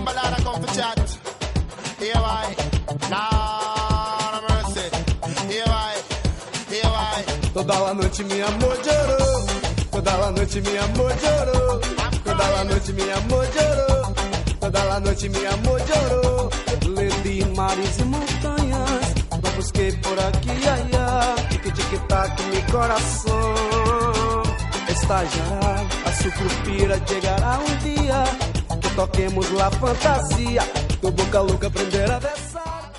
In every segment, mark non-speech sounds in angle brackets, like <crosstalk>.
Timberland I come for chat. Here why? Nah, no mercy. Here why? Here why? Toda la noite mi amor llorou. Toda la noite mi amor llorou. Toda la noite mi amor llorou. Toda la noite mi amor llorou. Levi mares e montanhas. Lo busquei por aqui e allá. Tic tic tac mi coração. Estallará, a sucupira llegará um dia. Que toquemos la fantasia. Tu boca louca aprender a besar.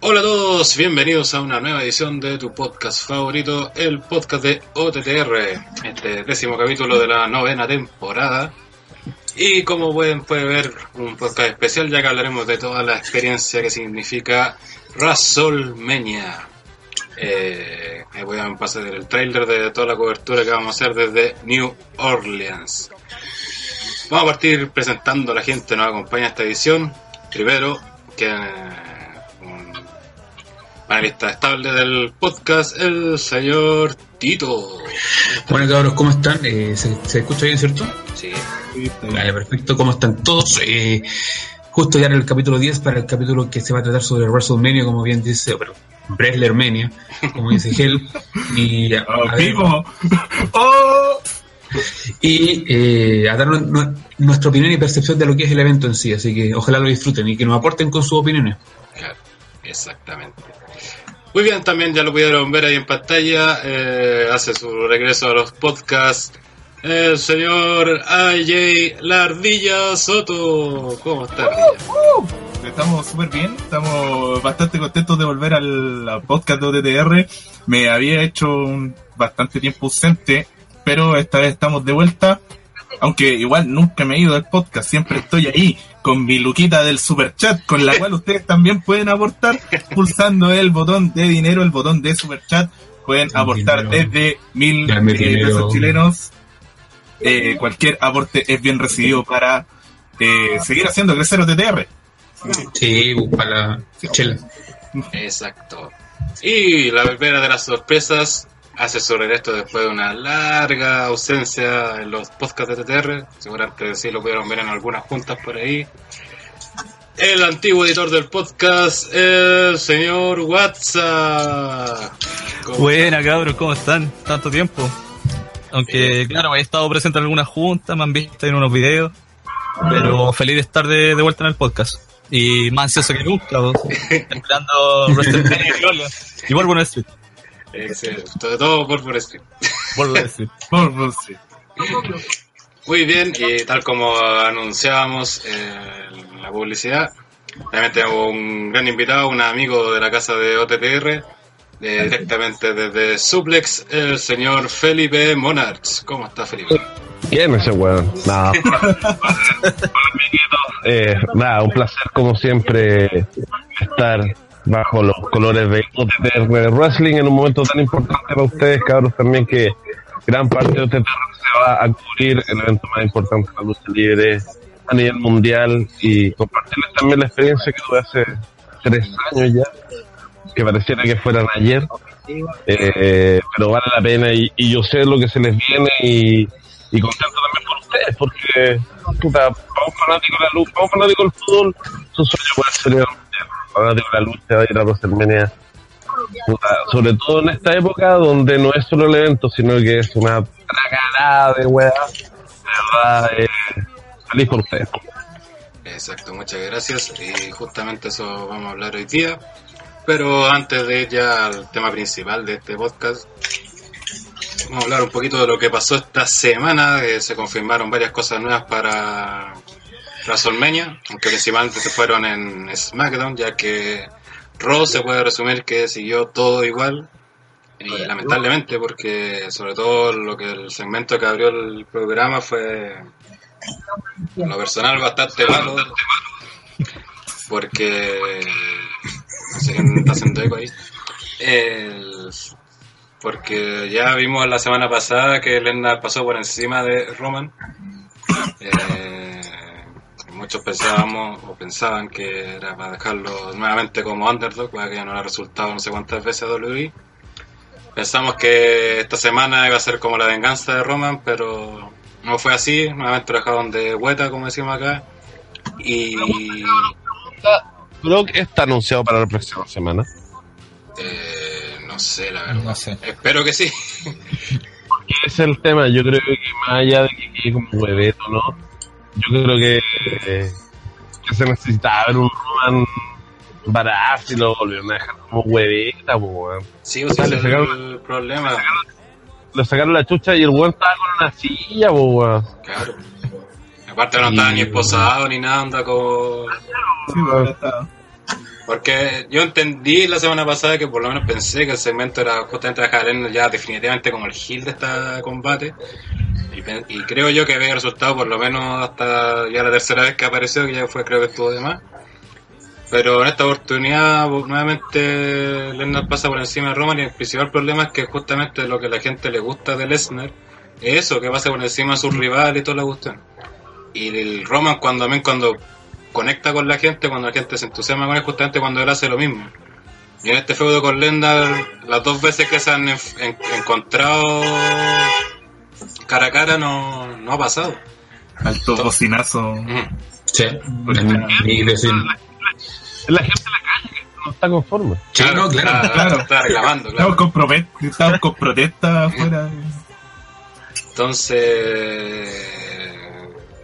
Hola a todos, bienvenidos a una nueva edición de tu podcast favorito, el podcast de OTTR, este décimo capítulo de la novena temporada. Y como pueden puede ver, un podcast especial ya que hablaremos de toda la experiencia que significa WrestleMania. Eh, voy a pasar el trailer de toda la cobertura que vamos a hacer desde New Orleans. Vamos a partir presentando a la gente que nos acompaña en esta edición. Primero, que un panelista estable del podcast, el señor Tito. Bueno cabros, ¿cómo están? Eh, ¿se, se escucha bien, cierto? Sí, Vale, perfecto, ¿cómo están todos? Eh, justo ya en el capítulo 10 para el capítulo que se va a tratar sobre WrestleMania, como bien dice, pero Breslermania, como dice Hell. <laughs> Y, a- a ver, Pico. <laughs> ¡Oh! Y eh, a dar nu- nu- nuestra opinión y percepción de lo que es el evento en sí, así que ojalá lo disfruten y que nos aporten con sus opiniones. claro, exactamente. Muy bien, también ya lo pudieron ver ahí en pantalla. eh, hace su regreso a los podcasts. El señor AJ Lardilla Soto. ¿Cómo está, Ardilla? Estamos súper bien, estamos bastante contentos de volver al al podcast de OTTR. Me había hecho un bastante tiempo ausente, pero esta vez estamos de vuelta. Aunque igual nunca me he ido del podcast, siempre estoy ahí con mi luquita del super chat, con la cual ustedes también pueden aportar pulsando el botón de dinero, el botón de super chat. Pueden El aportar dinero. desde mil eh, pesos chilenos. Eh, cualquier aporte es bien recibido para eh, seguir haciendo crecer OTTR. Sí, para la chela. Exacto. Y la verbena de las sorpresas hace su regreso después de una larga ausencia en los podcasts de TTR. Seguramente sí lo pudieron ver en algunas juntas por ahí. El antiguo editor del podcast, el señor WhatsApp. ¿Cómo Buena, cabros, ¿cómo están? Tanto tiempo. Aunque, claro, he estado presente en algunas juntas, me han visto en unos videos, pero feliz de estar de, de vuelta en el podcast. Y más ansioso que nunca, vos. <laughs> esperando WrestleMania <laughs> y Excelente. Todo, todo por Street. Street. <laughs> Por- sí. Muy bien, y tal como anunciábamos eh, en la publicidad, también tenemos un gran invitado, un amigo de la casa de OTTR, de- directamente desde Suplex, el señor Felipe Monarch. ¿Cómo está Felipe? ¿Quién es ese weón? Nada. <laughs> eh, nada, un placer como siempre estar bajo los colores de OTTR Wrestling en un momento tan importante para ustedes, cabros, también que gran parte de OTTR se va a cubrir el evento más importante de la lucha libre a nivel mundial. Y compartirles también la experiencia que tuve hace tres años ya, que pareciera que fueran ayer, eh, pero vale la pena y, yo sé lo que se les viene y, contento también por ustedes, porque puta, para un fanático de la lucha, para un fanático del fútbol, su sueño puede ser fanático de la lucha va a ir a WrestleMania. Sobre todo en esta época donde no es solo el evento, sino que es una tragalada de weas. De verdad, eh, feliz por ustedes. Exacto, muchas gracias. Y justamente eso vamos a hablar hoy día. Pero antes de ir ya al tema principal de este podcast, vamos a hablar un poquito de lo que pasó esta semana. que se confirmaron varias cosas nuevas para WrestleMania, aunque principalmente se fueron en SmackDown, ya que Raw se puede resumir que siguió todo igual. Y lamentablemente, porque sobre todo lo que el segmento que abrió el programa fue lo personal bastante malo porque no sé quién está haciendo eco ahí El- porque ya vimos la semana pasada que Lesnar pasó por encima de Roman Eh, muchos pensábamos o pensaban que era para dejarlo nuevamente como underdog para que ya no le ha resultado no sé cuántas veces a WWE pensamos que esta semana iba a ser como la venganza de Roman pero no fue así nuevamente lo dejaron de vuelta como decimos acá Y Brock está anunciado para la próxima semana. eh, no sé, la verdad. No sé. Espero que sí. <laughs> Ese es el tema. Yo creo que más allá de que quede como hueveto, ¿no? Yo creo que, eh, que se necesitaba ver un Roman barato y lo volvieron a dejar como hueveta, pues, weón. Sí, o sea, sacaron- el problema. Le sacaron la chucha y el weón estaba con una silla, pues, weón. Claro. Aparte no estaba ni esposado ni nada, anda como... Sí, pues. Porque yo entendí la semana pasada que por lo menos pensé que el segmento era justamente a ya definitivamente como el heel de este combate. Y, y creo yo que había resultado por lo menos hasta ya la tercera vez que apareció, que ya fue creo que estuvo de más. Pero en esta oportunidad nuevamente Lesnar pasa por encima de Roman y el principal problema es que justamente lo que la gente le gusta de Lesnar es eso, que pasa por encima de sus rivales y toda la cuestión. Y el Roman cuando cuando conecta con la gente, cuando la gente se entusiasma con él, justamente cuando él hace lo mismo. Y en este feudo con Lendar, las dos veces que se han en- encontrado cara a cara no, no ha pasado. Alto bocinazo. Sí. Y decir, Es la gente de la calle que no está conforme. Sí, no, claro. Está, Claro. está reclamando, Estamos claro. estamos con protesta afuera. Entonces,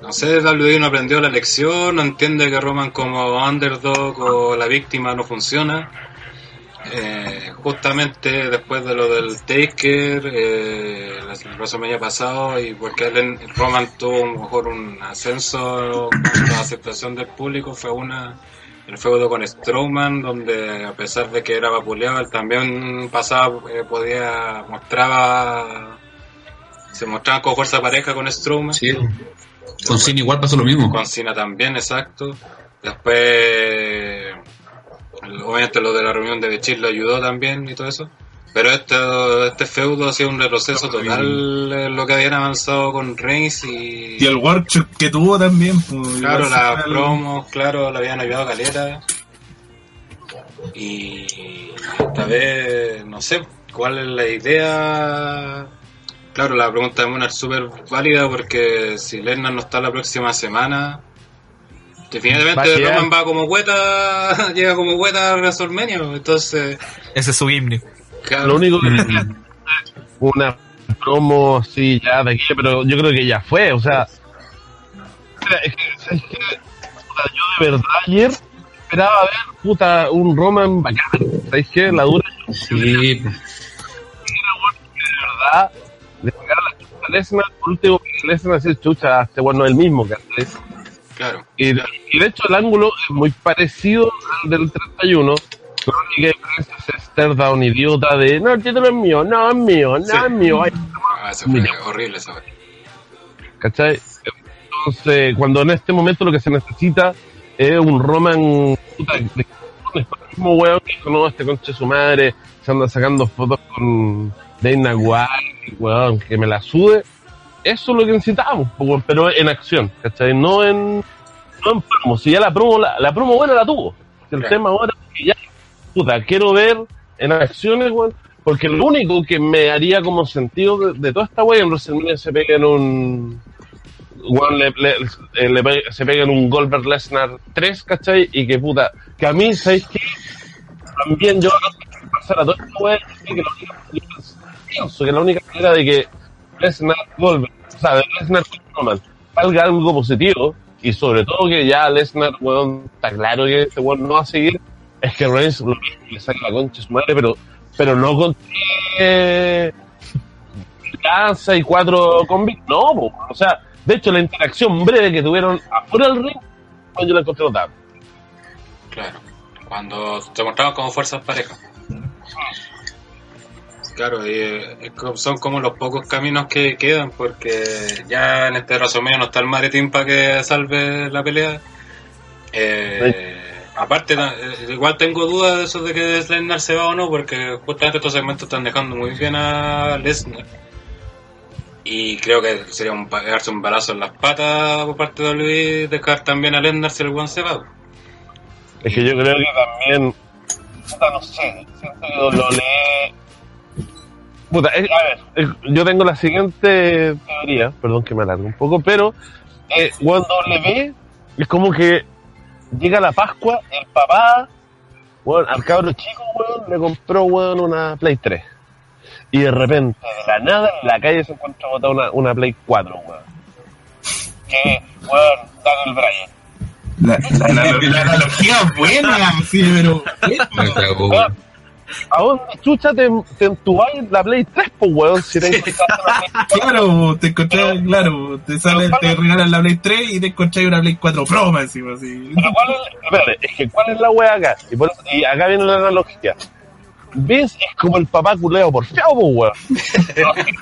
no sé, WWE no aprendió la lección, no entiende que Roman como underdog o la víctima no funciona. Eh, justamente después de lo del Taker, eh, el WrestleMania pasado, y porque Roman tuvo mejor un ascenso con la aceptación del público, fue una el feudo con Strowman, donde a pesar de que era vapuleado, él también pasaba, eh, podía, mostraba, se mostraba con fuerza pareja con Strowman. sí. Con Cena igual pasó lo mismo. Con Cena también, exacto. Después, obviamente lo de la reunión de Bechir lo ayudó también y todo eso. Pero este, este feudo ha sido un retroceso total en lo que habían avanzado con Reigns y, Y el workshop que tuvo también. Pues, claro, las promos, claro, le habían ayudado a Caleta. Y esta vez, no sé cuál es la idea. Claro, la pregunta de Mona es súper válida porque si Lesnar no está la próxima semana, definitivamente. Roman va como hueta, <laughs> llega como hueta a WrestleMania. Entonces, Ese es su gimmick. claro, Lo único que una promo sí ya de aquí, pero yo creo que ya fue, o sea, es que, ¿sabes qué? Puta, yo de verdad ayer esperaba ver puta un Roman bacán, ¿sabes qué? La dura Sí. de verdad le sacaron la chucha a Lesnar, por último que Lesnar decir chucha, este bueno es el mismo, ¿cachai? claro. Y, y de hecho el ángulo es muy parecido al del 31. La única diferencia es stare down idiota de no, el título es mío, no es mío, no Sí. es mío. Ay, Ah, eso fue horrible vez. ¿Cachai? Entonces, cuando en este momento lo que se necesita es un Roman puta, de- de- el mismo weón que no, este conche su madre, se anda sacando fotos con Dana White, weón, que me la sude. Eso es lo que necesitamos, pero en acción, ¿cachai? No en, no en promo. Si ya la promo, la, la promo buena la tuvo. El Claro. tema ahora es que ya, puta, quiero ver en acciones, weón, porque lo único que me haría como sentido de, de toda esta weá en WrestleMania se pega en un. weón, le, le- eh, le se pega en un Goldberg Lesnar 3, ¿cachai? Y que puta, que a mí, ¿sabéis qué? También yo pasar a toda esta weá, que yo pienso que la única manera de que Lesnar Goldberg, o sea, de Lesnar Roman, salga algo positivo, y sobre todo que ya Lesnar, weón, está claro que este weón no va a seguir, es que Reigns le saque la concha a su madre, pero, pero no con eh, lanza y cuatro convictos, no, po, o sea, de hecho la interacción breve que tuvieron afuera del ring, pues yo la encontré notable. Claro, cuando se mostraban como fuerzas parejas. Claro, y eh, son como los pocos caminos que quedan, porque ya en este WrestleMania no está el Maritín para que salve la pelea. Eh, aparte, eh, igual tengo dudas de eso de que Lesnar se va o no, porque justamente estos segmentos están dejando muy bien a Lesnar. Y creo que sería un, darse un balazo en las patas por parte de Luis dejar también a Lesnar si el one se va. Es que yo creo que también, no sé, siento que lo. Puta, es- a ver, es- yo tengo la siguiente teoría, perdón que me alargue un poco, pero eh, cuando le ve Es como que llega la Pascua, el papá, weón, al cabro chico, weón, le compró, weón, una Play 3. Y de repente, de la nada, en la calle se encuentra botada una, una Play 4, weón. Que, weón, Daniel Bryan. La, la, la- la analogía es buena, sí, pero. Weón, ¿A dónde chucha te, te entubáis la Play 3, pues, weón? Si te encontraste la Play 4. <laughs> Claro, te encontrás, claro, te sale, te regalan la Play 3 y te encontrás una Play 4 Pro más encima, así. Pero ¿cuál es, espérate, es que ¿cuál es la wea acá? Y, por eso- y acá viene la analogía. Vince es como el papá culeo por feo, pues, weón. <laughs>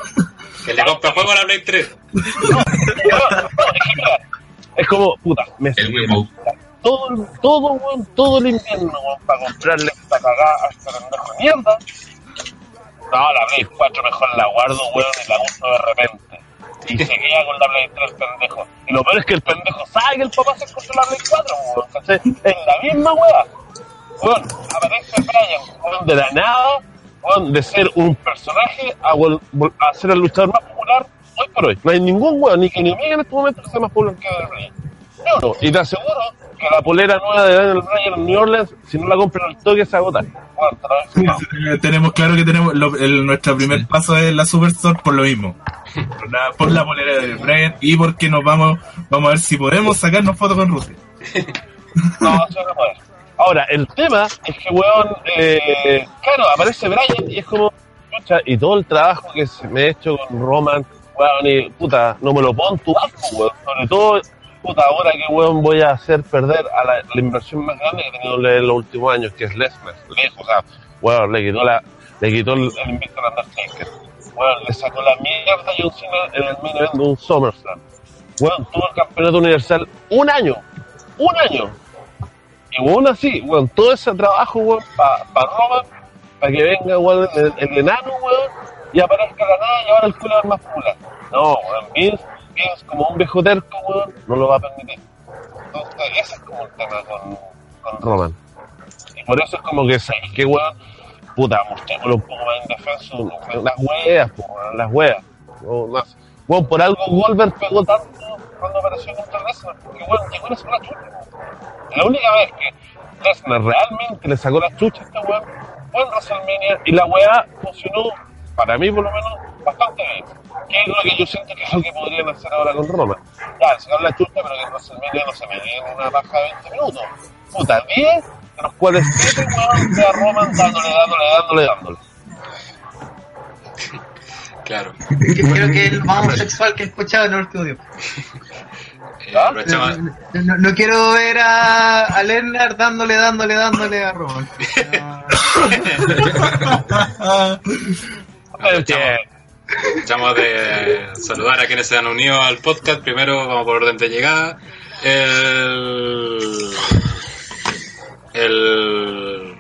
Que le compra juego a la Play 3. Es como, puta, me El. Todo, todo, weón, todo el invierno, weón, para comprarle esta cagada a este pendejo de mierda. No, la Play 4 mejor la guardo, weón, y la uso de repente. Y se queda con la Play 3 pendejo. Y lo peor es que el pendejo sabe que el papá se encontró la Play 4, weón, ¿cachai? Es la misma weá. Weón, aparece Brian, weón, de la nada, weón, de ser un personaje a, a ser el luchador más popular hoy por hoy. No hay ningún weón, ni que ni Omega en este momento que sea más popular que Bryan. Ni uno. Y te aseguro que la polera nueva de Daniel Bryan en New Orleans, si no la compran al toque, se agota. Aseguro. Eh, tenemos claro que tenemos lo- el, nuestro primer paso es la Superstore por lo mismo. Por la, por la polera de Brian y porque nos vamos vamos a ver si podemos sacarnos fotos con Rusia. <laughs> No, eso no puede. Ahora, el tema es que, weón, eh, claro, aparece Brian y es como, y todo el trabajo que se me he hecho con Roman, weón, y puta, no me lo pongo en tu banco, weón. Sobre todo, puta, ahora que, weón, voy a hacer perder a la, la inversión más grande que he tenido en los últimos años, que es Lesnar. Lejos, o sea, weón, le quitó la, le quitó el, el invicto al Undertaker. Weón, le sacó la mierda a John Cena en el main event de un SummerSlam. Weón, tuvo el campeonato universal un año. Un año. Y aún así, weón, todo ese trabajo, weón, para pa Roman, para que venga, weón, el, el enano, weón, y aparezca la nada y ahora el culo es más popular. No, weón, Vince, Vince como un viejo terco, weón, no lo va a permitir. Entonces, ese es como el tema con, con Roman. Y por eso es como que, ¿sabes qué, weón? Puta, mostrémoslo un poco más indefenso, las weas, weón, las weas. No, no sé. Weón, por algo Goldberg pegó tanto cuando apareció contra Lesnar, porque, weón, llegó la chucha. La única vez que Lesnar realmente le sacó la chucha a este weón fue en WrestleMania y la weá funcionó, para mí por lo menos, bastante bien. Que es lo que yo siento que es lo que podrían hacer ahora con Roma. Ya, le sacaron la chucha, pero que en WrestleMania no se me en una baja de 20 minutos. Puta, 10, de los cuales 7 weón de a Roman dándole, dándole, dándole, dándole. Claro. Creo que es el más homosexual que he escuchado en el tiempo. Eh, aprovechamos- No, no- no quiero ver a, a Lennart dándole, dándole, dándole a Roman. <laughs> <laughs> aprovechamos- de saludar a quienes se han unido al podcast. Primero, vamos por orden de llegada. El. El.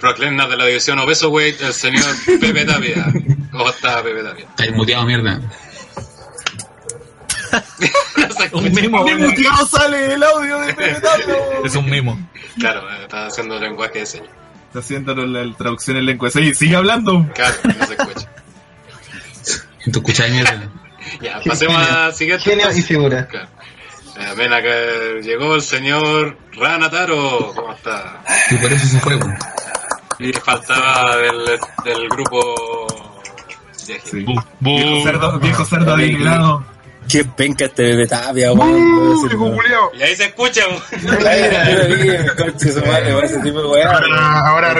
Brock Lesnar de la división Obeso Weight, el señor Pepe Tapia. ¿Cómo está Pepe Tapia? Está muteado, mierda. No. <laughs> Un mimo, ¡Qué weón. muteado sale el audio de Pepe Tapia! Es un mimo. Claro, está haciendo lenguaje de señas. Está haciendo la, la traducción en lengua. Sí, sigue hablando. Claro, no se escucha. ¿Tú escuchas mierda? Ya, pasemos a la siguiente. Genio y figura. Claro. Eh, ven acá, llegó el señor Ranataro. ¿Cómo está? Y por eso se fue, weón. Y faltaba del, del grupo. de Sí. Bu, Viejo cerdo, viejo cerdo adinerado. Qué penca este bebé tapia, weón. Viejo culiao. Y ahí se escucha. weón, de. Ahora, ahora.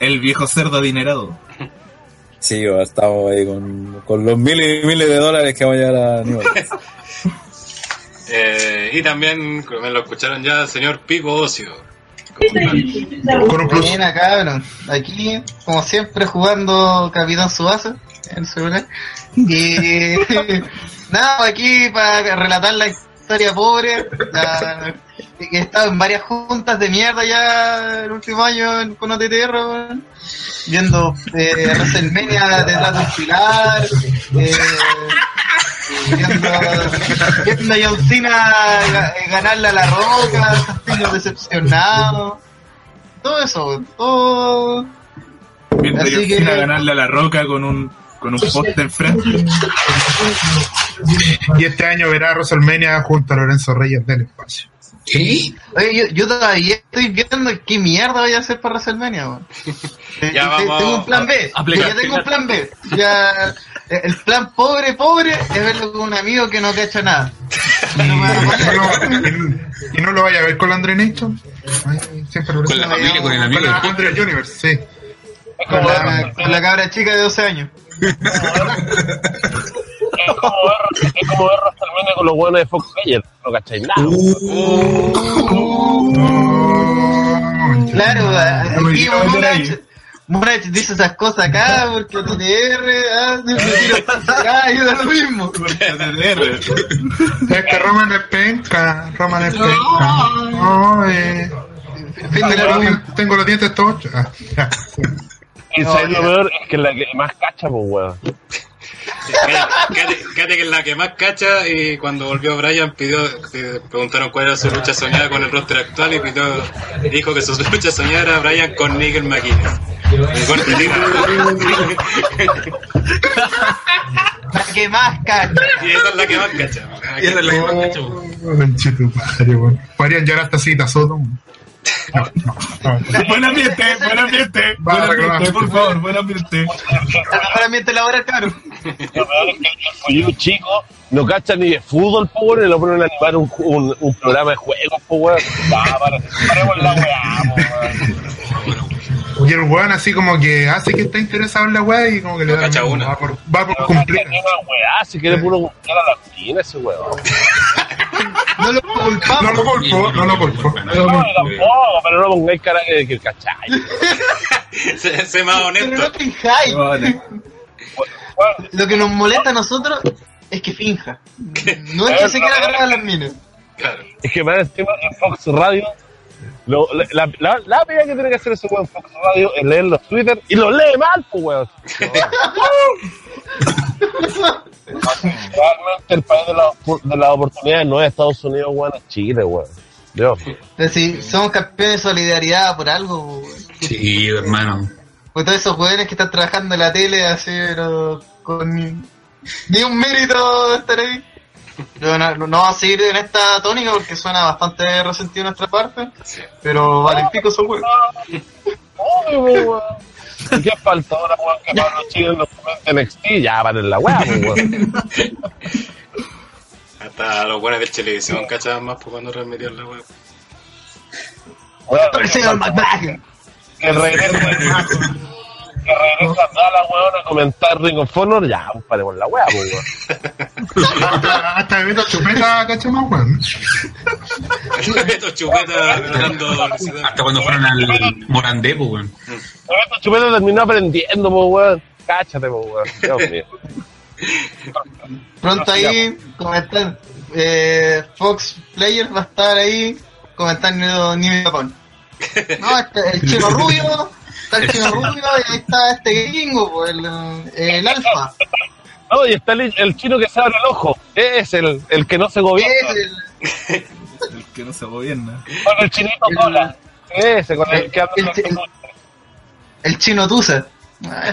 El viejo cerdo adinerado. Sí, estamos ahí con, con los miles y miles de dólares que vamos a llevar a New Orleans. <laughs> Eh, y también, como lo escucharon ya, el señor Pico Ocio. Con un plus. Cabrón. Aquí, como siempre, jugando Capitán Subasa en el celular. Y <laughs> nada, aquí para relatar la historia pobre. La, que he estado en varias juntas de mierda ya el último año con OTTR, viendo eh, WrestleMania detrás de un pilar. Eh, viendo, viendo a John Cena ga- ganarle a la roca, Castillo decepcionado. Todo eso, todo. Viendo a ganarle a la roca con un, con un poste enfrente. Y este año verá a WrestleMania junto a Lorenzo Reyes del espacio. ¿Qué? Oye, yo, yo todavía estoy viendo qué mierda voy a hacer para WrestleMania, weón. <laughs> Eh, Ya te- vamos Tengo un plan B. aplicar. Ya tengo un plan B. Ya, eh, el plan pobre, pobre, es verlo con un amigo que no cacha nada. <laughs> No me va a apoyar. y, y no lo vaya a ver con la Andre Nation. Ay, siempre lo Con la familia, con el Con amigo la Universe, sí. Con la, con la cabra chica de 12 años. Es como ver, es como WrestleMania con los buenos de Fox Player. No cacháis nada. Claro, aquí. Monach, Monach dice esas cosas acá porque TTR, ah, me tiro acá y da lo mismo. Es que Roman es penca. Roman es penca. Eh. Fin de Tengo los dientes- Tengo los dientes todos. Y sabes lo peor es que es la que más cacha, pues, weón. Cállate que es la que más cacha y cuando volvió Brian pidió, preguntaron cuál era su lucha soñada con el roster actual y pidió, dijo que su lucha soñada era Brian con Nigel McGuinness. La que más cacha. Y esa es la que más cacha. Y esa es la que más cacha. Podrían llorar hasta cita Soto. <laughs> Buen ambiente, buen ambiente. Buen ambiente, claro. por favor, buen ambiente. El mejor ambiente laboral, caro. Lo peor es que el pollo chico no cacha ni de fútbol, po, weón, y lo ponen a animar un, un, un programa de juegos, po, weón. Va, para, paremos la weá. Y el weón así como que hace que está interesado en la weá y como que le No da. cacha una. Va por, va por cumplir. weá, si quiere puro cumplir a la esquina ese weón. No lo No culpamos. lo culpo, no lo culpo. No, tampoco, pero no pongáis cara de que cacháis. Sé, sé más Pero honesto. no finjáis. Vale. Lo que nos molesta a nosotros es que finja. <laughs> No es que se quiera agarrar a las minas. Claro. Es que más encima en Fox Radio, lo- la, la, la, la pega que tiene que hacer ese weón en Fox Radio es leer los Twitter y los lee mal, pues weón. Realmente <laughs> el país de, la, de las oportunidades no es Estados Unidos, weón, es Chile, weón. Dios. Es decir, somos campeones de solidaridad por algo. weón. Sí, hermano. Porque todos esos jóvenes que están trabajando en la tele así, pero con ni, ni un mérito de estar ahí. Pero no, no vamos a seguir en esta tónica porque suena bastante resentido nuestra parte. Pero vale, pico esos huevos. <laughs> Obvio, weón. ¿Y qué falta ahora, weón, que Pablo Chile nos comente NXT? Ya, para la weá, pues, weón. <laughs> Hasta los buenos de televisión cachaban más por cuando transmitían la web. Weón, El señor McMahon. Que regresa a la weón a comentar Ring of Honor, ya, pues, paremos la weá, pues, weón. Hasta, <laughs> hasta bebiendo chupeta, cacho más, weón. Dando Hasta cuando fueron al Morandé, pues, weón. Esta chupeta terminó aprendiendo, pues, weón. Cáchate, pues, weón. Dios mío. Pronto ahí comentar. Eh, Fox Player va a estar ahí comentando New Japón. No, este, el chino rubio. Está el chino rubio y ahí está este gringo, pues, el, el alfa. No, y está el, el chino que se abre el ojo. Es el, el que no se gobierna. Es el, El que no se gobierna. Con el chinito cola. Ese, con el que El- el- el chino Tusa. ¡Ah,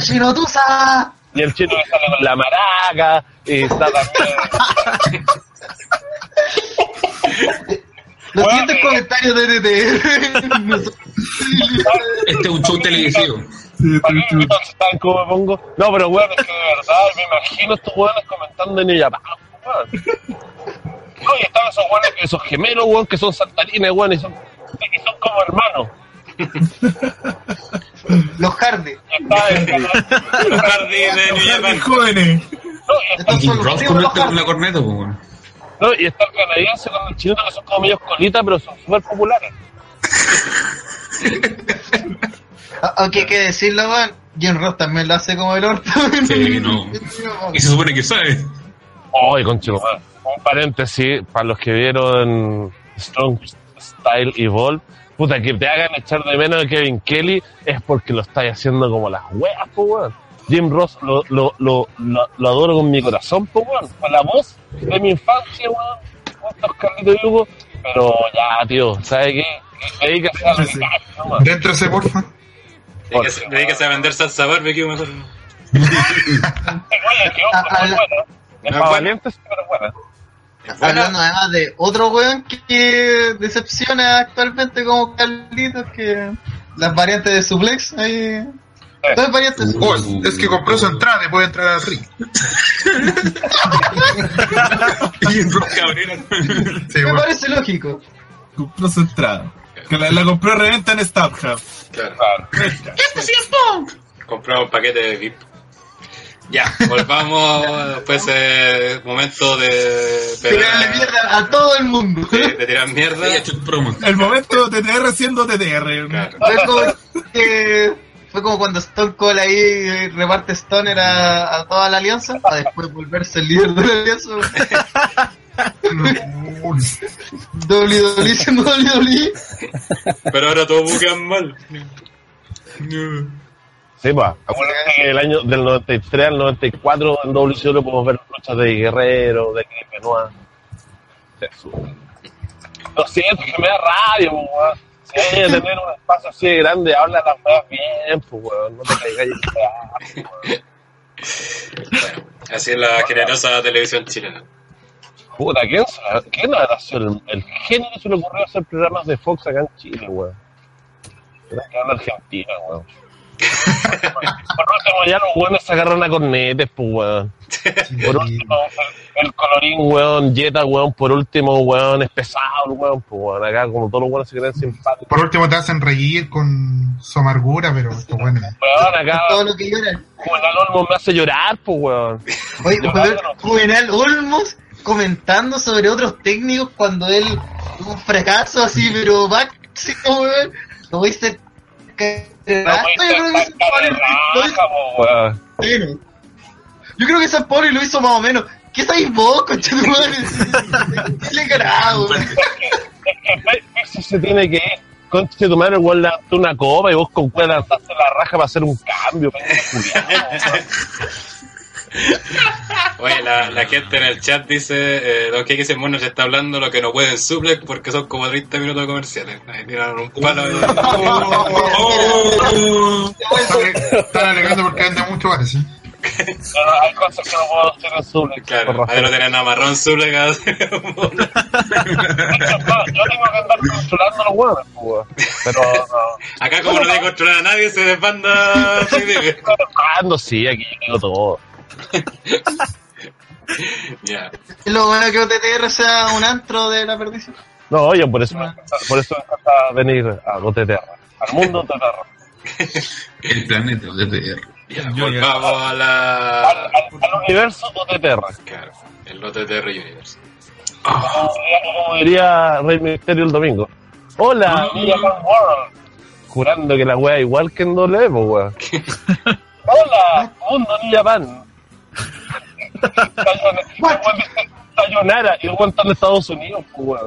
chino Tusa! Y el chino que sale con la maraca. Y está también. <laughs> Lo bueno, siento de, de, Este es un show televisivo. como me pongo? No, pero weón, es que de verdad me imagino estos weones comentando en ella. No, y están esos weones, esos gemelos, weón, que son saltarines, weón, y son, y son como hermanos. Los jardines. Los jardines, jóvenes. No, estos son los corneta, una corneta, weón no, y está el canadiense con el chileno, que son como medios colitas, pero son súper populares. <laughs> Aunque hay que decirlo. Jim Ross también lo hace como el orto. Sí, no. <laughs> Y se supone que sabe. Ay, conchito, weón. Un paréntesis, para los que vieron Strong Style Evolve, puta, que te hagan echar de menos a Kevin Kelly es porque lo estáis haciendo como las weas, po, weón. Jim Ross lo, lo, lo, lo adoro con mi corazón, pues, bueno, con la voz de mi infancia, weón, junto Carlito y Hugo, pero ya, tío, ¿sabes qué? Dedícase a la Déntrase, porfa. Dedícase, dedícase a vender salsa barbecue mejor. Hablando además de otro weón que decepciona actualmente como Carlitos, que las variantes de suplex ahí dos variantes de Oh, suplex. es que compró su entrada y puede entrar al ring. <laughs> Y en Rock Cabrera. Sí, Me parece lógico. Compró su entrada. Que la, la compró reventa en StubHub. Claro. Compramos un paquete de VIP. Ya, volvamos después de momento de, Tirarle mierda a todo el mundo. de, de tirar mierda. El promo. El momento TTR siendo TTR. Claro. Como, que- fue como cuando Stone Cold ahí eh, reparte Stoner a, a toda la alianza, para después volverse el líder de la alianza. WWE siendo WWE. Pero ahora todos buquean mal. Sí, pues. Acuérdense que el año del 93 al 94 en WCW podemos ver luchas de Guerrero, de Chris Benoit. Jesús. Lo siento, que me da rabia, pues, weón. Que tener un espacio así de grande, habla las weas bien, pues, weón. No te caigas ahí, weón. Así es la generosa televisión chilena. Puta, ¿quién, quién habrá sido el, el genio que se le ocurrió hacer programas de Fox acá en Chile, weón? Era que habla Argentina, weón. <laughs> Por último, ya los weones se agarran a cornetes, pues, weón. Por último, el, colorín, weón, Jetta, weón, por último, weón, es pesado, weón, pues, weón, acá como todos los weones se creen simpáticos. Por último te hacen reír con su amargura, pero esto bueno. Weón, acá, Todo lo que lloran. Juvenal Olmo me hace llorar, pues, weón. Oye, weón. Juvenal Olmos comentando sobre otros técnicos cuando él tuvo un fracaso así, pero máximo, weón. Lo No, menos. Yo creo que San Pablo lo hizo más o menos. ¿Qué sabéis vos, concha tu madre? Le carajo, weón. Es que Messi se tiene que ir. Concha de tu madre, el weón levantó una copa y vos con cuál lanzaste la raja para hacer un cambio. <laughs> <laughs> Oye, la, la gente en el chat dice, eh, Don Kike Mono se está hablando lo que no pueden suplex porque son como 30 minutos de comerciales. Ahí tiraron un palo. Están- Están alegando porque vende mucho, parece. Pero hay cosas que no puedo hacer en Suplex. Claro, ahí lo tienen amarrón suplex. No, Yo tengo que andar controlando los <laughs> huevos. Pero no. Acá como no tiene que controlar a nadie, se desbanda. sí, aquí yo digo todo. <laughs> Es lo bueno que OTTR sea un antro de la perdición. No, oye, por eso, me encanta- por eso me encanta venir a GoTTR, al mundo <laughs> TTR, El planeta DTR. Ya, volvamos a al, la. al, al universo GoTTR. Claro, el de Universe. Como diría- Como diría Rey Misterio el domingo. Hola, New Japan World. Jurando que la wea igual que en doble, pues weón. Hola, mundo New Japan. Sayonara- y el weón está en Estados Unidos, pues.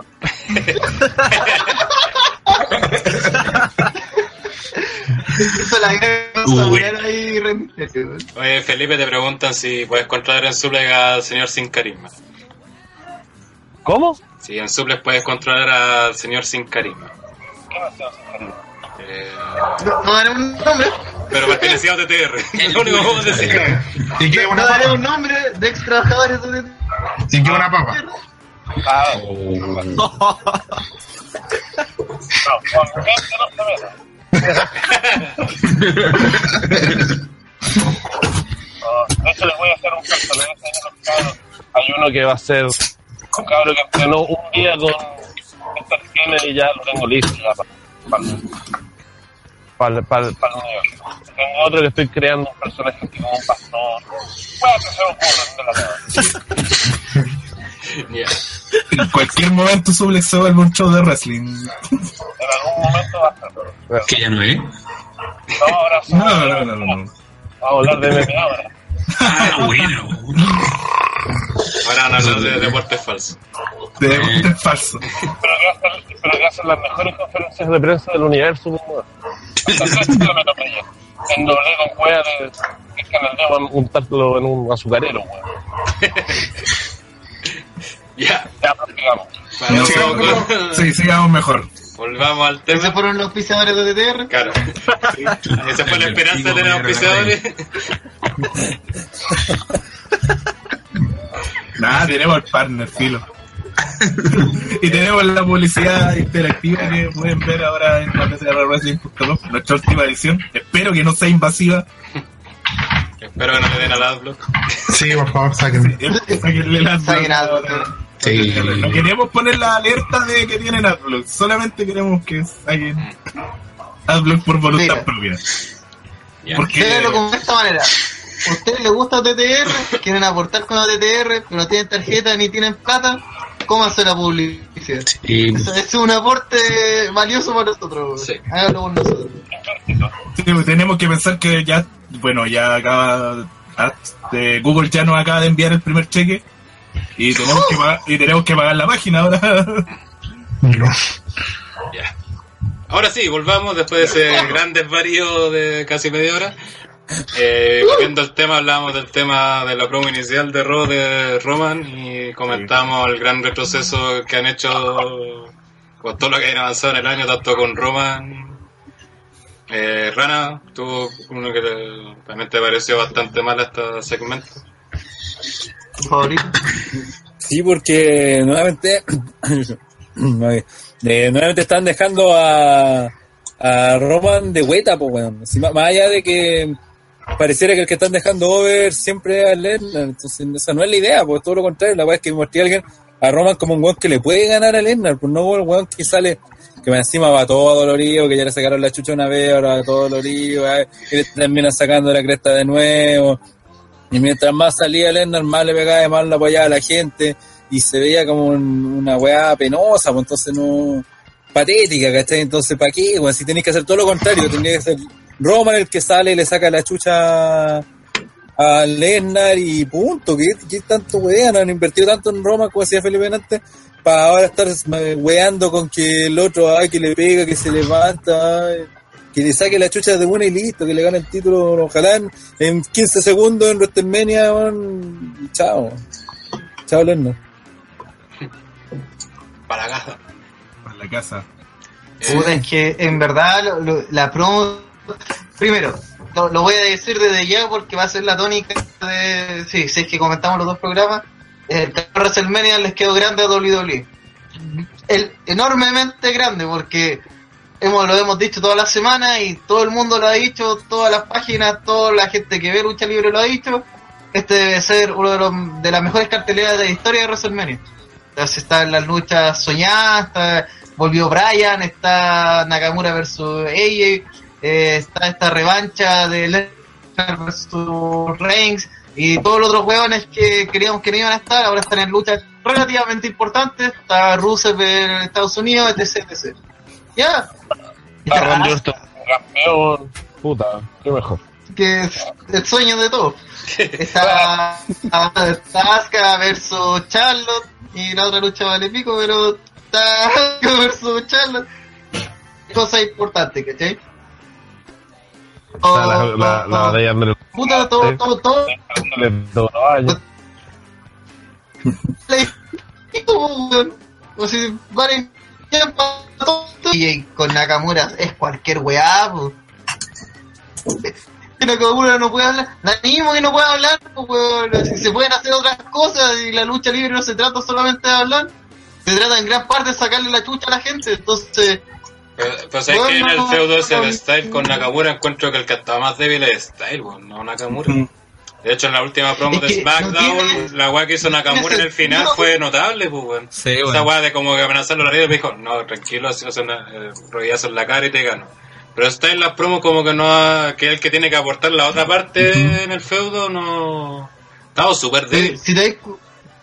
Oye, Felipe, te preguntan si puedes controlar en suplex al señor sin carisma. ¿Cómo? Si en suplex puedes controlar al señor sin carisma. ¿Qué no sé, señor? Eh, No, no daré un nombre. pero pertenecía a OTTR. Es <laughs> lo único que vamos a decir. ¿Y qué No daré un nombre de ex trabajadores de OTTR. ¿Y qué una papa? Ah. No, de hecho, les voy a hacer un personaje de los cabros. Hay uno que va a ser un cabro que entrenó un día con y ya lo tengo listo ya para, para, para, para el universo. Tengo otro que estoy creando un personaje que como un pastor. Puede que se me ocurra, no de la. <laughs> Ya. En cualquier momento Suplex se vuelve un show de wrestling. En algún momento va a ser. Que ya no es. No, ahora sí. No, no, no, no. no. Vamos a hablar de MMA ahora. Ah, bueno. Ahora van a hablar de deportes falsos. De deporte es falso. Pero que hacen, pero que hacen las mejores conferencias de prensa del universo, kilómetros En doble con cueva de. Es que en el dedo untarlo en un azucarero, weón. Ya. Ya Sigamos Sí, sigamos mejor. Volvamos al Esos tema. fueron los auspiciadores de OTTR. Claro. <laughs> Esa fue la esperanza de tener auspiciadores. <laughs> Nada, tenemos el partner, filo. y tenemos la publicidad interactiva que pueden ver ahora en la PCRWrestling.com, nuestra última edición. Espero que no sea invasiva. Espero que no le den al adblock. Sí, por favor, sáquenme. Sáquenle el adblock. Sí. No queremos poner la alerta de que tienen adblock, solamente queremos que saquen adblock por voluntad Mira. propia. Porque como de esta manera. ¿A ustedes les gusta OTTR? ¿Quieren aportar con OTTR? Pero no tienen tarjeta ni tienen plata? ¿Cómo hacer la publicidad? Es un aporte valioso para nosotros. Sí. Háganlo con nosotros. Sí, pues, tenemos que pensar que ya, bueno, ya acaba, ah, eh, Google ya nos acaba de enviar el primer cheque y tenemos que pagar, y tenemos que pagar la página ahora. No. Ya. Ahora sí, volvamos después de ese gran desvarío de casi media hora. Eh, volviendo al tema, hablábamos del tema de la promo inicial de Raw de Roman y comentamos el gran retroceso que han hecho con todo lo que han avanzado en el año, tanto con Roman. Eh, Rana, tú, uno que te- también te pareció bastante mal este segmento. Sí, porque nuevamente, <clears throat> eh, nuevamente están dejando a, a Roman de vuelta, pues, ma- más allá de que pareciera que el que están dejando over siempre es a Lesnar, entonces esa no es la idea, pues todo lo contrario, la weá es que mostré a alguien a Roman como un weón que le puede ganar a Lesnar, pues no el weón que sale que encima va todo dolorido, que ya le sacaron la chucha una vez, ahora va todo dolorido, eh, y le terminan sacando la cresta de nuevo. Y mientras más salía Lesnar, más le pegaba, más lo apoyaba a la gente. Y se veía como un- una weá penosa, pues entonces no. patética, ¿cachai? Entonces, ¿para qué? Bueno, si tenéis que hacer todo lo contrario, tendría que ser Roman el que sale y le saca la chucha a Lesnar y punto. ¿Qué, qué tanto wean? Han invertido tanto en Roman, como decía Felipe antes, para ahora estar eh, weando con que el otro, ay, que le pega, que se levanta, ay, que le saque la chucha de buena y listo, que le gane el título, ojalá en, en 15 segundos en WrestleMania, y chao. Chao, Lesnar. <laughs> Para la casa. Para la casa. Puta, es que en verdad lo- lo- la promo. Primero, lo, lo voy a decir desde ya porque va a ser la tónica de. Sí, si es que comentamos los dos programas. El WrestleMania les quedó grande a WWE. El, enormemente grande porque hemos, lo hemos dicho toda la semana y todo el mundo lo ha dicho, todas las páginas, toda la gente que ve lucha libre lo ha dicho. Este debe ser uno de, los, de las mejores carteleras de la historia de WrestleMania. Entonces están las luchas soñadas, está- volvió Bryan, está Nakamura versus AJ, eh, está esta revancha de Lesnar versus Reigns y todos los otros hueones que queríamos que no iban a estar, ahora están en luchas relativamente importantes, está Rusev en Estados Unidos, etc, etc. Ya. Ah, Randy Orton, campeón. Puta, qué mejor. que es el sueño de todos. Está, Asuka versus Charlotte y la otra lucha vale pico, pero Asuka versus Charlotte. Cosa importante, ¿cachai? Está la, la, la batalla Andrés. Puta, todo, todo, todo. Le. <laughs> O sea, vale. Y con Nakamura es cualquier weá. Que Nakamura no puede hablar, da mismo que no puede hablar, weón. Si se pueden hacer otras cosas y la lucha libre no se trata solamente de hablar, se trata en gran parte de sacarle la chucha a la gente, entonces Pero, pero sabes que en el feudo ese de Style con Nakamura encuentro que el que estaba más débil es Style, weón, no Nakamura. De hecho, en la última promo Es de SmackDown, no tiene- la weá que hizo Nakamura en el final fue notable, pues, weón. Sí, Esa bueno. weá de como que amenazarlo a la vida, me dijo, no, tranquilo, así no son eh, rodillazo en la cara y te gano. Pero está en las promos como que no ha, que es el que tiene que aportar la otra parte en el feudo, no... Estaba súper débil. si te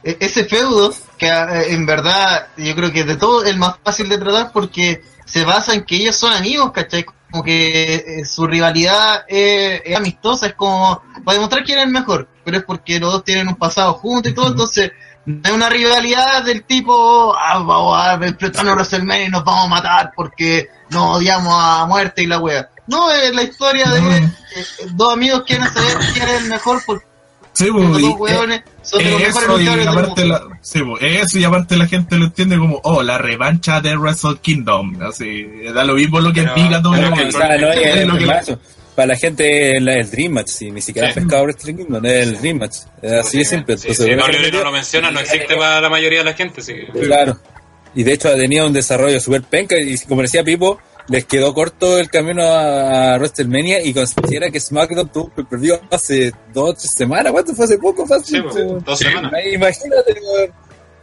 e- ese feudo, que eh, en verdad yo creo que de todo es el más fácil de tratar porque se basa en que ellos son amigos, ¿cachai? Como que eh, su rivalidad es, es amistosa, es como para demostrar quién es el mejor, pero es porque los dos tienen un pasado juntos y todo, entonces no es una rivalidad del tipo, ah, vamos a enfrentarnos a WrestleMania y nos vamos a matar porque nos odiamos a muerte y la wea. No, es la historia de eh, dos amigos quieren saber quién es el mejor porque Sí, pues, y- dos hueones son de los mejores eso, y luchadores del aparte mundo. la, sí, pues, eso y aparte la gente lo entiende como, oh, la revancha de Wrestle Kingdom. Así, da lo mismo lo que Pero- diga todo el que mundo. O sea, no, Es es lo que- para la gente el, el Dream Match, sí, ni siquiera Sí. pescado Wrestling Kingdom, es el Dream Match. Es así de simple. Sí, Entonces, si no lo menciona, no existe para la mayoría de la gente. Sí. Claro. Y de hecho tenía un desarrollo súper penca y como decía Pipo, les quedó corto el camino a, a WrestleMania y considera que SmackDown tuvo un preview hace dos o tres semanas. ¿Cuánto fue hace poco? Fácil. Sí, pues, dos semanas. Imagínate, weón.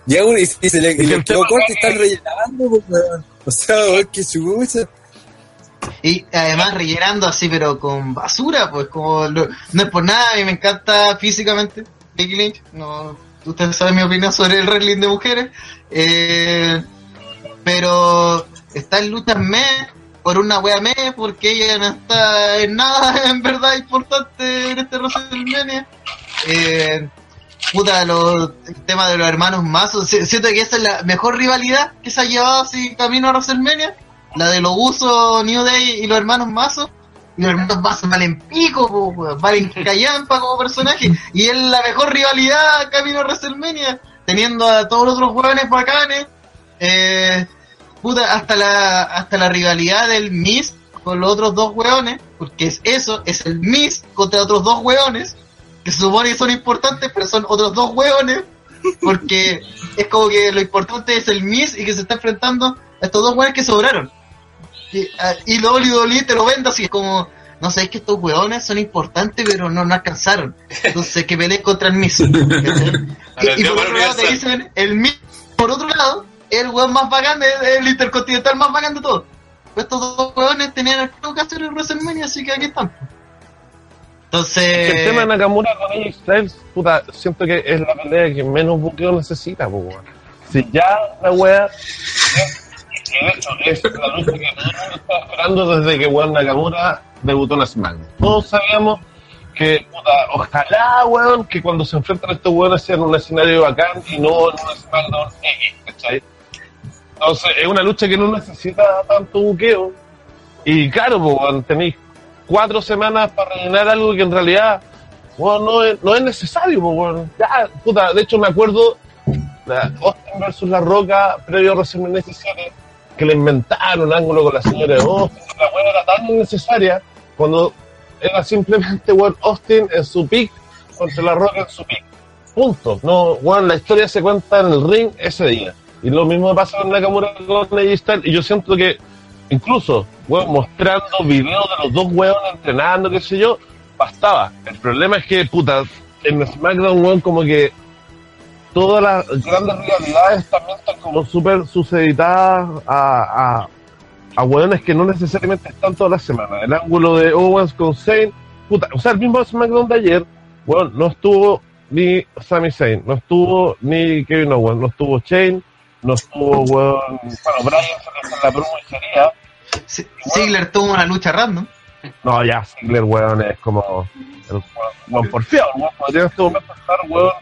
Llega uno y, y se le, y le quedó corto y están rellenando, pues, weón. O sea, weón, qué. Y además rellenando así, pero con basura, pues como lo- no es por nada, a mí me encanta físicamente Becky Lynch. No, ustedes saben mi opinión sobre el wrestling de mujeres. Eh, pero está en luchas me por una wea me, porque ella no está en nada <laughs> en verdad importante en este WrestleMania. Eh, puta, los, el tema de los hermanos Mazos, si- siento que esa es la mejor rivalidad que se ha llevado así camino a WrestleMania, la de los usos New Day y los hermanos Mazos. Y los hermanos Mazos valen pico, po, valen <laughs> callampa como personaje, y es la mejor rivalidad camino a WrestleMania, teniendo a todos los otros hueones bacanes. Eh, puta, hasta la, hasta la rivalidad del Miss con los otros dos hueones, porque es eso, es el Miss contra otros dos hueones, que se supone que son importantes, pero son otros dos hueones, porque <laughs> es como que lo importante es el Miss y que se está enfrentando a estos dos hueones que sobraron. Y, ah, y lo WWE te lo vende así, es como, no sé, es que estos hueones son importantes, pero no, no alcanzaron. Entonces que peleen contra el Miss. <laughs> y, y por otro lado te dicen, el Miss, por otro lado, el hueón más bacán, el intercontinental más bacán de todos. Pues estos dos hueones tenían algo que hacer en WrestleMania, así que aquí están. Entonces... el tema de Nakamura con AJ Styles, puta, siento que es la pelea que menos buqueo necesita, weón. Si ya la wea. de es la lucha que estaba esperando desde que weón Nakamura debutó en SmackDown. Todos sabíamos que, puta, ojalá, weón, que cuando se enfrentan estos weones sea un escenario bacán y no en un SmackDown X, ¿cachai? Entonces, es una lucha que no necesita tanto buqueo. Y claro, pues, tenéis cuatro semanas para rellenar algo que en realidad no, es, necesario. Pues. Ya, puta, de hecho me acuerdo de Austin versus La Roca previo a WrestleMania 17 que le inventaron ángulo con la señora de Austin. La weón era tan innecesaria cuando era simplemente Austin en su pick contra La Roca en su pick. Punto. No, weón, la historia se cuenta en el ring ese día. Y lo mismo pasa con Nakamura con AJ. Y yo siento que incluso weón, mostrando videos de los dos weones entrenando, qué sé yo, bastaba. El problema es que, puta, en SmackDown, weón, como que todas las grandes rivalidades también están como súper suceditadas a, a, a weones que no necesariamente están todas las semanas. El ángulo de Owens con Zayn, puta, o sea, el mismo SmackDown de ayer, weón, no estuvo ni Sami Zayn, no estuvo ni Kevin Owens, no estuvo Shane, no estuvo, weón, bueno, Brian se le fue la promo y sería, Ziggler tuvo una lucha random. no, ya, Ziggler, weón, es como el weón, porfiado, weón, podría en este momento estar, weón,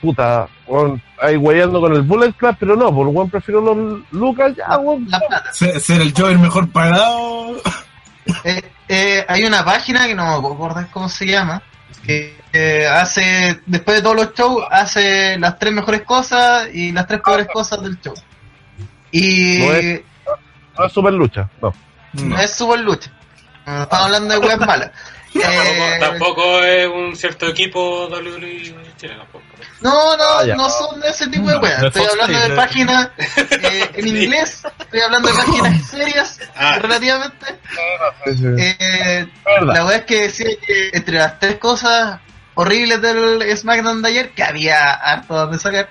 puta, weón, ahí weyando con el Bullet Club, pero no, por weón, prefiero los Lucas, ya, weón. La plata. Ser, ser el Joker mejor pagado. Eh, eh, hay una página que no me acordar cómo se llama, que hace, después de todos los shows, hace las tres mejores cosas y las tres peores cosas del show. Y No es- No es super lucha, no. no es super lucha. Estamos hablando de weas malas. <laughs> Eh, Tampoco, es un cierto equipo WWE Chile, tampoco. No, no, Ah, no son de ese tipo de weas. Estoy Fox hablando de Play, páginas eh, en <laughs> inglés, estoy hablando de páginas <laughs> serias, Ah. relativamente. Eh, la verdad es que decía que entre las tres cosas horribles del SmackDown de ayer, que había harto donde sacar,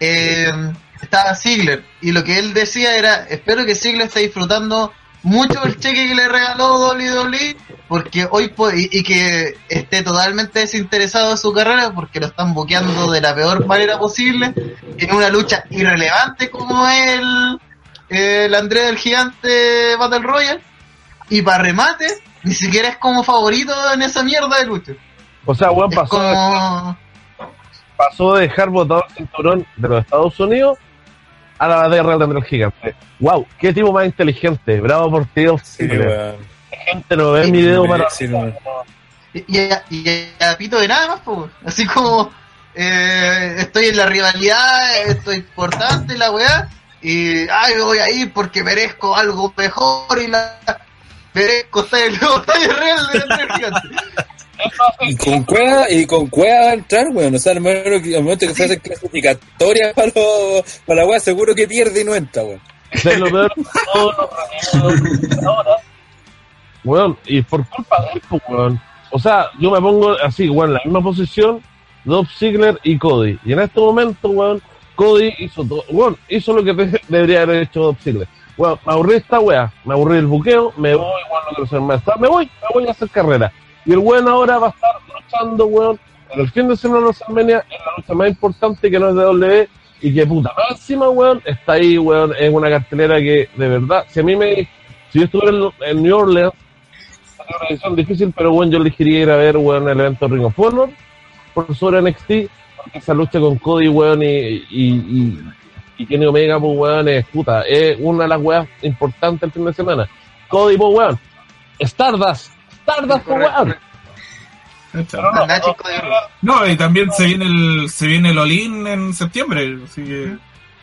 eh, estaba Ziggler. Y lo que él decía era, espero que Ziggler esté disfrutando mucho el cheque que le regaló WWE, porque hoy y, y que esté totalmente desinteresado de su carrera, porque lo están buqueando de la peor manera posible, en una lucha irrelevante como el, el André del Gigante Battle Royale. Y para remate, ni siquiera es como favorito en esa mierda de lucha. O sea, Es pasó, como... pasó de dejar botado el cinturón de los Estados Unidos a la de Real del Gigante. Wow, qué tipo más inteligente. Bravo por ti, Sí, gente no ve mi dedo para Sí, no. Y, y, a- y a pito de nada más, po. Así como... eh, estoy en la rivalidad, estoy importante la weá, y ay, me voy a ir porque merezco algo mejor y la... Veresco está en el nuevo <laughs> estadio real de Gigante. Y con cueva, y con cueva va a entrar, weón. O sea, al momento que, al momento que se hace clasificatoria para, los- para la weá, seguro que pierde y no entra, weón. ¿Sabes lo peor? Weón, y por culpa de él, pues, weón. O sea, yo me pongo así, weón, en la misma posición, Dolph Ziggler y Cody. Y en este momento, weón, Cody hizo todo, weón, hizo lo que de- <laughs> debería haber hecho Dolph Ziggler. Weón, me aburrí esta weá, me aburrí el buqueo, me voy, weón, no quiero ser más. Me voy, me voy a hacer carrera. Y el weón ahora va a estar luchando, weón, en el fin de semana de WrestleMania, en la lucha más importante que no es de W, y que puta, más encima, weón, está ahí, weón, en una cartelera que, de verdad, si a mí me, si yo estuviera en, New Orleans, una decisión difícil, pero bueno, yo elegiría ir a ver, weón, el evento Ring of Honor, por sobre NXT, porque esa lucha con Cody, weón, y, y, y, y Kenny Omega, pues, weón, es puta, es una de las weas importantes el fin de semana. Cody, pues, weón, Stardust, Nachi Cody Rhodes. No, y también se viene el se viene el Olin en septiembre, así que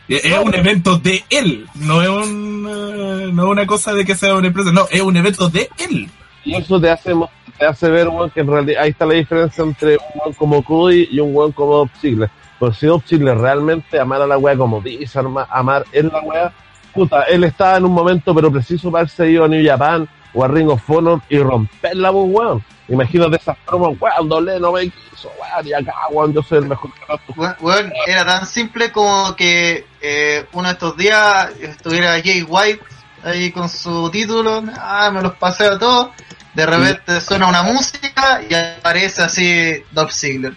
es es un evento de él, no es un eh, no es una cosa de que sea una empresa, no, es un evento de él. Y eso te hace, mo- te hace ver, weón, que en realidad ahí está la diferencia entre un weón como Cody y un weón como Ziggler. Pero si Ziggler realmente amara la weá como dice amar en la weá, puta, él estaba en un momento pero preciso para haberse ido a New Japan o a Ring of Honor y romperla, pues, weón. Imagínate esas promos, weón, doble no me quiso, weón, y acá, weón, yo soy el mejor Weón, weón, era tan simple como que eh, uno de estos días estuviera Jay White ahí con su título, ah, me los pasé a todos, de repente suena una música y aparece así Dolph Ziggler.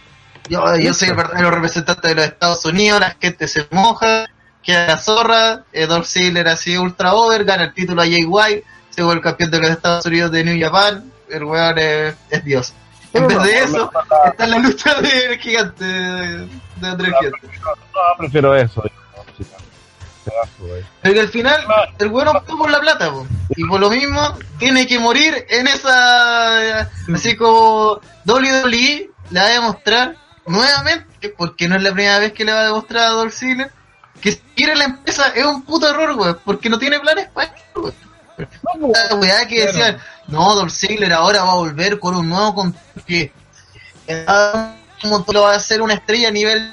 Yo, yo soy el verdadero representante de los Estados Unidos, la gente se moja, queda la zorra, eh, Dolph Ziggler así ultra over, gana el título a Jay White, se el campeón de los Estados Unidos de New Japan, el weón es, es Dios. En vez de eso, está en la lucha del gigante, de Andrés Gigante. No, prefiero eso. Pero al final, el weón optó por la plata, po. y por lo mismo tiene que morir en esa. Así como WWE le va a demostrar nuevamente, porque no es la primera vez que le va a demostrar a Dolph Ziggler, que seguir en la empresa es un puto error, weón, porque no tiene planes para esto, weón. La weá que decían, no, Dolph Ziggler ahora va a volver con un nuevo contrato que eh, lo vas a hacer una estrella a nivel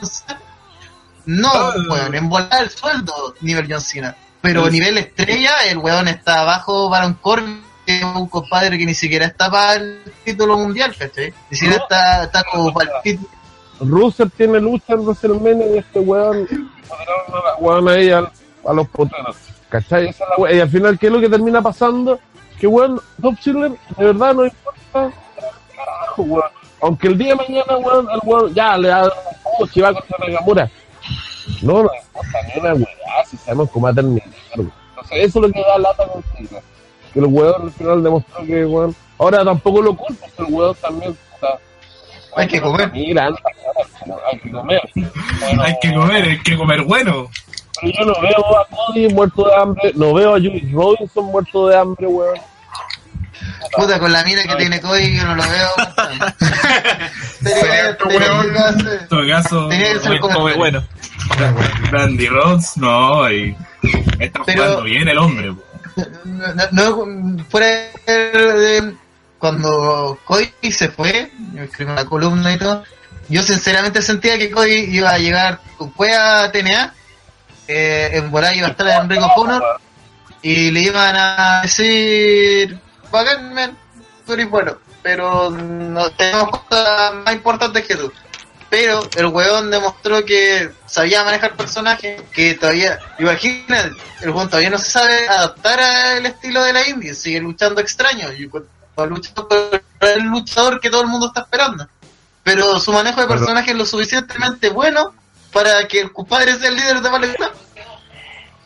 no, weón, en volar el sueldo nivel John Cena. Pero a nivel estrella, el weón está abajo Baron Corbin, que es un compadre que ni siquiera está para el título mundial, ¿cachai? Ni siquiera está, está como para el título. Russell tiene lucha en WrestleMania y este weón weón ahí al- a los poteros. ¿Cachai? Esa es la wea. Y al final, ¿qué es lo que termina pasando? Que weón, Top Ziggler de verdad no importa. Carajo, weón. Aunque el día de mañana, weón, el weón ya le da un si va contra. No nos importa ni una weá, si sabemos cómo va a terminar. weón. Entonces, eso es lo que da lata con Ziggler. Que el weón al final demostró que, weón. Ahora tampoco lo culpo, pero el weón también. está Hay que comer. Mira, hay que comer. Hay que comer, hay que comer bueno. Pero yo no veo a Cody muerto de hambre, no veo a Julius Robinson muerto de hambre, weón. Puta, con la mira que tiene Cody, yo no lo veo. <laughs> En todo caso, Come bueno. Randy Rhodes, no, y está Pero- jugando bien el hombre. no, no, fuera de cuando Cody se fue, yo escribí una columna y todo, yo sinceramente sentía que Cody iba a llegar con cueva a TNA, eh, en volar iba a estar en Ring of Honor y le iban a decir, bacán, man, tú eres bueno, pero no tenemos cosas más importantes que tú. Pero el weón demostró que sabía manejar personajes, que todavía, imagina, el weón todavía no se sabe adaptar al estilo de la indie, sigue luchando extraño, y cuando lucha por el luchador que todo el mundo está esperando. Pero su manejo de personajes es lo suficientemente bueno para que el compadre sea el líder de Ballet Club.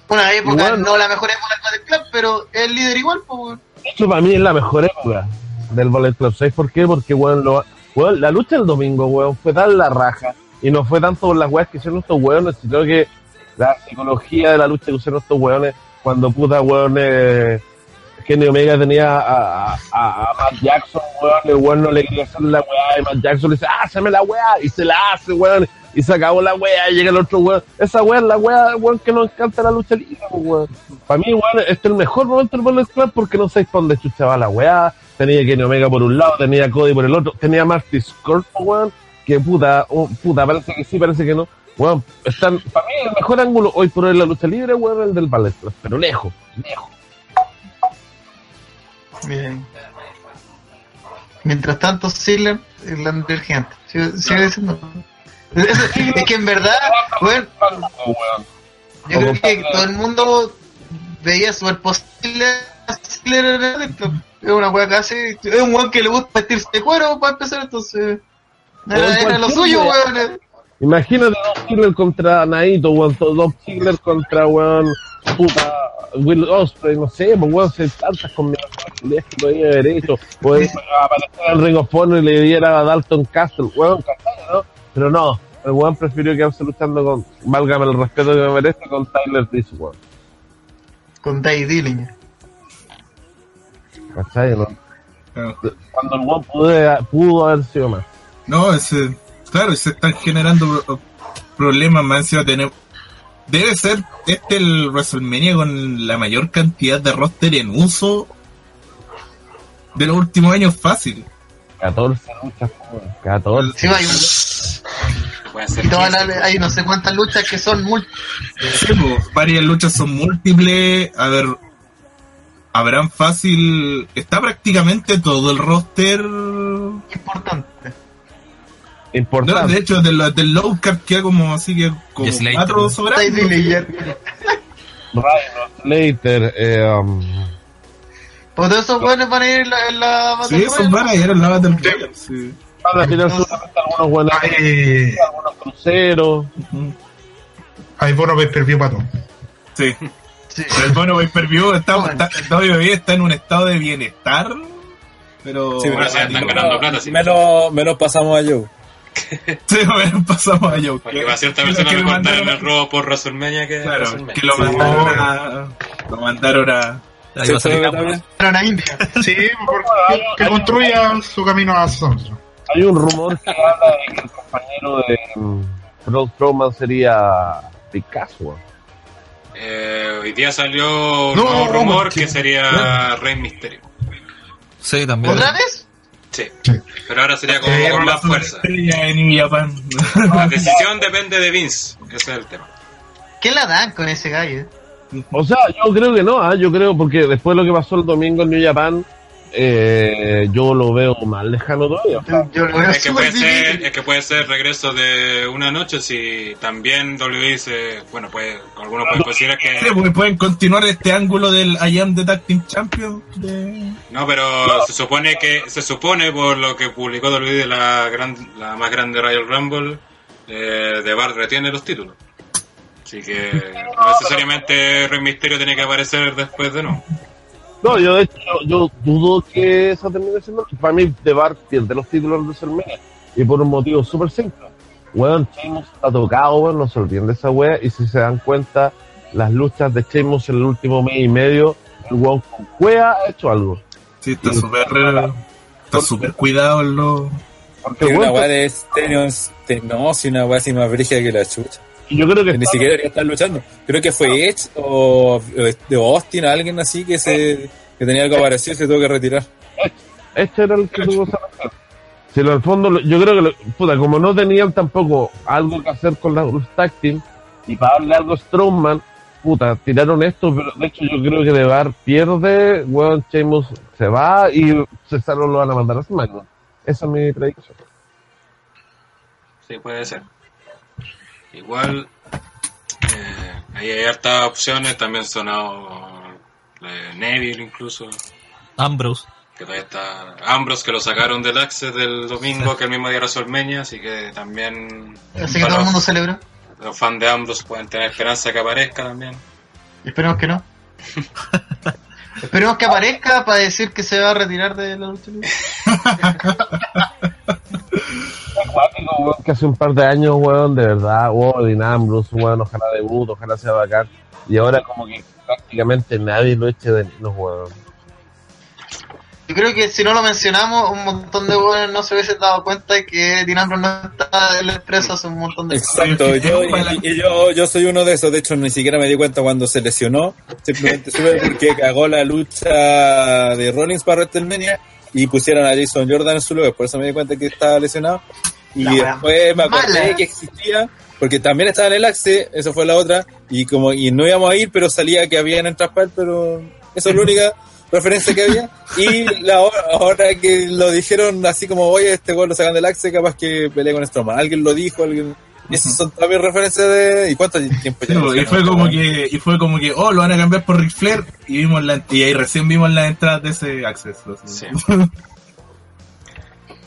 Una época, Igual- no la mejor época del Ballet Club, pero es el líder igual, pues, weón. Eso para mí es la mejor época del Ballet Club. ¿Sabes por qué? Porque, weón, lo- weón, la lucha del domingo, weón, fue tan la raja. Y no fue tanto por las weas que hicieron estos weones, sino que la psicología de la lucha que usaron estos weones, cuando puta weones Kenny Omega tenía a, a, a- a Matt Jackson, weón, el weón no le quería hacer la weá, y Matt Jackson le dice, hazme la weá, y se la hace, weón, y se acabó la wea, llega el otro weón. Esa wea es la wea, weón, que nos encanta la lucha libre, pues, weón. Para mí, weón, este es el mejor momento del Bullet Club porque no sabéis para dónde chucha va la wea. Tenía Kenny Omega por un lado, tenía Cody por el otro, tenía Marty Scurll, weón, que puta, oh, puta, parece que sí, parece que no. Weón, están, para mí el mejor ángulo hoy por hoy en la lucha libre, weón, el del Bullet Club, pero lejos, lejos. Bien. Mientras tanto, Ziggler, el. Sigue, sigue diciendo. Es, que en verdad, bueno, yo creo que todo el mundo veía súper posible. Es una wea casi. Es un weón que le gusta vestirse de cuero para empezar, entonces. Era, era lo suyo, weón. Imagínate dos Ziggler contra Naito, weón, dos Ziggler contra, weón, puta, Will Ospreay, no sé, pues weón, se tantas combinaciones que podía haber hecho. <laughs> Aparecer en Ring of Honor y le diera a Dalton Castle, weón, ¿cachai, no? Pero no, el weón prefirió quedarse luchando con, válgame el respeto que me merece, con Tyler weón. Con Dave Dillinger. ¿Cachai, no? Claro. Cuando el weón pudo, pudo haber sido más. No, ese, claro, se están generando pro- problemas más encima tenemos Debe ser este el WrestleMania con la mayor cantidad de roster en uso de los últimos años fácil. 14 luchas, weón, 14. Sí, hay, un- Pueden ser y todas 15, las- hay no sé cuántas luchas que son múltiples. Sí, pues, varias luchas son múltiples. A ver, habrán fácil. Está prácticamente todo el roster. Importante. Importante. de hecho, del, del low card queda como así que como Y Slater, cuatro sobrando. Slater, eh, um, Pues todos esos buenos van a ir en la, en la Sí, esos van a ir en la Battle Royale, sí. Van a tirar seguramente algunos buenos, Hay, algunos cruceros. hay bono pay per view para todo. Sí. Sí. Pero el bueno pay per view está, está, WWE está en un estado de bienestar. Pero. Sí, Ahora sí están ganando plata, sí. Menos, menos pasamos a Joe. <laughs> Sí, bueno, pasamos a Joe. Porque va a cierta que- persona que contaron el mandaron- robo por WrestleMania que Claro, WrestleMania. que lo mandaron a. Lo mandaron a. Ahí va a salir a India. <laughs> Sí, porque que construya su camino a SummerSlam. Hay un rumor que habla de que el compañero de Braun Strowman sería Picasso. Eh, hoy día salió un No, nuevo rumor que sería Rey Misterio. Sí, también. ¿Otra vez? Sí. Sí. Pero ahora sería como Eh, con más fuerza. En New Japan. La decisión depende de Vince. Ese es el tema. ¿Qué la dan con ese gallo? O sea, yo creo que no, ¿ah? yo creo porque después de lo que pasó el domingo en New Japan, eh, yo lo veo más lejano todavía. Yo lo veo Es que, puede ser, difícil. es que puede ser regreso de una noche si también WWE dice, bueno, pues algunos pueden considerar Sí, que porque pueden continuar este ángulo del I am the Tag Team Champion. De... no, pero se supone que se supone por lo que publicó WWE de la gran, la más grande Royal Rumble eh, de Bar retiene los títulos. Así que no necesariamente Rey Misterio tiene que aparecer después de no. No, yo de hecho, yo, dudo que esa termine siendo. Para mí, The Bar pierde los títulos de WrestleMania. Y por un motivo súper simple. Weón, Sheamus está tocado, weón, no se olviden de esa wea. Y si se dan cuenta, las luchas de Sheamus en el último mes y medio, el weón con cuea ha hecho algo. Sí, está súper. Está súper cuidado en lo. Porque, una weá de estenosis, una weá así más brígida que la chucha. Yo creo que ni siquiera debería estar luchando. Creo que fue Edge o de Austin, alguien así que se que tenía algo parecido y se tuvo que retirar. Este era el que tuvo esa. Si en el fondo, yo creo que, lo- puta, como no tenían tampoco algo que hacer con la- los tag team, y para darle algo a Strowman, puta, tiraron esto, pero de hecho yo creo que De Bar pierde, weón, Sheamus se va y Cesaro lo van a mandar a SmackDown. Esa es mi predicción. Sí, puede ser. Igual, eh, ahí hay hartas opciones, también sonado eh, Neville incluso, Ambrose. que todavía está Ambrose que lo sacaron del Access del domingo, que el mismo día era Solmeña, así que también Así que todo el mundo celebró. los fans de Ambrose pueden tener esperanza que aparezca también. Esperemos que no. <laughs> Esperemos que aparezca para decir que se va a retirar de la lucha libre. <laughs> Acuático, weón, que hace un par de años, weón, de verdad, weón, Dean Ambrose, weón, ojalá debut, ojalá sea bacán. Y ahora como que prácticamente nadie lo eche de menos, weón. yo creo que si no lo mencionamos, un montón de buenos no se hubiesen dado cuenta de que Dean Ambrose no está en la empresa hace un montón de Exacto, yo, y, y yo, yo soy uno de esos, de hecho ni siquiera me di cuenta cuando se lesionó, simplemente supe porque cagó la lucha de Rollins para WrestleMania y pusieron a Jason Jordan en su lugar, por eso me di cuenta que estaba lesionado y La después me acordé mala. que existía porque también estaba en el Axe, eso fue la otra y como y no íbamos a ir, pero salía que había en el Traspal, pero eso es la única <laughs> referencia que había. Y la hora, ahora que lo dijeron así como oye este gol lo sacan del Axe capaz que peleé con Strowman alguien lo dijo alguien y esas son también referencias de ¿y cuánto tiempo Sí, y fue como que y fue como que oh lo van a cambiar por Ric Flair y vimos la y ahí recién vimos las entradas de ese acceso Sí. <laughs>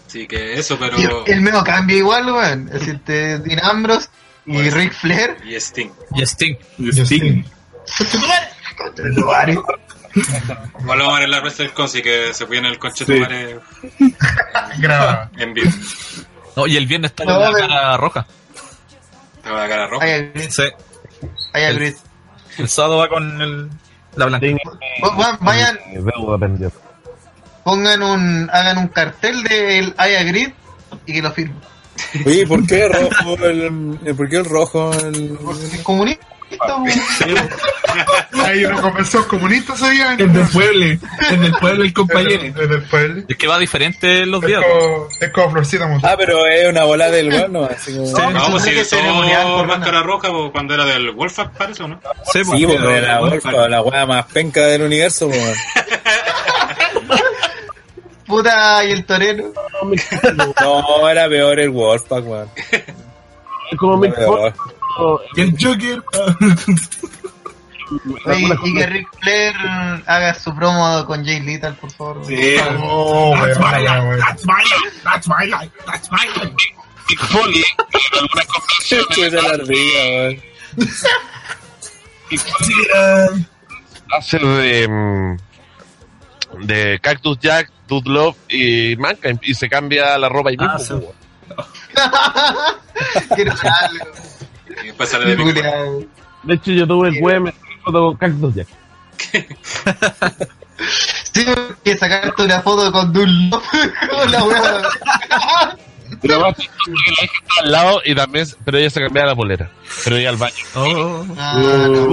Así que eso, pero. Y el, el medio cambia igual, weón. Es decir, te- Dean Ambrose y Pues- Ric Flair. Y Sting. Y Sting. Sting. Conchetumare. Igual lo vamos a ver en la Wrestle Con, así que se viene el conche Sí. Grabado. en vivo. No, y el viernes está No, con la pero- cara roja. Te va a cara roja. Agree. Sí. I agree. El sábado va con el, la blanca. Va- va- Vayan. Pongan un, hagan un cartel del I agree y que lo firmen. Oye, ¿por qué <laughs> rojo el, eh, por qué el rojo el, Porque es comunista. Hay <laughs> una convención comunista, ¿sabían? Es del pueblo, es del pueblo el compañero. es del pueblo. Es que va diferente los días. es como Florcita. Ah, pero es una bola del bueno, así como... No, No, pues si máscara roja cuando era del Wolfpack, parece, ¿o no? Sí, pues, porque la, la wea más penca del universo, weón. <laughs> Puta, y el torero. <laughs> No, era peor el Wolfpack, weón. Es como. Foley, Y el Joker. <laughs> Oye, y que Ric Flair haga su promo con Jay Little, por favor. Sí. Oh, That's weón, my life, that's my life, that's my life, that's my life. Mick Foley, <laughs> en algunas Chucha la ardilla, hace de mm, de Cactus Jack, Dude Love y Mankind y se cambia la ropa <laughs> y mismo. Ah, sí. de. Culeado. De hecho, yo tuve el web foto con Cactus Jack. <laughs> Sí, que sacarte una foto con Dunlop. <laughs> con la wea. Pero más la hija estaba al lado y también, pero ella se cambiaba la polera. Pero ella al baño. Oh, Ah, no.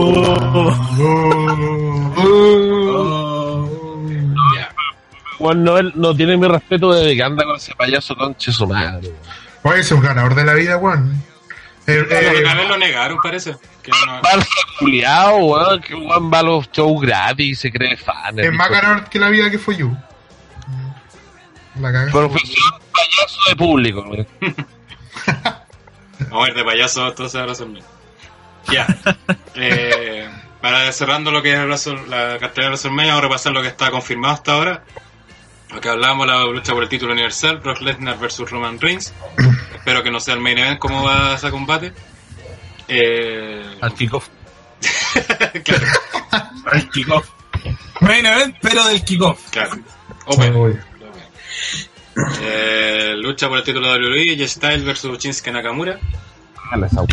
Oh. Ya. Juan Noel no tiene mi respeto desde que anda con ese payaso conche su madre. Oye, es un ganador de la vida, weón. Eh, eh, una vez lo negaron, parece. Que no- weón, que Juan va a los shows gratis y se cree fan. es más ganador que la vida que fue you. La. Profesión payaso de público, weón. Vamos a ir de payaso entonces a WrestleMania. Ya. Eh, para cerrando lo que es la cartelera de WrestleMania, vamos a repasar lo que está confirmado hasta ahora. Lo que hablábamos, la lucha por el título universal, Brock Lesnar versus Roman Reigns. <clears throat> Espero que no sea el main event como va ese combate. Eh, al kickoff. <laughs> claro, <laughs> El kickoff. Main event, pero del kickoff. claro. Open. Eh, lucha por el título de WWE, Styles versus Shinsuke Nakamura. Weón.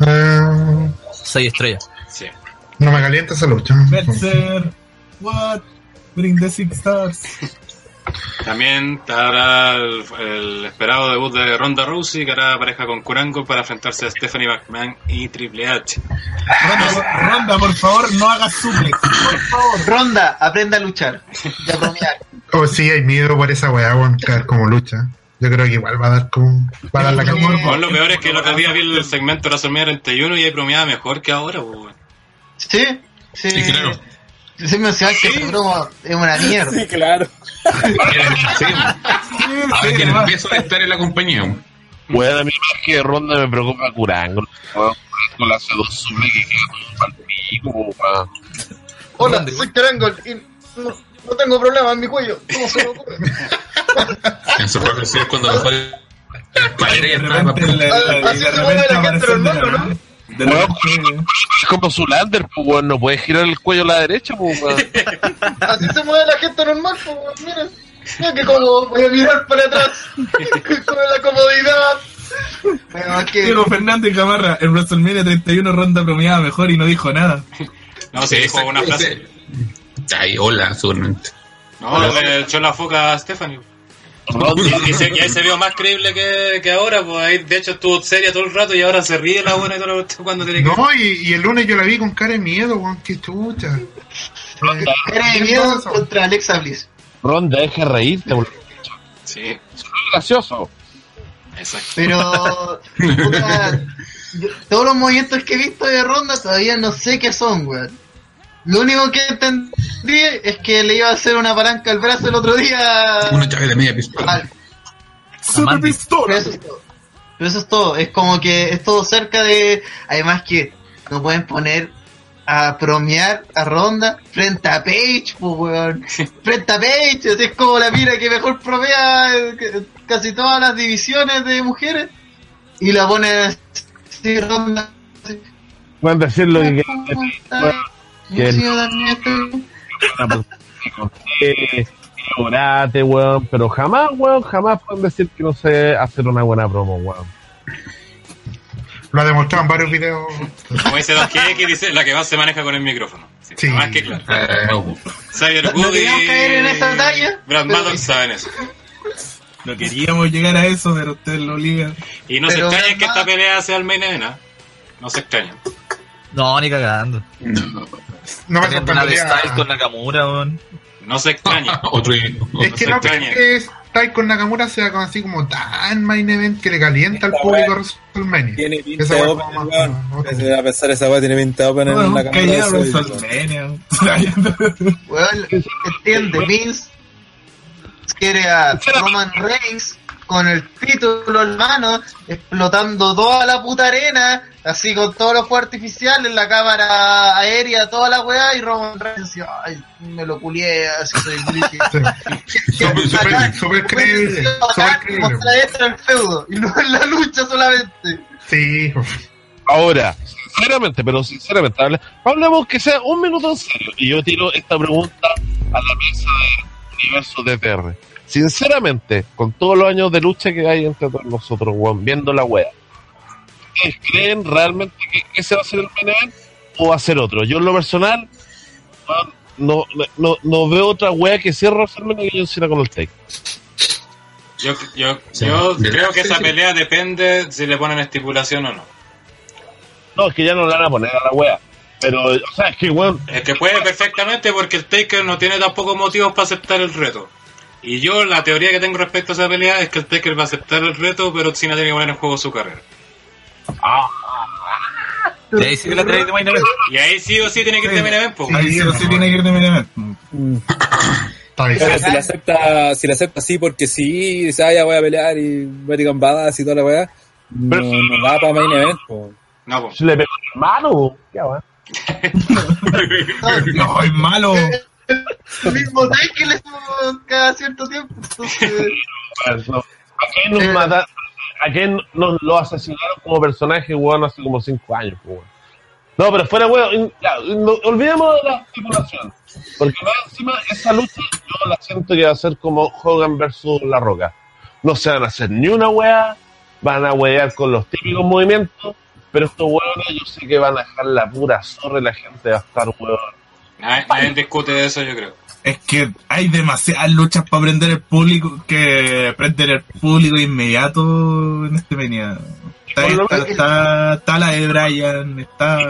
Eh, Seis estrellas. Sí. no me calienta esa lucha. Meltzer. What? Bring the six stars. <laughs> También estará el, el esperado debut de Ronda Rousey, que hará pareja con Kurango para enfrentarse a Stephanie McMahon y Triple H. Ronda, Ronda, por favor, no hagas suplex. Por favor. Ronda, aprenda a luchar. Y a bromear. Oh, sí, hay miedo por esa weá, weón. Que a ver cómo lucha. Yo creo que igual va a dar como. Va a dar la. Bueno, lo peor es que el otro día vi el segmento de WrestleMania 31 y ahí bromeaba mejor que ahora, weón. Sí, sí. Sí, claro. Sí, me decía que esta broma es una mierda. Sí, <laughs> claro. Sí, ahora tiene el peso de estar en la compañía. Bueno, a mí más que Ronda me preocupa Curango. Curango la hace dos subes que queda pico, weón. Hola, soy Triangle y no, no tengo problema en mi cuello. ¿Cómo se me ocurre? <laughs> En su rol es cuando mejor para De estaba repente, la- la- Así de se mueve la gente el la- ¿no? De repente- <laughs> Es como Zulander, pues, weón. No puede girar el cuello a la derecha, pues, weón. <laughs> Así se mueve la gente normal, pues, weón, mira. Mira que como voy a mirar para atrás. <laughs> Con la comodidad. Es que. Diego Fernández Gamarra, en WrestleMania 31 Ronda bromeaba mejor y no dijo nada. No, sí, dijo una frase. Ay, hola, seguramente. No, le echó la foca a Stephanie. Y, y se- ahí se vio más creíble que, que ahora, pues ahí de hecho estuvo seria todo el rato y ahora se ríe la buena y todo lo que cuando tiene que... No, y, y el lunes yo la vi con cara de miedo, weón, qué chucha. Era de ¿qué miedo contra Alexa Bliss. Ron, deje reírte, weón. Sí, Es gracioso. exacto. Pero, <laughs> puta, yo- todos los movimientos que he visto de Ronda todavía no sé qué son, weón. Lo único que entendí es que le iba a hacer una palanca al brazo el otro día. Una llave de media pistola. al- ¡Super Mandy. Pero pistola! eso es todo. Pero eso es todo. Es como que es todo cerca de. Además que no pueden poner a promear a Ronda frente a Paige, pues, weón. Frente a Paige. así Es como la mira que mejor promea eh, casi todas las divisiones de mujeres. Y la pone así, Ronda. así, decir lo que Que- Sí, también estoy- Eh, weón, pero jamás, weón, jamás pueden decir que no sé hacer una buena promo, weón. Lo ha demostrado en varios videos. Como dice Don que dice la que más se maneja con el micrófono. Sí, Sí. Más que claro. Eh, no, Xavier No caer en esa talla, Brad Maddox saben eso. No queríamos llegar a eso, pero ustedes lo obligan. Y no Pero se extrañen que esta pelea sea el main event, ¿ah? No se extrañen. No, ni cagando. No me una de sorprendería. Styles con Nakamura, weón. No se extrañen. <laughs> Otro, Es que no creo extraña. que Tai con Nakamura sea como así como tan main event que le calienta al público WrestleMania. Tiene pinta Esa de open, a pensar esa weá tiene pinta de open en Bueno, la cámara. de WrestleMania. <laughs> Weón, entiende, Vince quiere a Roman Reigns con el título en mano, explotando toda la puta arena, así con todos los fuegos artificiales, la cámara aérea, toda la weá, y Roman Reigns decía, ay, me lo culié, así soy. <laughs> Súper- creíble, súper creíble. Mostrar esto en el feudo, y no en la lucha solamente. Sí, Ahora, sinceramente, pero sinceramente, hable- hablemos que sea un minuto en serio. Y yo tiro esta pregunta a la mesa del universo DTR. Sinceramente, con todos los años de lucha que hay entre todos nosotros, weón, viendo la wea, ¿ustedes creen realmente que ese va a ser el main o va a ser otro? Yo en lo personal, weón, no, no, no veo otra wea que cierre WrestleMania que John Cena con el take. Yo, yo, Sí. yo creo que esa pelea depende si le ponen estipulación o no. No, es que ya no le van a poner a la wea. Pero, o sea, es que, weón, Es que puede perfectamente porque el Taker no tiene tampoco motivos para aceptar el reto. Y yo la teoría que tengo respecto a esa pelea es que el Taker va a aceptar el reto, pero Cena tiene que poner en juego su carrera. Y ahí sí que la de main event. Y ahí sí o sí tiene que ir de main event, po. Ahí sí o sí tiene que ir de main event. está Pero difícil. si la acepta, si la acepta así porque sí, dice, ah, ya voy a pelear y Vatican Badass y toda la weá, no, no va para main event, po. No, po. si le pegó a mi hermano, ¿qué va? No, es malo. El mismo hacemos cada cierto tiempo. Entonces. ¿A quién nos Eh. mata? ¿A quién nos lo asesinaron como personaje, weón, hace como 5 años? No, pero fuera, weón, olvidemos de la estipulación. Porque encima, esa lucha yo la siento que va a ser como Hogan versus La Roca. No se van a hacer ni una wea, van a wear con los típicos movimientos, pero estos weones yo sé que van a dejar la pura zorra y la gente va a estar, weón. Nadie, nadie discute de eso, yo creo. Es que hay demasiadas luchas para prender el público que prender el público inmediato en este venía. Está, está, está, está la de Brian, está.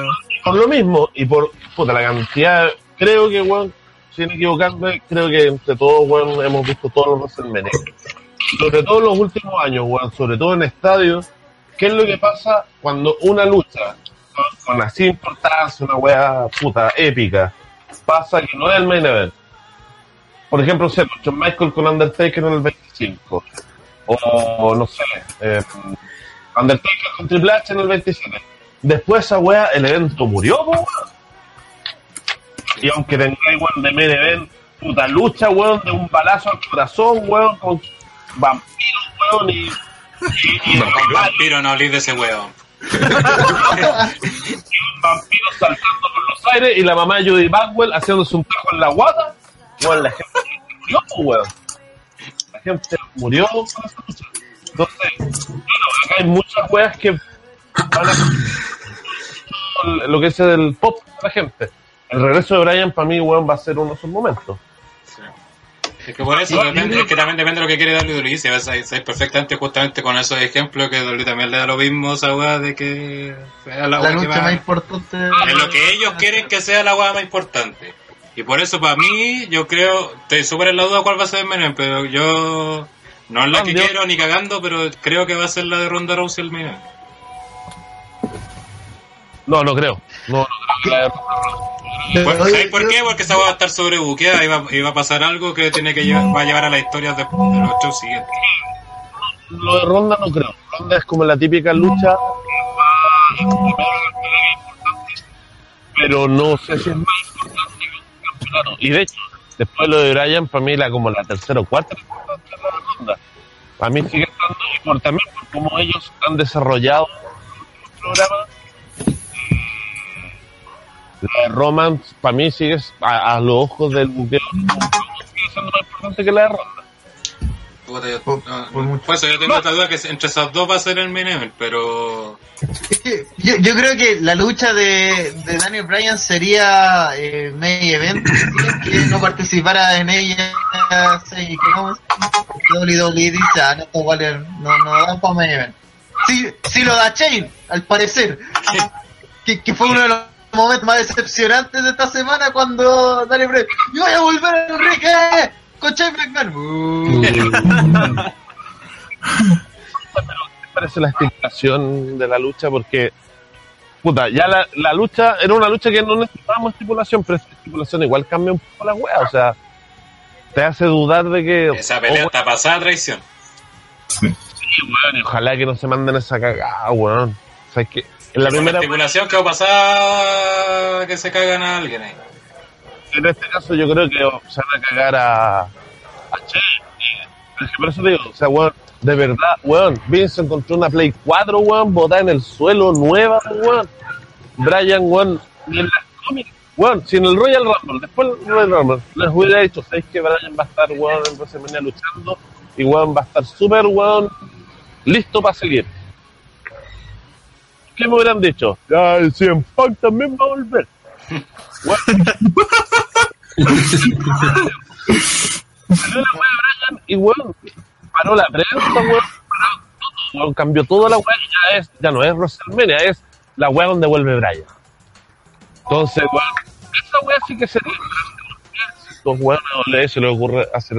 por lo mismo y por puta, la cantidad, creo que, weón, sin equivocarme, creo que entre todos, weón, hemos visto todos los WrestleMania. Sobre todo en los últimos años, weón, sobre todo en estadios, ¿qué es lo que pasa cuando una lucha con, con así importancia, una weá puta épica, pasa que no es el main event? Por ejemplo, sé, Shawn Michael con Undertaker en el 25. O, no sé, eh, Undertaker con Triple H en el 27. Después esa weá, el evento murió, po. Y aunque tengáis, weón, de main event, puta lucha, weón, de un balazo al corazón, weón, con vampiros, weón, y... y, y <laughs> Vampiro, no de ese weón. Un vampiro saltando por los aires y la mamá de Judy Bagwell haciéndose un tajo en la guata, weón, la gente murió, weón. La gente murió. Entonces, bueno, acá hay muchas weas que van a lo que es el pop de la gente. El regreso de Brian para mí, weón, va a ser uno de esos momentos. Es que por eso depende, es que también depende de lo que quiere darle WWE. Si ves, sabes perfectamente justamente con esos ejemplos que WWE también le da lo mismo a esa weá de que sea la, La lucha más importante. Es lo que ellos quieren que sea la weá más importante. Y por eso para mí, yo creo, estoy súper en la duda cuál va a ser el pero yo no es la que quiero ni cagando, pero creo que va a ser la de Ronda Rousey el event. No, no creo. No, no creo que la Oye, ¿Sabes por qué? Porque esa va a estar sobrebuqueada y va, y va a pasar algo que tiene que llevar, va a llevar a la historia de, de los shows siguientes. Lo de Ronda no creo. Ronda es como la típica lucha. Pero no sé si es más importante que un campeonato. Y de hecho, después lo de Bryan, para mí la como la tercera o cuarta importante Ronda. Para mí sigue estando, y por, cómo ellos han desarrollado los programas. La de Roman, para mí sigue a, a los ojos del de sigue siendo más importante que la de Ronda. Puta, yo- Por- no, eso yo tengo esta duda que entre esas dos va a ser el main event, pero yo, yo creo que la lucha de, de Daniel Bryan sería eh, main event si que no participara en ella sí, que no WWE dice ah no esto vale no no dan para main event sí, sí lo da Chain al parecer. Que, que fue uno de los momentos más decepcionantes de esta semana cuando Daniel Bryan yo voy a volver a Enrique con Chain McMahon Uh. <laughs> parece la estipulación de la lucha porque puta, ya la, la lucha era una lucha que no necesitábamos estipulación, pero esta estipulación igual cambia un poco la wea, o sea, te hace dudar de que esa pelea oh, está pasada a traición. sí, weón, y ojalá que no se manden esa cagada, weón. O sea, es que en la primera estipulación que va a pasar que se cagan a alguien ahí. en este caso yo creo que se van a cagar a, a Che. Y- por eso te digo, o sea, weón, de verdad, weón, Vince encontró una Play 4, weón, botada en el suelo, nueva, weón. Brian, weón, ni en las cómics, weón, si en el Royal Rumble, después del Royal Rumble, les hubiera dicho, ¿sabéis que Brian va a estar, weón, en WrestleMania luchando? Y weón, va a estar súper, weón, listo para seguir. ¿Qué me hubieran dicho? Ya, el CM Punk también va a volver. Salió la wea Brian y weón, paró la prensa, weón, paró todo, weón, cambió toda la wea y ya es, ya no es WrestleMania, es la wea donde vuelve Brian. Entonces, weón, esa wea sí que sería estos weones se le ocurre hacer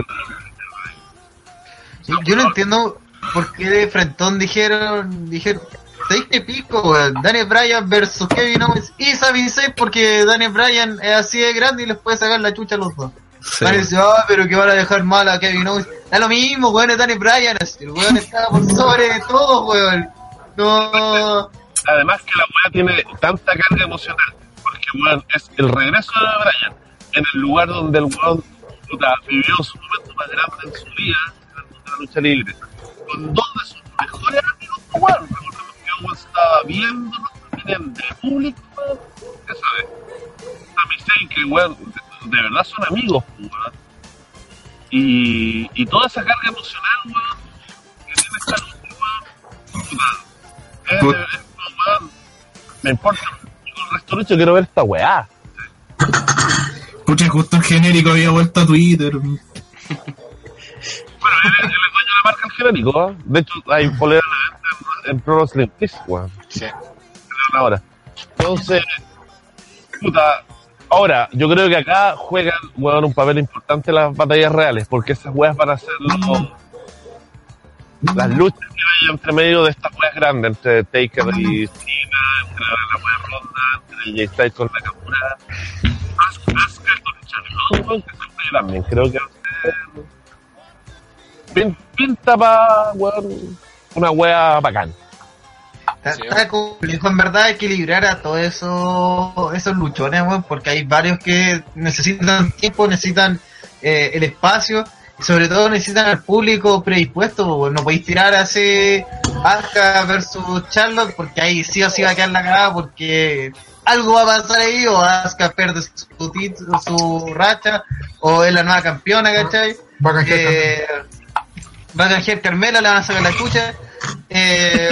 yo no entiendo por qué de Frentón dijeron, dijeron, ¿sabéis qué pico, weón? Daniel Bryan versus Kevin Owens y Sami Zayn porque Daniel Bryan es así de grande y les puede sacar la chucha a los dos. Sí. Ah, pero que van a dejar mal a Kevin Owens. Da lo mismo, weón, es Daniel Bryan, así, el weón está por sobre todo, weón. No, Además que la weá tiene tanta carga emocional, porque weón, es el regreso de Brian en el lugar donde el weón puta, vivió su momento más grande en su vida, en el mundo de la lucha libre, con dos de sus mejores amigos, weón. Owens estaba viendo también de público, ya sabes. Sami que weón, de, de verdad son amigos, weón. Y, y toda esa carga emocional, weón, que tiene esta lucha, weón, es weón, me importa el resto de lucha, quiero ver esta weá. Pucha, justo el genérico había vuelto a Twitter. <laughs> Bueno, él, él es dueño de la marca el genérico, ¿eh? De hecho, hay polera a la venta en, en Pro Wrestling Kiss, weón. Sí. Ahora. Entonces, puta. Ahora, yo creo que acá juegan, weón, un papel importante las batallas reales, porque esas weas van a ser los- las luchas que hay entre medio de estas weas grandes, entre Taker y Cena, entre la wea ronda, entre Jay Styles con la Nakamura, Asuka con Charlotte, también creo que va a ser pinta para una wea bacán. Está, Sí, está complejo en verdad equilibrar a todos esos, esos luchones, weón, porque hay varios que necesitan tiempo, necesitan eh, el espacio y sobre todo necesitan al público predispuesto, weón. no podéis tirar así Asuka versus Charlotte porque ahí sí o sí va a quedar la cagada porque algo va a pasar ahí o Asuka pierde su, su racha o es la nueva campeona, ¿cachai? Va a canjear Eh, va a canjear Carmela, le van a sacar la chucha. Eh,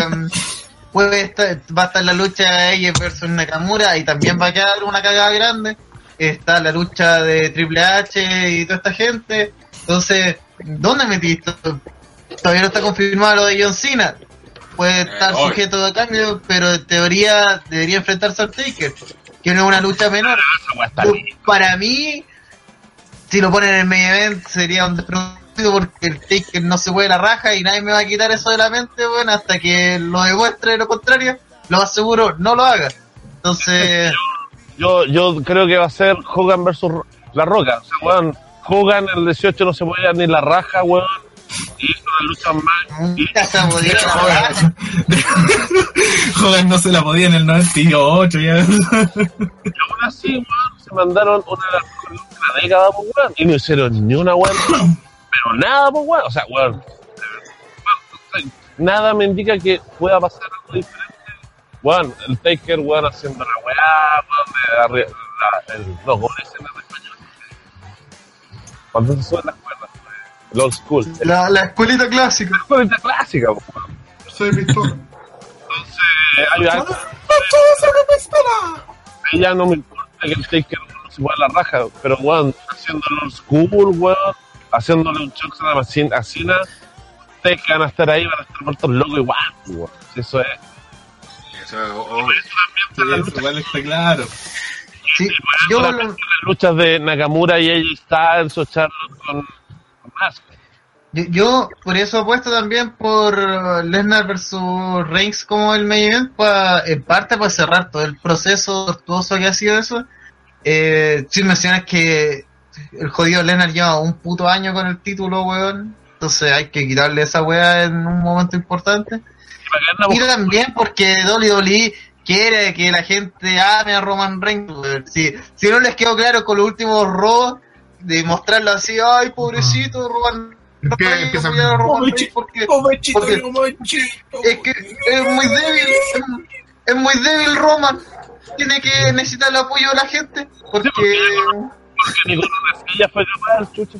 <laughs> puede estar, va a estar la lucha ella versus Nakamura y también va a quedar una cagada grande. Está la lucha de Triple H y toda esta gente. Entonces, ¿dónde metiste? Todavía no está confirmado lo de John Cena. Puede estar hoy. sujeto a cambio, pero en teoría debería enfrentarse al Taker, que no es una lucha menor. Bien. para mí, si lo ponen en el main event, sería un despropósito porque el Taker no se puede la raja y nadie me va a quitar eso de la mente, bueno, hasta que lo demuestre lo contrario, lo más seguro no lo haga. Entonces, <laughs> Yo, yo creo que va a ser Hogan versus La Roca. O sea, weón, Hogan el 18 no se podía ni la raja, weón. Y hizo la lucha más. podía <laughs> la raja. <laughs> Hogan no se la podía en el 98 ya. Y aún así, weón, se mandaron una de las mejores de la década, weón. Y no hicieron ni una weón. Pero nada, pues, weón. O sea, weón. weón, Nada me indica que pueda pasar algo diferente. Weón, el Taker, weón, haciendo la weá, weón, de arri- la, el, los goles en el español. Cuando se suben las cuerdas, el old school. El La, la escuelita clásica. la escuelita clásica, weón. Soy pistola. Entonces, hay algo. Ya no me importa que el Taker se pueda la raja, pero weón, haciéndolo old school, weón, haciéndole un shock a la Cena, ustedes que van a estar ahí van a estar muertos locos igual. Si Eso es. Eso, o- Sí, eso igual está claro. Sí, yo lo- las luchas de Nakamura y AJ Styles o Charlotte con, con Mask. Yo, yo por eso apuesto también por Lesnar versus Reigns como el main event, pa- en parte para cerrar todo el proceso tortuoso que ha sido eso. Eh, sin mencionar que el jodido Lesnar lleva un puto año con el título, weón. Entonces hay que quitarle esa weá en un momento importante. Y también porque WWE quiere que la gente ame a Roman Reigns. weón. Si, si no les quedó claro con los últimos robos, de mostrarlo así, ay, pobrecito Roman Empie- Reigns, empieza- apoyar a Roman Reigns porque, porque es que es muy débil, es, es muy débil Roman. Tiene que necesitar el apoyo de la gente porque porque fue capaz, chucha.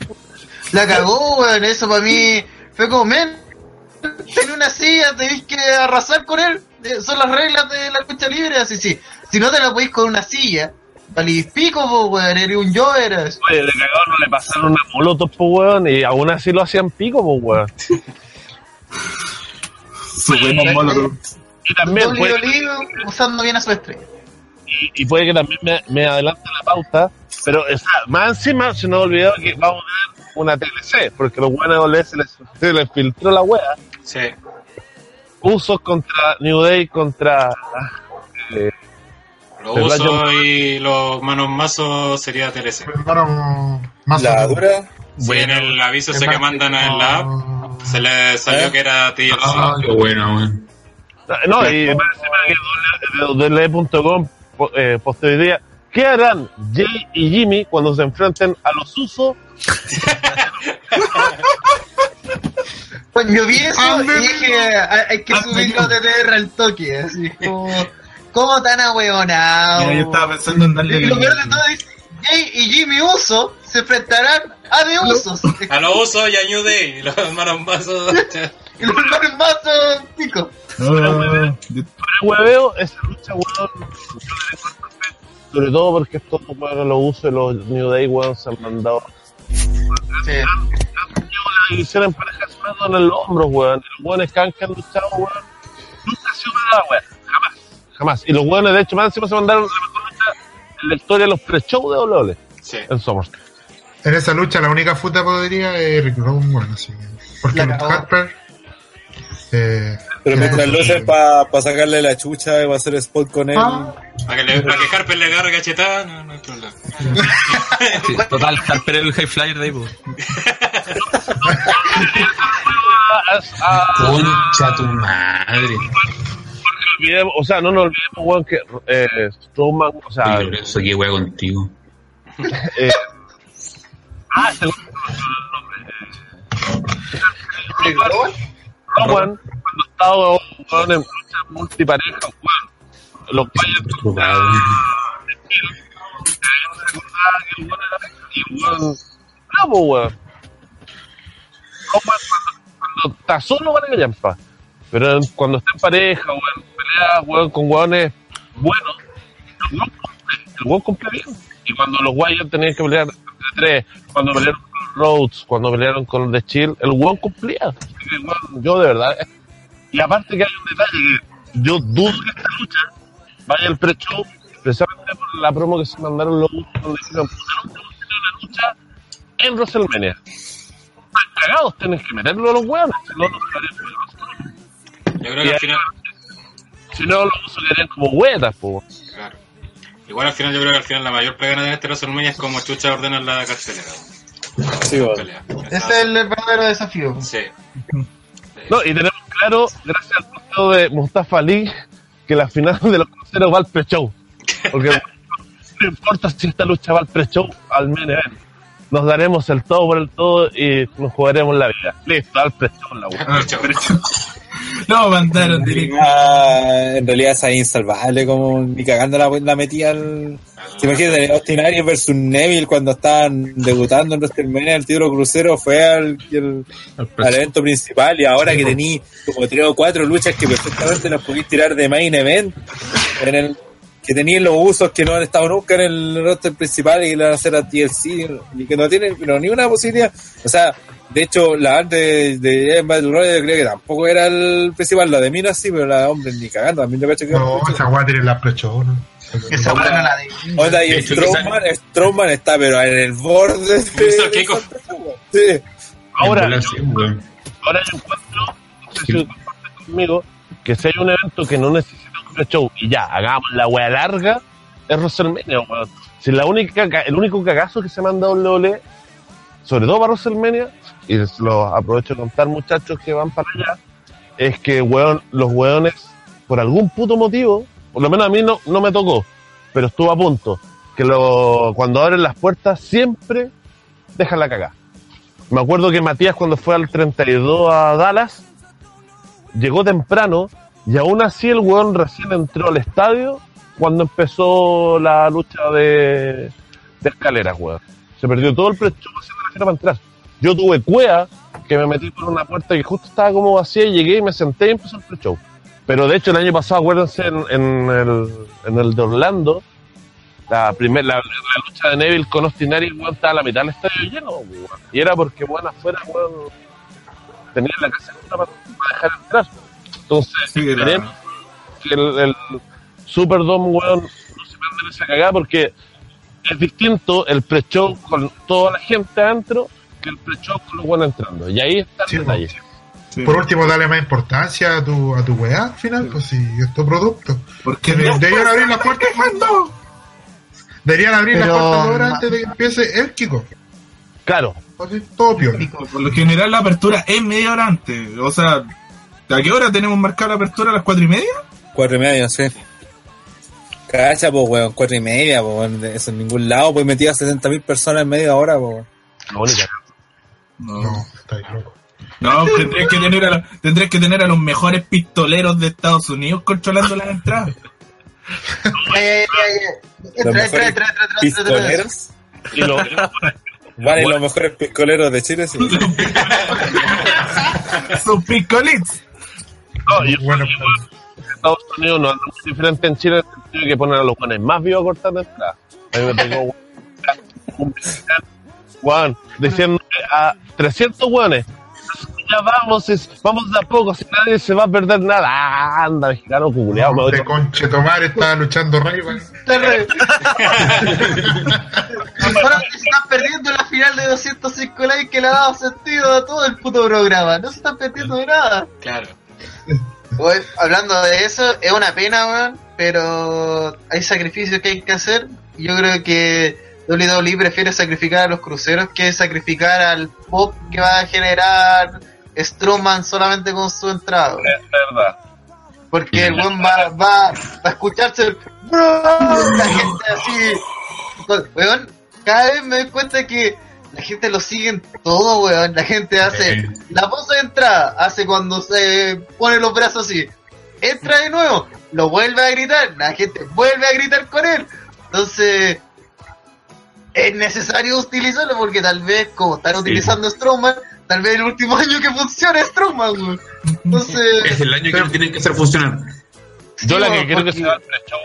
la cagó, weón. Eso para mí fue como, men, tiene una silla, tenés que arrasar con él. Eh, Son las reglas de la lucha libre, así sí. Si no te la podís con una silla, valís pico, po, weón, eres un Jover. así. Oye, de cagado no le pasaron una molotov, pues, weón, y aún así lo hacían pico, pues, weón. Molotov. Y también puede, WWE usando bien a su estrella. y, y puede que también me, me adelante la pauta, pero o sea, más encima se nos olvidó que vamos a ver una TLC, porque los buenos se les, <laughs> se les filtró la wea. sí. Usos contra New Day contra eh, Los usos y los manos mazos sería TLC. Hermano, más La o- dura. Sí, en el aviso ese que mandan en la app, se le salió ¿Eh? que era TLC. Ah, qué bueno, weón. no, y más encima que WWE.com po- eh, día ¿Qué harán Jay y Jimmy cuando se enfrenten a los usos? Bueno, yo vi eso Ah, y no, no, dije, hay, hay que Ah, subirlo no. de TR al toque, así como, ¿cómo tan ahueonado? Yo estaba pensando en darle Y lo peor de todo es, Jay y Jimmy Uso se enfrentarán a de Usos. <laughs> A los usos y a New Day, los manos mazos. y los hermanos más son pico. No, yo- Pero hueveo, esa lucha, weón, yo le. Sobre todo porque estos weones los usos y los New Day, weón, se han mandado. Sí. Han tenido la división en en el hombro, weón. Y los weones que han, que han luchado, weón, nunca ha sido nada, weón. Jamás. Jamás. Y los weones, de hecho, más encima se mandaron la mejor lucha en la historia de los pre-show de WWE Sí. en SummerSlam. En esa lucha la única futa podría es Rick Rowan, bueno, así. Porque. Harper. Eh, Pero mientras lo hacen para sacarle la chucha y va a hacer spot con él. Ah. Para que, le, que Harper le agarre cachetada, no, no hay problema. Sí, total, Harper el high flyer de ahí. Ah, ah, Concha tu madre. o sea, no nos olvidemos, weón, que eh, Strowman, o sea, Oye, Lorenzo, qué wea contigo. <laughs> eh, ah, Roman, Estaba weón, en lucha multipareja, weón, los weón, bravo, weón. Cuando, cuando está solo, vale que llampa. Pero cuando está en pareja, weón, pelea, weón, con weones buenos, el weón cumple, el weón cumple bien. Y cuando los Wyatt tenían que pelear entre tres, cuando pelearon con los Rhodes cuando pelearon con The Chill, el weón cumplía. Yo de verdad. Y aparte que hay un detalle que yo dudo que esta lucha vaya al pre-show, precisamente por la promo que se mandaron los donde dijeron, "Puta, no tenemos que tener una lucha en WrestleMania. Están cagados, tienen que meterlo a los weones, si no, no se harían por el WrestleMania. Yo creo que al final, Si no, los usos quedarían como huetas, po. claro. Igual al final, yo creo que al final la mayor pega de este WrestleMania es como chucha ordena la cartelera. Sí. Ese es el verdadero desafío. Sí. <laughs> No, y tenemos claro, gracias al punto de Mustafa Ali, que la final de los cruceros va al pre-show. Porque <laughs> no importa si esta lucha va al pre-show, al main event. Nos daremos el todo por el todo y nos jugaremos la vida. Listo, al pre-show la <laughs> No, mandaron directo. Ah, en realidad esa es insalvable, como ni cagando la, la metía al. ¿Se imaginan? Austin Aries versus Neville cuando estaban debutando en WrestleMania el título crucero fue al, al, al evento principal y ahora que tení como tres o cuatro luchas que perfectamente las pudiste tirar de main event en el que tenían los usos que no han estado nunca en el roster principal y la van a hacer a TLC y que no tienen pero ni una posibilidad. O sea de hecho la antes de Battle Royale yo creo que tampoco era el principal. La de Mina sí pero la de hombre ni cagando. A mí me parece que No, esa weá tiene la ¿no? Que se buena la de. Onda, y De hecho, Strowman, Strowman está pero en el borde de, sí. Ahora, ahora yo encuentro, no sé si compartes conmigo, que si hay un evento que no necesita un y ya, hagamos la wea larga, es WrestleMania, weón. Si la única, ca- el único cagazo que se manda WWE, sobre todo para WrestleMania, y lo aprovecho de contar muchachos que van para allá, es que weón, los weones, por algún puto motivo, por lo menos a mí no, no me tocó, pero estuvo a punto, que lo, cuando abren las puertas siempre dejan la cagada. Me acuerdo que Matías cuando fue al 32 a Dallas, llegó temprano y aún así el weón recién entró al estadio cuando empezó la lucha de, de escaleras, weón. Se perdió todo el precio haciendo la fila para entrar. Yo tuve cuea que me metí por una puerta que justo estaba como vacía y llegué y me senté y empezó el pre-show. Pero de hecho el año pasado, acuérdense, en, el, en el de Orlando, la, primer, la, lucha de Neville con Austin Aries, weón, estaba a la mitad del estadio lleno, weón. Y era porque, weón, afuera, weón, tenían la casa para, para dejar entrar. Entonces, Sí, esperemos que el, el Superdome, weón, no se mande en esa cagada porque es distinto el pre-show con toda la gente adentro que el pre-show con los buenos entrando. Y ahí está el Sí, detalle. Sí. Por último, dale más importancia a tu, a tu weá al final, pues si es tu producto. Porque no, deberían abrir las puertas cuando. Deberían abrir las puertas ahora antes de que empiece el Kiko. Claro, Así, todo piola. por lo general la apertura es media hora antes. O sea, ¿a qué hora tenemos marcada la apertura? ¿A las cuatro y media? Cuatro y media, sí. Cacha, pues, weón, cuatro y media, pues, eso en ningún lado, pues metía a 70.000 personas en media hora, pues. No. No, está ahí loco. No, tendrías que tener a, la- tendrías que tener a los mejores pistoleros de Estados Unidos controlando las entradas. Los pistoleros. Y Vale, los mejores pistoleros de Chile, sí. Sus pistolits. <laughs> no, y Bueno, Estados Unidos no es muy diferente en Chile en el sentido de que ponen a los buenos más vivos a cortar de entrada. A mí me tocó <laughs> un weón, diciendo a 300 weones, ya vamos, es- vamos de a poco, si nadie se va a perder nada. Ah, anda, mexicano culeado, me de conche tomar estaba luchando Rival. Está re- Ahora se están perdiendo la final de 205 likes que le ha dado sentido a todo el puto programa. No se están perdiendo de nada. Claro. Hablando de eso, es una pena, weón, pero hay sacrificios que hay que hacer. Yo creo que WWE prefiere sacrificar a los cruceros que sacrificar al pop que va a generar Strowman solamente con su entrada. weón. Es verdad. Porque el weón va, va, va a escucharse el... La gente así... Weón, cada vez me doy cuenta que la gente lo sigue en todo, weón. La gente hace Sí. la pose de entrada, hace cuando se pone los brazos así. Entra de nuevo, lo vuelve a gritar, la gente vuelve a gritar con él. Entonces, es necesario utilizarlo porque tal vez, como están utilizando Strowman, tal vez el último <laughs> año que funcione Strowman, weón. Entonces, Es el año que lo tienen que hacer funcionar. Yo la que creo que se va al pre-show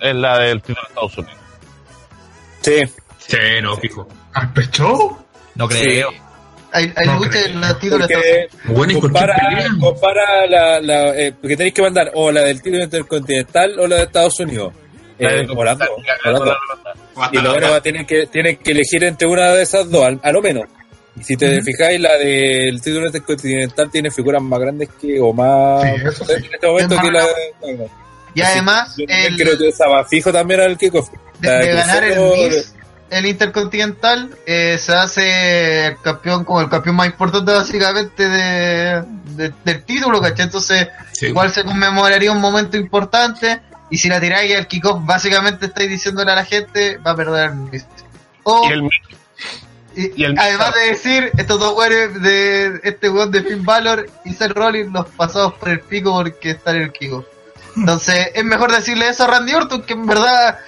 es la del título de Estados Unidos. Sí. Sí, no, fijo. ¿Al pecho? No creo. Hay, hay No en los títulos Porque Bueno, ¿y por qué compara, compara la, la eh, porque tenéis que mandar o la del título intercontinental o la de Estados Unidos. Eh, o las dos, Y lo la- bueno va a tener que, tienen que elegir entre una de esas dos, al- a lo menos. Y si te fijáis, la del título intercontinental tiene figuras más grandes que, o más Sí, eso sí. en este momento Es que la Y además, el, creo que estaba fijo también al de, de ganar el Miss, el Intercontinental, eh, se hace el campeón como el campeón más importante básicamente de, de- del título, ¿cachai? Entonces, Sí. igual se conmemoraría un momento importante y si la tiráis al kickoff, básicamente estáis diciéndole a la gente, va a perder el. O, Y el y- y el- además de decir, estos dos güeyes de este weón de Finn Balor y Seth Rollins los pasados por el pico porque están en el kickoff. Entonces, es mejor decirle eso a Randy Orton, que en verdad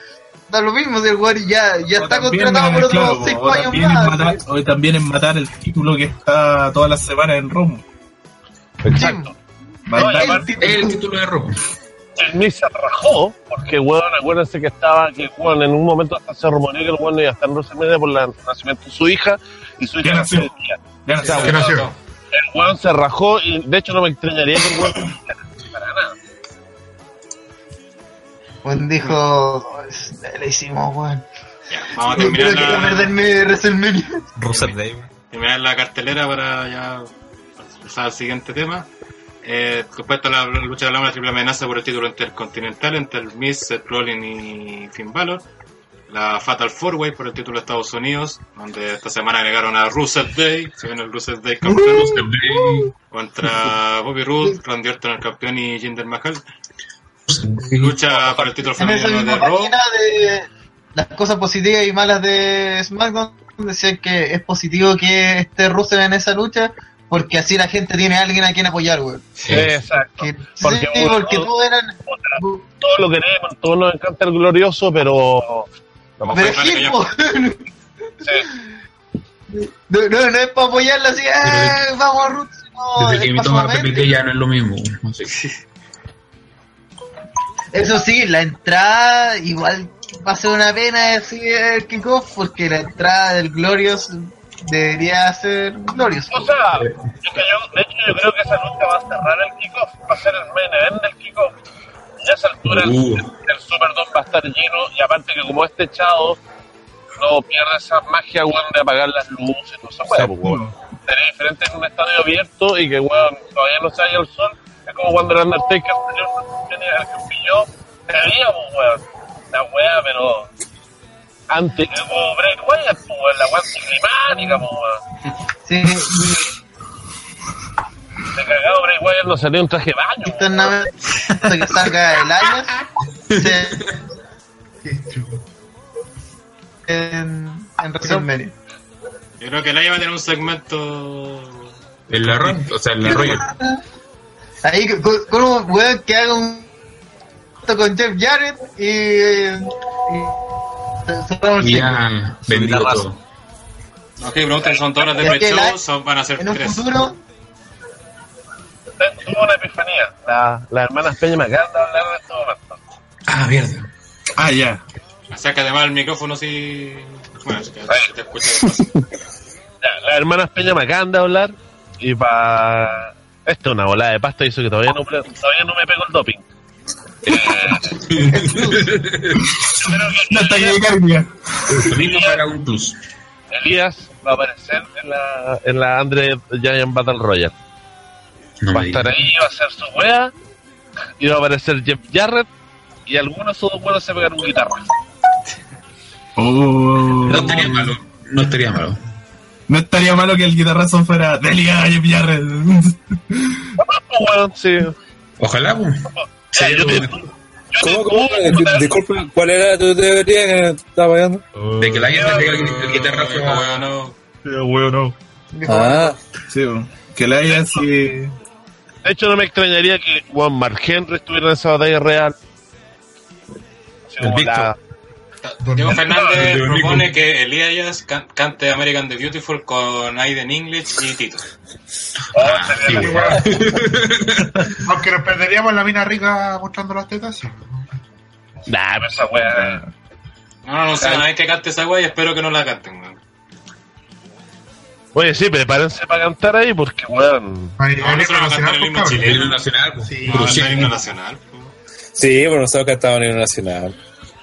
da lo mismo si el güey ya, ya O está contratado por otros claro, 5 o años también, más. matar, o también en matar el título que está todas las semanas en Roma. Exacto. Mandar- El Es el título de robo. El Miz se rajó, porque, weón, acuérdense que estaba, que, weón, en un momento hasta se rumoreó que el weón iba a estar en WrestleMania por el nacimiento de su hija, y su hija nació. el. Ya no sé. ¿Qué nació? El weón se rajó, y de hecho no me extrañaría que el weón <coughs> Juan dijo, le hicimos, weón. Ya, vamos a terminar la, perderme de WrestleMania. Terminar la cartelera para ya pasar al siguiente tema. Eh, después está la lucha de la triple amenaza por el título intercontinental entre el Miz, Seth Rollins y Finn Balor. La Fatal Four Way por el título de Estados Unidos, donde esta semana agregaron a Rusev Day, se viene el Rusev Day campeón, contra Bobby Roode, Randy Orton el campeón y Jinder Mahal. Lucha para el título femenino de Raw. de las cosas positivas y malas de SmackDown, decían que es positivo que esté Rusev en esa lucha, porque así la gente tiene a alguien a quien apoyar, weón. Exacto. Que, Porque, sí, porque todos eran... Todos lo queremos, todos nos encanta el glorioso, pero... Como Pero es que. Sí. No, no, no es para apoyarla así, "Eh, vamos a Ruth, no, Desde que toma su PPT ya no es lo mismo. No sé. Eso sí, la entrada igual va a ser una pena decir el kickoff porque la entrada del Glorious debería ser Glorious. O sea, es que yo, de hecho yo creo que esa lucha va a cerrar el kickoff, va a ser el main event del kickoff. Y a esa altura el, Uh. el Superdome va a estar lleno, y aparte que como este echado no pierde esa magia, weón, de apagar las luces, no se puede, pues, weón. Sería diferente en un estadio abierto y que, weón, todavía no se haya el sol. Es como cuando el Undertaker tenía- tenía el que pilló, sería, pues, weón. La wea, pero... Antes, como Bray Wyatt, pues, weón, la wea climática, pues, weón. Sí, De cagado Bray Wyatt no salió un traje de baño. weón. internamente hasta que salga el se- en, en WrestleMania. Yo creo que Laia va a tener un segmento. El arroyo, o sea, el arroyo. Ahí con, con un weón que haga un con Jeff Jarrett y, y el Y ciclo. ya guitarrazo. todo. Ok, pregunten si son dos horas de la- son- van a ser En un tres. futuro tuvo una epifanía. La- Las hermanas Peña me acaban de hablar de este momento. Ah, mierda. Ah, ya. Acércate más el micrófono si. Bueno, si te, si te escuchas. <laughs> Ya, las hermanas Peña me acaban de hablar y para... Esto es una bola de pasta y eso que todavía no, todavía no me pego el doping. <laughs> No está. Sonido para un plus. Elías va a aparecer en la, en la Andre Giant Battle Royale. No va a estar ahí, va a hacer su wea y va a aparecer Jeff Jarrett y algunos de esos dos buenos se pegan un guitarra. Oh. No estaría malo. No estaría malo. No estaría malo que el guitarrazo fuera Delia. Pues, weón, sí. Ojalá, pues. Sería yo te- ¿Cómo, cómo? Discul- Disculpe, ¿cuál era tu teoría que estaba fallando? De que la gente pega el, el guitarrazo Sí, weón, no. Ah, Sí, weón. que la haya así. De hecho, no me extrañaría que Juan Mark Henry estuviera en esa batalla real. Como Víctor. Diego Fernández <laughs> propone que Elias can- cante American the Beautiful con Aiden English y Tito. Ah, sí, weón. <laughs> Aunque nos perderíamos la mina rica mostrando las tetas. Nah, pero esa wea. No, no, no sé, una vez que cante esa wea y espero que no la canten. weón. Oye, sí, prepárense para cantar ahí porque, weón. Hay, No, himno a cantar el himno pues, chileno. Himno nacional, pues. Sí. No, el himno nacional. po. Sí, pero nosotros cantamos en el nacional.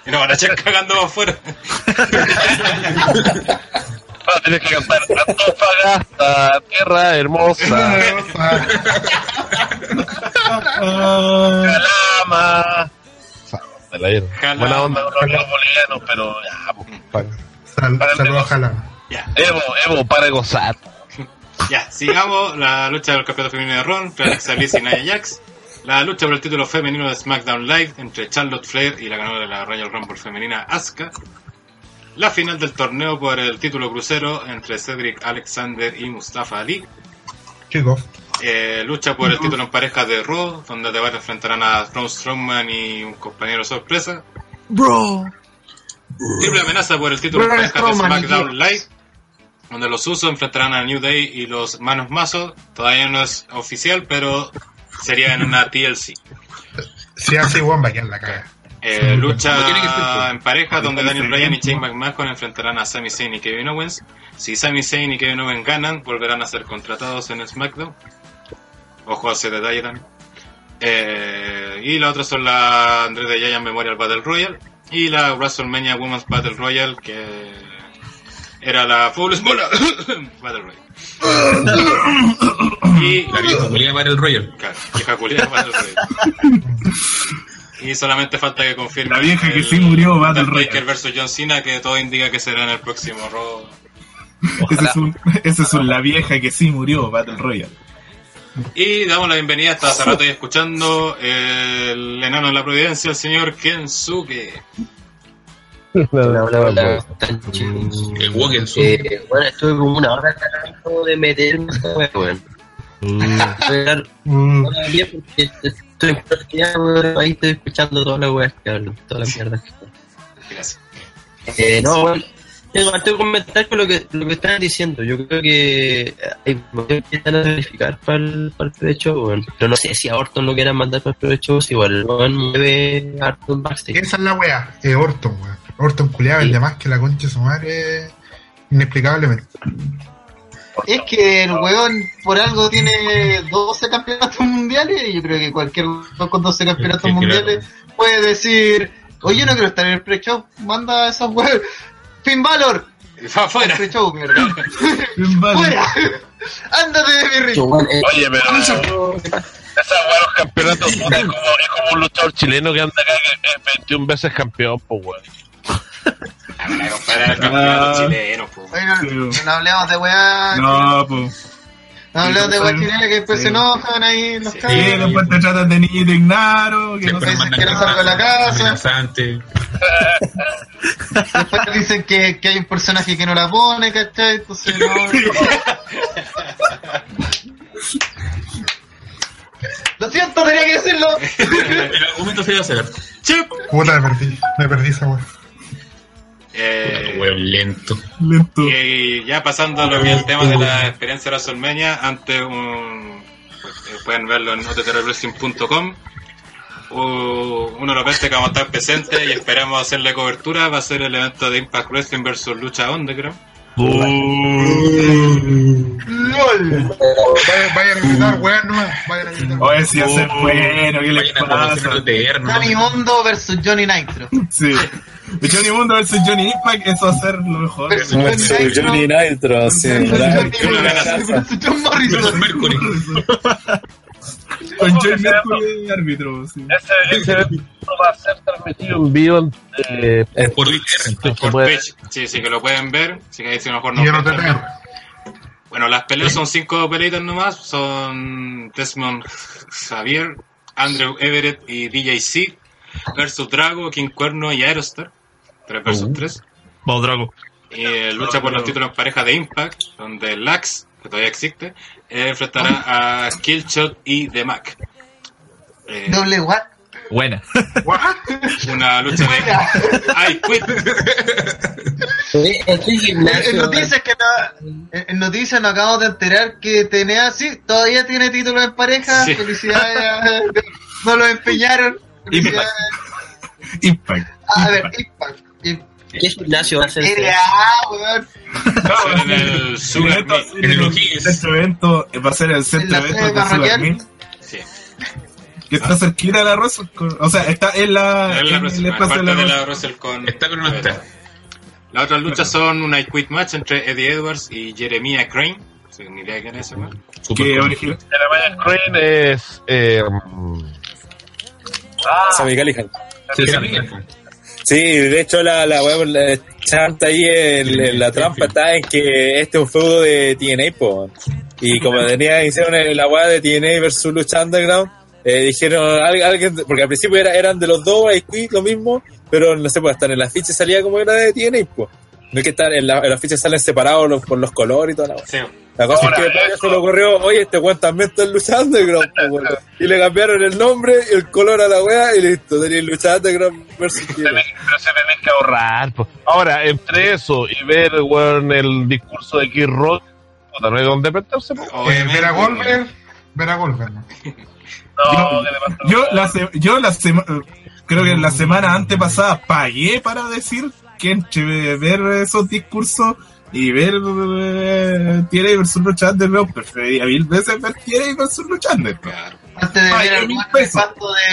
Y nos van a echar cagando para afuera. <laughs> Ah, tienes que cantar Antofagasta, tierra hermosa, Calama. De la ira. Calama. Buena onda con los bolivianos, pero ya, Saludos. Ya, Evo, Evo, para de gozar. ya, sigamos. La lucha del campeonato femenino de Ron, Alexa Bliss y Nia Jax. La lucha por el título femenino de SmackDown Live entre Charlotte Flair y la ganadora de la Royal Rumble femenina Asuka. La final del torneo por el título crucero entre Cedric Alexander y Mustafa Ali. Kickoff. Eh, lucha por el título en parejas de Raw, donde te enfrentarán a Braun Strowman y un compañero sorpresa. Bro. Triple amenaza por el título en Braun parejas de SmackDown Live, donde los usos enfrentarán a New Day y los Manos Mazos. Todavía no es oficial, pero sería en una TLC. Si así, weón, va a quedar la caga. Eh, Sí, lucha que en pareja donde Daniel Bryan y Shane McMahon enfrentarán a Sami Zayn y Kevin Owens. Si Sami Zayn y Kevin Owens ganan, volverán a ser contratados en SmackDown. Ojo a ese detalle también. Eh, y la otra son la Andrés de Giant Memorial Battle Royale y la WrestleMania Women's Battle Royale que era la Fabulous <laughs> Mona Battle Royale. y La vieja culiada para el Royal. Claro, vieja culiada Battle Royale. Y solamente falta que confirme. La vieja que sí murió, Battle Royale. versus John Cena, que todo indica que será en el próximo Raw. Ese es, un, ese es un la vieja que sí murió, Battle Royale. Y damos la bienvenida hasta hace rato y escuchando el enano de la providencia, el señor Kensuke. <laughs> Hola, hola, hola. ¿Están chicos? El Woken Su. Eh, bueno, estuve como una hora tratando de meterme en Mm, estoy en práctica, weón, ahí estoy escuchando todas las weas que hablan, todas las mierdas que hablan. Gracias. Eh, no, bueno, tengo que comentar con lo que, lo que están diciendo. Yo creo que hay momentos que están a verificar para el, para. Pero no sé si a Orton lo quieran mandar para el pre-show, si igual el weón mueve harto en backstage. Esa es la wea. Eh, Orton, weón. Orton culiado, Sí. el de más que la concha de su madre. Inexplicablemente. Es que el weón por algo tiene 12 campeonatos mundiales y yo creo que cualquier weón con 12 campeonatos Sí, claro. mundiales puede decir, oye, yo no quiero estar en el pre-show, manda a esos weones. Finn Balor, pre-show, mierda. <laughs> Vale. ¡Fuera! ¡Ándate de mi weón, eh, Oye, pero esos buenos campeonatos es como, es como un luchador chileno que anda acá que es 21 veces campeón, pues weón. Ah, para comparar el campeonato Ah. chileno, po. Oye, no, Sí. no hablemos de weá, no, No, hablemos de weá Sí. chilena que después Sí. se enojan ahí en los Sí. Y cabros. después te tratan de niño de ignaro, que no Después dicen que no salgo de la casa. <laughs> Después dicen que, que hay un personaje que no la pone, ¿cachai? Entonces no. <laughs> Lo siento, tenía que decirlo. El argumento se iba a hacer. Chip. Puta, me perdí. Me perdí esa wea. Eh, lento. Lento. Y ya pasando a lo que es el tema de la experiencia de WrestleMania, antes un, pues, eh, pueden verlo en ottrwrestling.com. Uh, Uno de los eventos que vamos a estar presentes y esperamos hacerle cobertura va a ser el evento de Impact Wrestling versus Lucha Underground. LOL. Vayan, a gritar, weón, no. Vayan a gritar. Oye, si hace bueno, ¿qué les pasa? Johnny Mondo versus Johnny Nitro. Sí. Johnny Mundo versus Johnny Impact, eso va a ser lo mejor. Versus Johnny Nitro. Sí. versus John Morrison. Con Johnny Mercury de árbitro, sí. Ese, <laughs> va a ser transmitido en vivo eh, Por Twitter. Por puede- Twitch. Sí, sí que lo pueden ver. Sí que ahí a lo mejor no. Bueno, las peleas son cinco peleitas nomás. Son Desmond Xavier, Andrew Everett y DJ C versus Drago, King Cuerno y Aerostar. 3 versus 3. Vamos, Drago. Y eh, lucha por los títulos en pareja de Impact, donde Lax, que todavía existe, eh, enfrentará a Killshot y The Mac. Eh, Doble what? Buena. <laughs> una lucha de I Quit. eh, En, noticias que no- en, noticias nos acabamos de enterar que TNA sí todavía tiene título en pareja. Sí. Felicidades. a- No lo empeñaron. Felicidades. Impact. A ver, Impact. Impact. ¿Qué gimnasio va a ser? Weón. En el Sugar evento-. En el va a ser el centro evento de Sugar Sí. que está cerquita de la Russell. Con- O sea, está en la En la Russell, de la Russell. Con. Está pero no está. Las otras luchas son una Quit Match entre Eddie Edwards y Jeremiah Crane. Ni idea quién es weón. Jeremiah Crane es. Eh, Sammy Callihan. Sí. Sí, de hecho la, la web la chanta ahí en, en la trampa está en que este es un feudo de TNA, po. Y como tenía, hicieron el- la weá de TNA versus Lucha Underground, eh, dijeron al- alguien, porque al principio era- eran de los dos, Quit, lo mismo, pero no sé, pues hasta en la ficha salía como era de TNA, po. No es que estar en la, en la ficha salen separados los, por los colores y toda la weá. Sí. La cosa Ahora, es que eso- se le ocurrió, oye, este weón también está en Lucha Underground, weón. Y le cambiaron el nombre, el color a la weá y listo, tenía Lucha Underground versus pero se tienen que ahorrar. po. Ahora, entre eso y ver weón, el discurso de Kid Rock, puta, no hay donde meterse. po. Eh, ver a Goldberg, ver a Goldberg. ¿no? No, ¿qué le pasa? Yo la, se- yo la sema- creo que la semana antepasada pagué para decir que entre ver esos discursos y ver eh, TNA versus Lucha Underground, preferiría mil veces ver TNA versus Lucha Underground. Claro. Antes de ver mil pesos.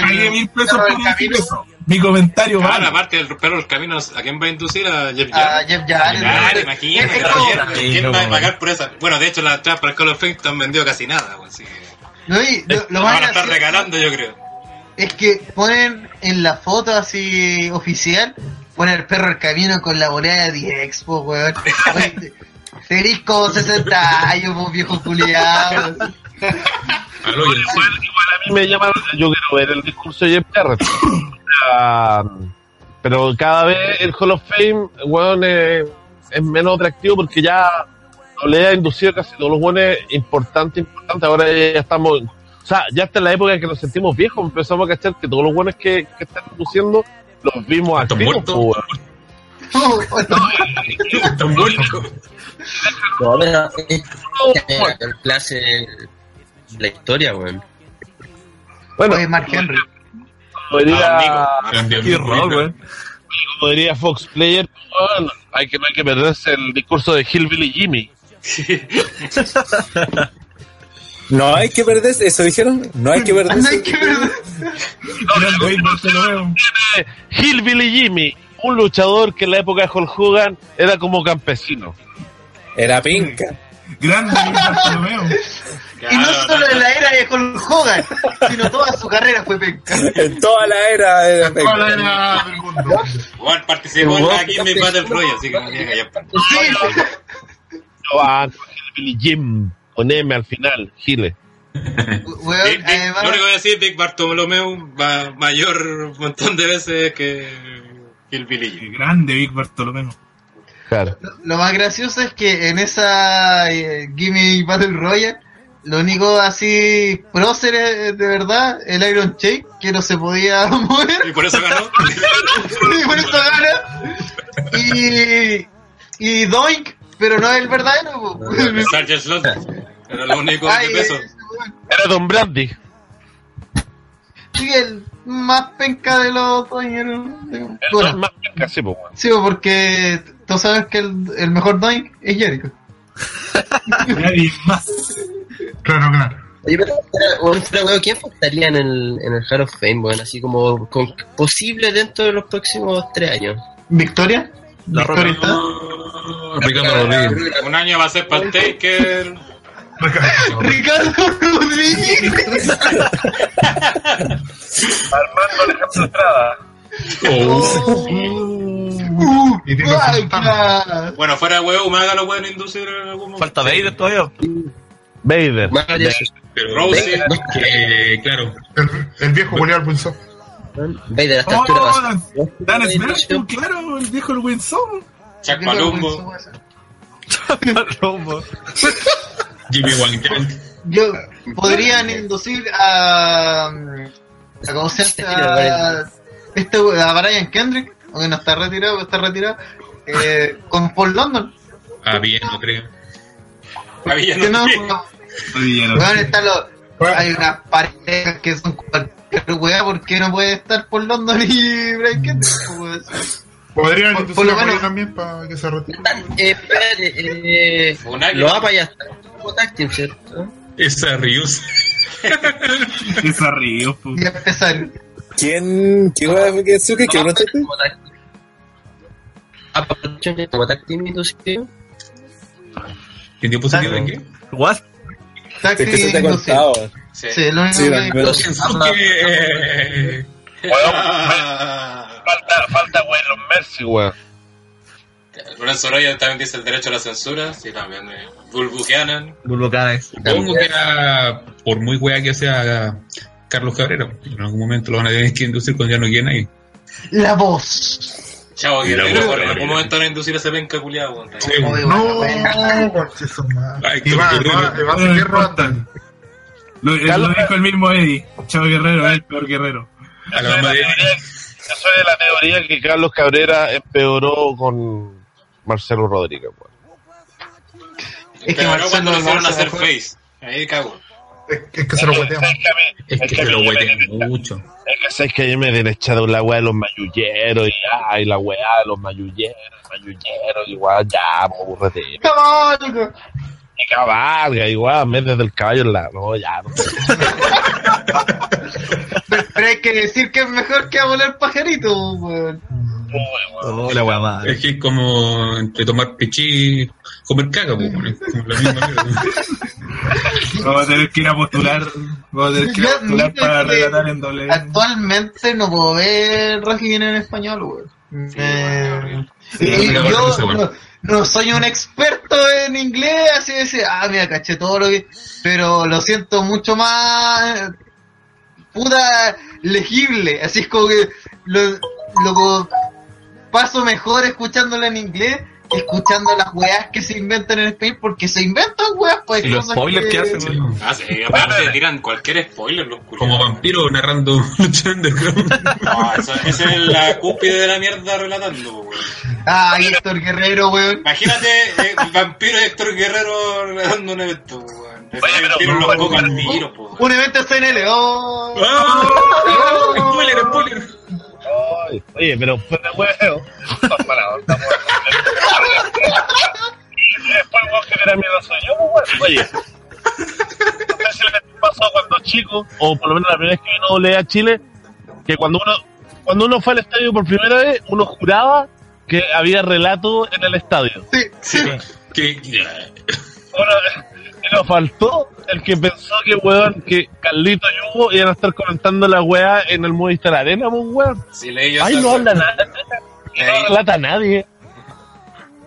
Pagué mil pesos por. Mi comentario Claro, vale. aparte del perro del camino, ¿a quién va a inducir? A Jeff a Jarrett. Jeff Jarrett. Claro, imagínate, ¿quién, quién no, va a pagar por esa? Bueno, de hecho, las entradas para el Call of Fame no han vendido casi nada, así que No, y lo, lo van a estar regalando, yo creo. es que ponen en la foto así oficial, ponen el perro del camino con la bolera de Expo, weón. Oye, Tenés como 60 años, vos viejo culiado. Igual, a mí me llama, yo quiero ver el discurso de Jeff. Ah, pero cada vez el Hall of Fame, weón, es, es menos atractivo porque ya le ha inducido casi todos los buenos importantes, importantes. Ahora ya estamos, o sea, ya está en la época en que nos sentimos viejos, empezamos a cachar que todos los buenos que, que están induciendo los vimos activos, muertos. po, weón. <laughs> Están muertos. No, pero es el clase la historia, weón. Bueno, Oye, Mark Henry. weón. como diría Fox Player, weón, hay que, no hay que perderse el discurso de Hillbilly Jimmy. <laughs> No hay que perder, eso dijeron, no hay que perder. No hay que. Eh, Hillbilly Jimmy, un luchador que en la época de Hulk Hogan era como campesino. Era pinca. Gran Dwayne Bartholomew. <laughs> Y no solo en la era de Hulk Hogan, sino toda su carrera fue penca. En toda la era era pinca. ¿Cuál era del mundo? Juan participó en la Gimme Battle Royale, así que no tiene que callar. Sí, Jim, con M al final, Big- <laughs> Big- además, lo único que voy a decir, Big Bartolomeu va mayor montón de veces que Hillbilly Jim. Grande Big Bartholomew. Claro. lo más gracioso es que en esa eh, Gimme Battle Royale, lo único así prócer eh, de verdad, el Iron Shake, que no se podía <laughs> mover. Y por eso ganó. <laughs> y por eso gana. Y, y Doink, pero no es el verdadero. Sargent Slot. Era lo único de Ay, peso. ese weón. Era Don Brandy. Sí, el más penca de los Doink. era- El Bueno, más casi, pues, weón. sí, porque todos sabes que el, el mejor Doink es Jericho. Nadie más. Claro, claro. Oye, pero, ¿quién faltaría en el, en el Hall of Fame, weón? Así como con, posible dentro de los próximos tres años. ¿Victoria? La ¿Victoria está? Ricardo Rodríguez. Un año va a ser para el Taker. <laughs> Ricardo Rodríguez. Armando Alejandro Estrada. Oh. Uh, guaca. Bueno, fuera de huevo, Maga lo pueden inducir en algún momento. Falta Vader todavía. Vader. Rousey. que, claro, El, el viejo William Wilson. Vader a esta Oh, Dan- Smash, claro, el viejo el Winsome. Chuck Palumbo. Rombo. <laughs> Jimmy Wang. Yo podrían inducir a, a ¿cómo se llama? A, este, a Brian Kendrick, aunque no está retirado, pero está retirado, eh, <laughs> con Paul London. Ah, bien, no creo. Había Que no, no no. weón, están los- hay unas parejas que son cualquier weá, ¿por qué no puede estar Paul London y Brian Kendrick? Podrían Por- por lo a menos- también para que se retire. Eh, espérate, eh, lo APA <laughs> ya está ¿cierto? Esa Ryus. Esa río, po. Y empezar. ¿Quién? ¿Quién tag team. APA Production ya como tag team inducido. ¿Quién dio positivo de qué? What? Es que se te ha contado. Sí. Sí, lo único Sí, que- Falta, falta Waylon Mercy, weón. Lorenzo Soraya también dice el derecho a la censura. Sí, también. Eh. Bulbukeanan. Bulbocanes. Supongo que era, por muy wea que sea Carlos Cabrera, en algún momento lo van a tener que inducir cuando ya no queden ahí. La voz. Chavo, Guerrero. En algún momento van a inducir a ese penca culiado. Sí, No, Y va, a No seguir rodando. Lo, dijo el mismo Eddie. Chavo Guerrero es el peor guerrero. A la Yo soy mamá de de la teoría- yo soy de la teoría que Carlos Cabrera empeoró con Marcelo Rodríguez, weón. Es que Marcelo cuando lo hicieron Barça hacer face. Ahí cago. Es, es que se lo hueteamos. Es que a a se lo mí me huetean mucho. Es que sabes que yo me he derechado la weá de los mayulleros y ay, la weá de los mayulleros, mayulleros, igual ya, pues, aburrete. ¡Caballo! Y cabalga, igual, me desde el caballo en la. No, ya, no. <laughs> Pero, hay que decir que es mejor que a volar pajarito, weón. Oh, la. Es que es como entre tomar pichí y comer caca, pues, como la misma. Vamos a tener que ir a postular. Vamos a tener que ir a postular para relatar en doble. Actualmente no puedo ver Rajin en español, weón. Eh, Sí, y yo no, no soy un experto en inglés, así de decir, ah, mira, caché todo lo que... Pero lo siento mucho más... Puta, legible. Así es como que lo, lo paso mejor escuchándolo en inglés que escuchando las weas que se inventan en español, porque se inventan weas, pues Y los cosas spoilers que hacen. Ah, sí, aparte te tiran cualquier spoiler los. Como vampiro narrando <laughs> lucha underground. No, eso- esa es la cúspide de la mierda relatando, weón. Ah, Héctor Guerrero, weón. Imagínate eh, el vampiro de Héctor Guerrero relatando un evento, weón. Un evento en CNL, oh. ¡Ah! ¡Spoiler, spoiler! Ay, Oye, pero fuera huevo. Y después el que da miedo soy yo, pues. Oye. No sé si les pasó cuando chico, o por lo menos la primera vez que vino doble a Chile, que cuando uno, cuando uno fue al estadio por primera vez, uno juraba que había relato en el estadio. Sí, sí. Que, Ahora, nos faltó el que pensó que, weón, que Carlito y Hugo iban a estar comentando la weá en el Movistar Arena, pues, weón. Sí, leí yo Ay, no habla nada. No relata a nadie.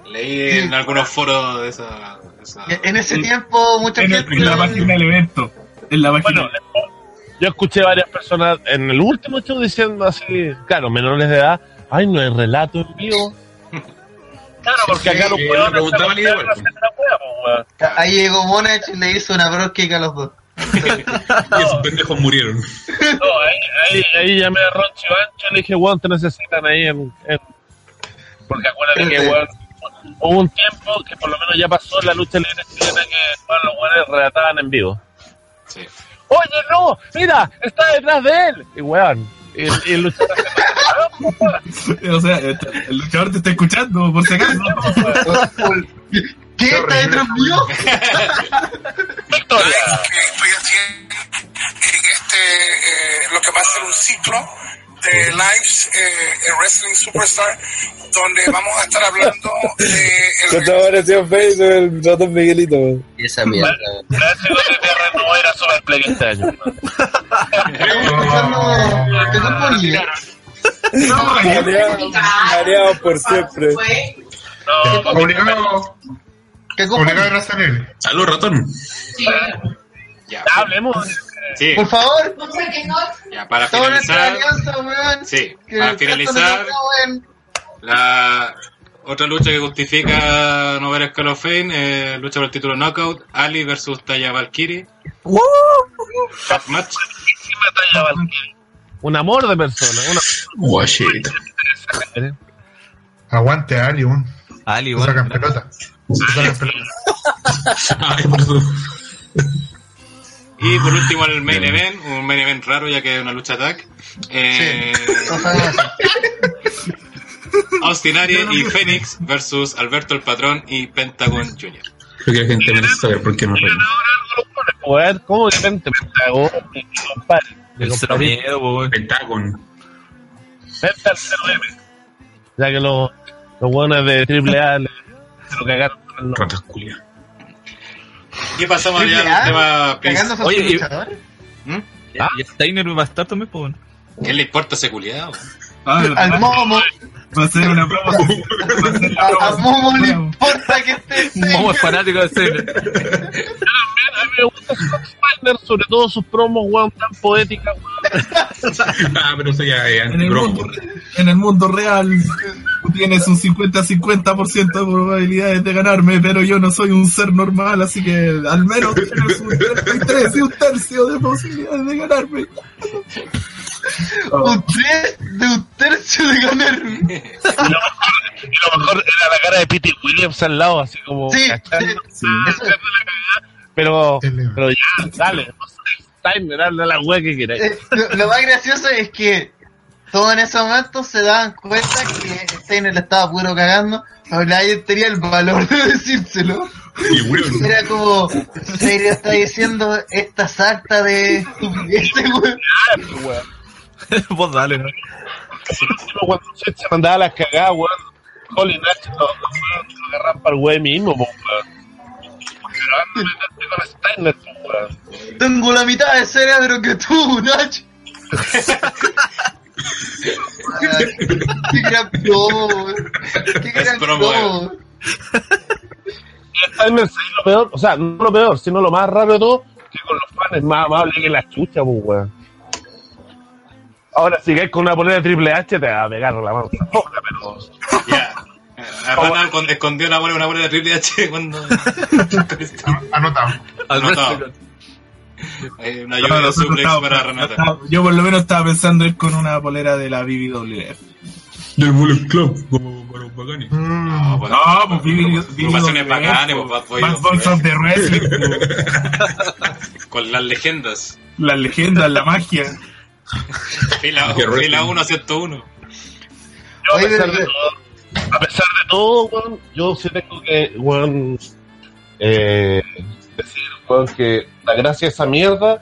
Leí en algunos foros de esa... de esa- En ese tiempo, mucha En, el- gente. en la página del evento. En la página. Bueno, yo escuché varias personas en el último show diciendo así, claro, menores de edad, ay, no hay relato en vivo. Claro, porque acá los le preguntaban se y. Ahí llegó Monach y le hizo una bróquica a los dos. <laughs> y esos pendejos murieron. No, ahí, ahí, ahí llamé a Ronchi Bancho y le dije, weón, te necesitan ahí en... en- Porque acuérdate que, weón, hubo un tiempo que por lo menos ya pasó en la lucha libre chilena que bueno, los weones relataban en vivo. Sí. Oye, no, mira, está detrás de él. Y weón, y el luchador <laughs> O sea, el el luchador te está escuchando, por si acaso. ¿Qué está detrás mío? Victoria. estoy haciendo en este, eh, lo que va a ser un ciclo de lives eh, Wrestling Superstar, donde vamos a estar hablando de ¿Qué <laughs> el te apareció en Facebook el ratón Miguelito? Y esa mierda. Gracias a TTR no era Superplay este año. ¿Qué te ponía? Mareado- Mareado por siempre. No, Obligado, ¿Qué obligado a copa? razón él. Salud, ratón. Ya, hablemos. sí, Por favor, ya, para finalizar... Sí, para finalizar... La otra lucha que justifica no ver a Skull of Fame, eh, lucha por el título Knockout, Ali versus Taya Valkyrie. Top match. Un amor de persona. Una... Guachito. Aguante Ali, weón. Ali, bueno. sacan pelota. <laughs> Sacan pelota. Ay, perdón. Y por último el main event, un main event raro ya que es una lucha tag. Eh, sea, <laughs> Austin Aries y Phoenix versus Alberto el Patrón y Pentagon Jr. Creo que la gente merece saber por qué no reímos. ¿cómo weón. Pentagon. Al 0M. Ya que los, los buenos de AAA le- lo cagaron. Ratas culias. Y pasamos ya Triple A, al tema Oye, y- luchadores. Y el Steiner va a estar también. ¿Qué le importa ese culiado? Ah, Al Momo, Va a ser una promo. Va a ser la a. Momo le importa que esté Momo es fanático de Steiner. A mí me gusta Steiner, sobre todo sus promos, weón, tan poéticas, weón. <laughs> Ah, pero eso ya es En el, mundo, en el mundo real tú tienes un 50-50% de probabilidades de ganarme, pero yo no soy un ser normal, así que al menos tienes un 33 y un tercio de posibilidades de ganarme. Un tres de un tercio de ganarme. <laughs> Y lo mejor era la cara de Pete Williams al lado, así como. Sí, cachando. sí. Pero, pero ya, dale, no sé, Steiner, hazle la weá que queráis. eh, lo, lo más gracioso es que todos en ese momento se daban cuenta que Steiner le estaba puro cagando, pero nadie tenía el valor de decírselo. Y weón. Era como, Steiner está diciendo esta sarta de estupideces, weón. <laughs> Vos dale, ¿no? Cuando se se mandaba las cagadas, weón. Holly Nash lo, agarran para el weón mismo, weón. Steiner, po, weón. Tengo la mitad de cerebro que tú, Nacho. <laughs> Qué gran weón. Qué gran promo. Steiner sí, lo peor, o sea, no lo peor, sino lo más raro de todo, que con los fans es más amable que la chucha, pues, weón. Ahora, si caes con una polera de Triple H, te va a pegar la mano. <laughs> pero... Ya. <laughs> Rana escondió una buena, una buena de Triple H <laughs> cuando. Anotado. Anotado. Una lluvia de suplex estábamos- para Renata. yo por lo menos estaba pensando ir con una polera de la BBWF. Del Bullet Club, como para los bacanes. No, pues, No, pues BBWF. Bacanes, pues, Boys of the Wrestling. Con las leyendas. Las leyendas, la magia. <laughs> Fila, wrestling. fila 1, 101. Yo, a, pesar de todo, a pesar de todo, weón, yo sí tengo que, weón, eh, decir, weón, que la gracia de esa mierda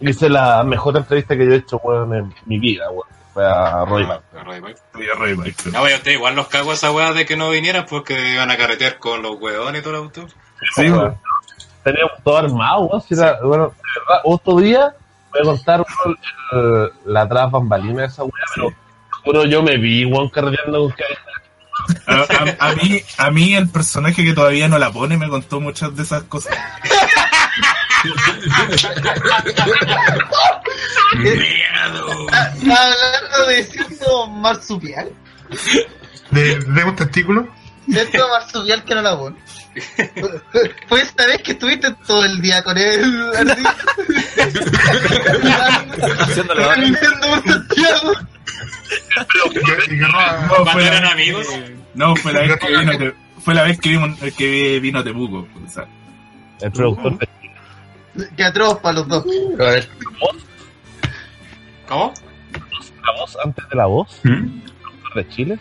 hice la mejor entrevista que yo he hecho, weón, en mi vida, weón. Fue a Roy Mann. Oye, Roy Michael. No, oye, usted igual los cago esa weá de que no vinieran porque iban a carretear con los weones y todo el auto. Sí, weón. Teníamos todo armado, weón. si era- bueno, de verdad, otro día voy a contar el- la tras bambalina de esa weá, pero juro yo me vi, weón, carreteando con cabeza. A, a- a mí, a mí el personaje que todavía no la pone me contó muchas de esas cosas. ¿Estás hablando de cierto marsupial? ¿De, de un testículo? Cierto marsupial que no la pone. Fue esta vez que estuviste todo el día con él, así. Caminando por Santiago. Y, y que no, No, ¿Cuándo fue la, eran amigos? no, fue la vez que vino, Te- fue la vez que vimos, que vino Temuco. O sea, El productor de Que atroz para los dos. A ver, ¿Cómo? la voz antes de la voz, ¿Mm? de Chile.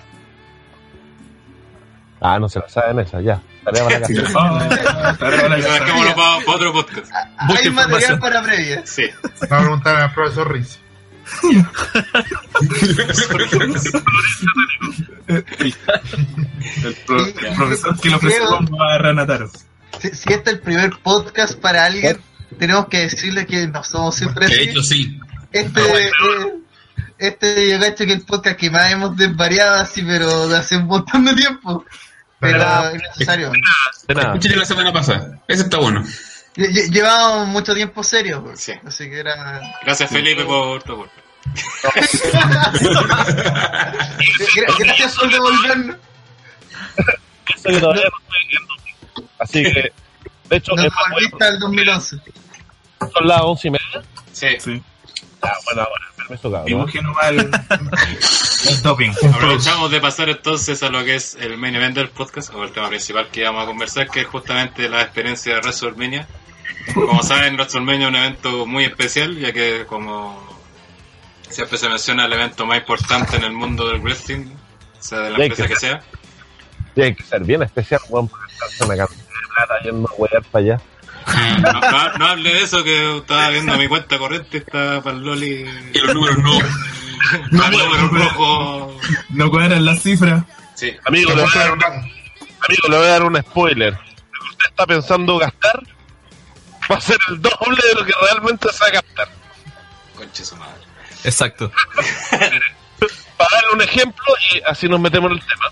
Ah, no se la saben esa, ya. Tarea para la casa. ah, ahora van a Eso casar. dejémoslo para, para otro podcast. Hay material para previa. Sí. voy a preguntar al profesor Riz. <laughs> el, pro- el profesor que le ofreció a Ranataro. Si, si este es el primer podcast para alguien, tenemos que decirle que no somos siempre De hecho, sí. Este, eh, este yo cacho que es el podcast que más hemos desvariado así, pero de hace un montón de tiempo. Pero es necesario. De nada. Escuché la semana pasada. Ese está bueno. Lle- lle- Llevábamos mucho tiempo serio, pues. Sí. así que era... Gracias, Felipe, por tu aporte. <laughs> Gra- Gracias por devolvernos. Eso que todavía no estoy viendo. Así que, de hecho, Nos devolviste al 2011. bueno, son las once y media. Sí. Sí. Ah, bueno, ahora, cabrón. El, <laughs> el topping. Aprovechamos de pasar entonces a lo que es el main event del podcast, o el tema principal que vamos a conversar, que es justamente la experiencia de WrestleMania. Como saben, WrestleMania es un evento muy especial, ya que como siempre se menciona el evento más importante en el mundo del wrestling, sea de la empresa que sea. Tiene que ser bien especial, weón, una cantidad de plata yendo a huear para allá. No, no, no hable de eso que estaba viendo mi cuenta corriente, está para el Loli. Y los números no. No, números rojos. No cuadran las cifras. Sí. Amigo, le voy a dar un, amigo, le voy a dar un spoiler. Lo que usted está pensando gastar va a ser el doble de lo que realmente se va a gastar. Conche su madre. Exacto. <laughs> Para darle un ejemplo y así nos metemos en el tema.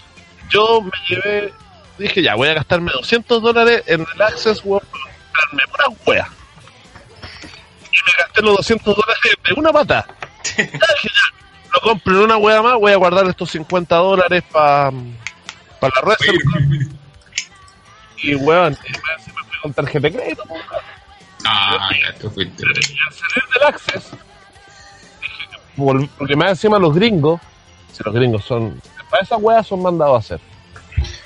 Yo me llevé, dije ya, voy a gastarme 200 dólares en el Access para comprarme una wea. Y me gasté los 200 dólares de una pata. <laughs> Dije ya, no una wea más, voy a guardar estos 50 dólares para la red. Y weón, y me me fui con tarjeta de crédito. Ah, ya te fuiste. Y al salir del Access, dije, porque más encima los gringos, si los gringos son, para esas weas son mandados a hacer.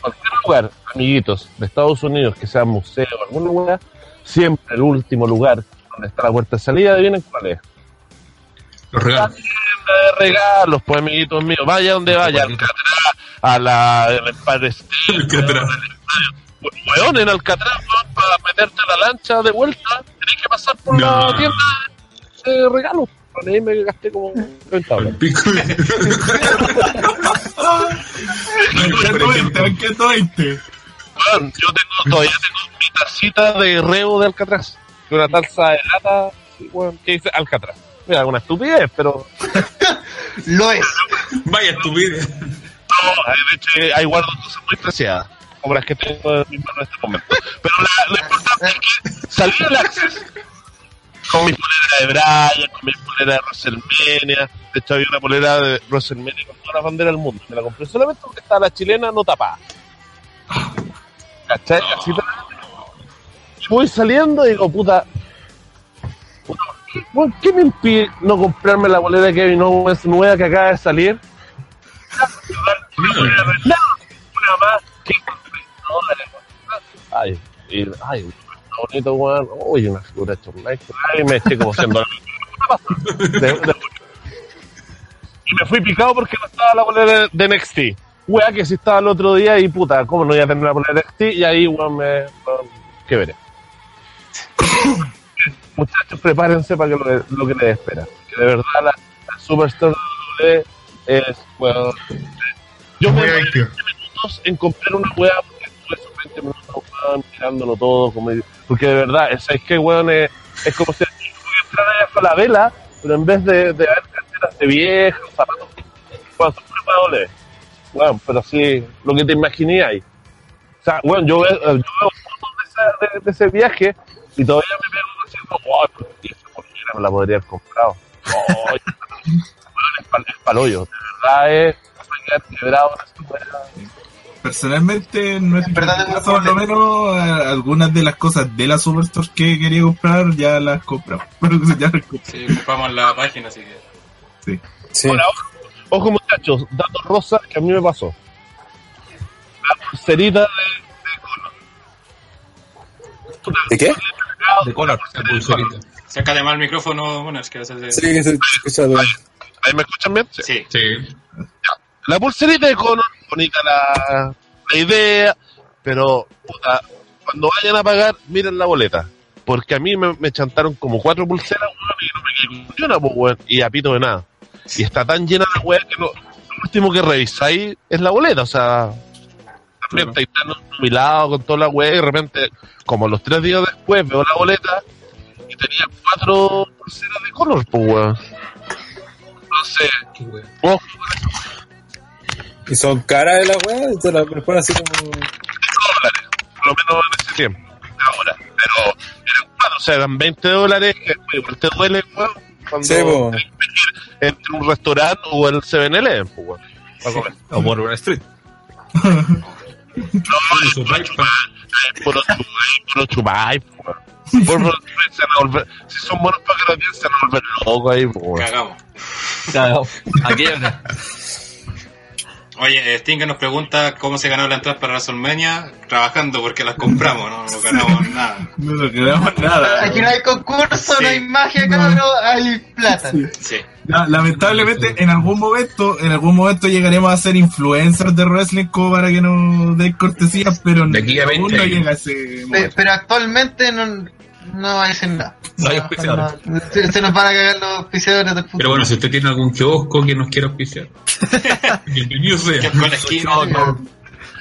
Cualquier lugar, amiguitos, de Estados Unidos, que sea museo o alguna wea, siempre el último lugar donde está la puerta de salida, adivinen cuál es. Los regalos. Tienda de regalos, pues amiguitos míos, vaya donde vaya, al Alcatraz, a la Empire Alcatraz. weón, en Alcatraz, weón, para meterte a la lancha de vuelta, tenés que pasar por No. la tienda de regalos. Ahí me gasté como 30 dólares. Pico. Banqueto 20, banqueto 20. Weón, yo tengo, todavía tengo mi tacita de reo de Alcatraz. Una taza de lata, weón, que dice Alcatraz. Mira, una estupidez, pero <laughs> Lo es. Vaya estupidez. no, de hecho, eh, hay guardo cosas muy preciadas, las que tengo en mis manos en este momento. Pero la- lo importante es que salí del Access con mi polera de Brian, con mi polera de WrestleMania. De hecho, había una polera de WrestleMania con todas las banderas del mundo. Me la compré solamente porque estaba la chilena no tapada. ¿Cachai? Así voy saliendo y digo, puta. puta, ¿qué- ¿Por qué me impide no comprarme la bolera de Kevin Owens nueva que acaba de salir? Una más, 15 dólares. Ay, y, ay, está bonito, weón. Uy, una figura de Michaels. Ay, me estoy como siendo. <laughs> Y me fui picado porque no estaba la bolera de NXT. Wea que si estaba el otro día y puta, ¿cómo no iba a tener la bolera de NXT? Y ahí, weón, me. ¿Qué veré? <coughs> Muchachos, prepárense para que lo, lo que les espera. Que de verdad la, la Superstar WWE es, weón. Yo me Muy demoré adictivo. 20 minutos en comprar una weá porque estuve esos 20 minutos weón, mirándolo todo. Como, porque de verdad, es, es que weón es, es como si voy a la vela, pero en vez de, de ver carteras de viejas, zapatos, weón, son preparadores. Weón, pero sí, lo que te imaginé ahí. O sea, weón, yo veo, yo veo fotos de, esa- de- de ese viaje y todavía me pego diciendo, wow, pero ¿y esa polera me la podría haber comprado? Oh, <laughs> weón, es pal- es palollo. De verdad es, quebrado. Personalmente, en nuestro verdad, caso, es por lo menos, eh, algunas de las cosas de la Superstore que quería comprar ya las compré. Pero <laughs> ya las compré. Sí, ocupamos la página, así que. Sí. Ahora, ojo, muchachos, datos rosas que a mí me pasó. La pulserita de, ¿De qué? De color. La pulserita. Sácate mal el micrófono, bueno, es que a veces. de- Sí, que se escucha todo. ¿Ahí me escuchan bien? Sí. Sí. Sí. La pulserita de Conor, bonita la, la idea, pero puta, cuando vayan a pagar, miren la boleta. Porque a mí me, me chantaron como cuatro pulseras, y no me quedé con una, pues, weón, y a pito de nada. Y está tan llena la weá que no, lo último que revisáis es la boleta, o sea, también estáis tan jubilado con toda la weá y de repente, como los tres días después veo la boleta y tenía cuatro pulseras de Conor, pues, weón. Entonces, wea. ojo Y son caras de la weá, y te la ponen así como. dólares, por lo menos en ese tiempo, ahora. Pero eran cuatro, o sea, eran 20 dólares, que te duele, weón, cuando Sí, entre un restaurante o el 7-Eleven, pues, weón, para comer. O por Wall Street. <laughs> No. Por lo tanto, se van a volver- si son buenos para que se van a volver locos ahí, weón. Cagamos. Claro. Aquí es. Oye, eh, Stinga nos pregunta cómo se ganó la entrada para WrestleMania trabajando porque las compramos, no, no ganamos nada. <laughs> No nos quedamos nada. Aquí no hay concurso, no hay magia, cabrón, hay plata. Sí. La- lamentablemente, en algún momento, en algún momento llegaremos a ser influencers de wrestling como para que nos den cortesías, pero De aquí a aún 20 no años. llega ese momento. Pero actualmente no, no hay hacer nada. No hay auspiciadores. No, se, se nos van a cagar los auspiciadores del futuro. Pero bueno, si usted tiene algún kiosco que nos quiera auspiciar, <laughs> bienvenido sea. Con la esquina.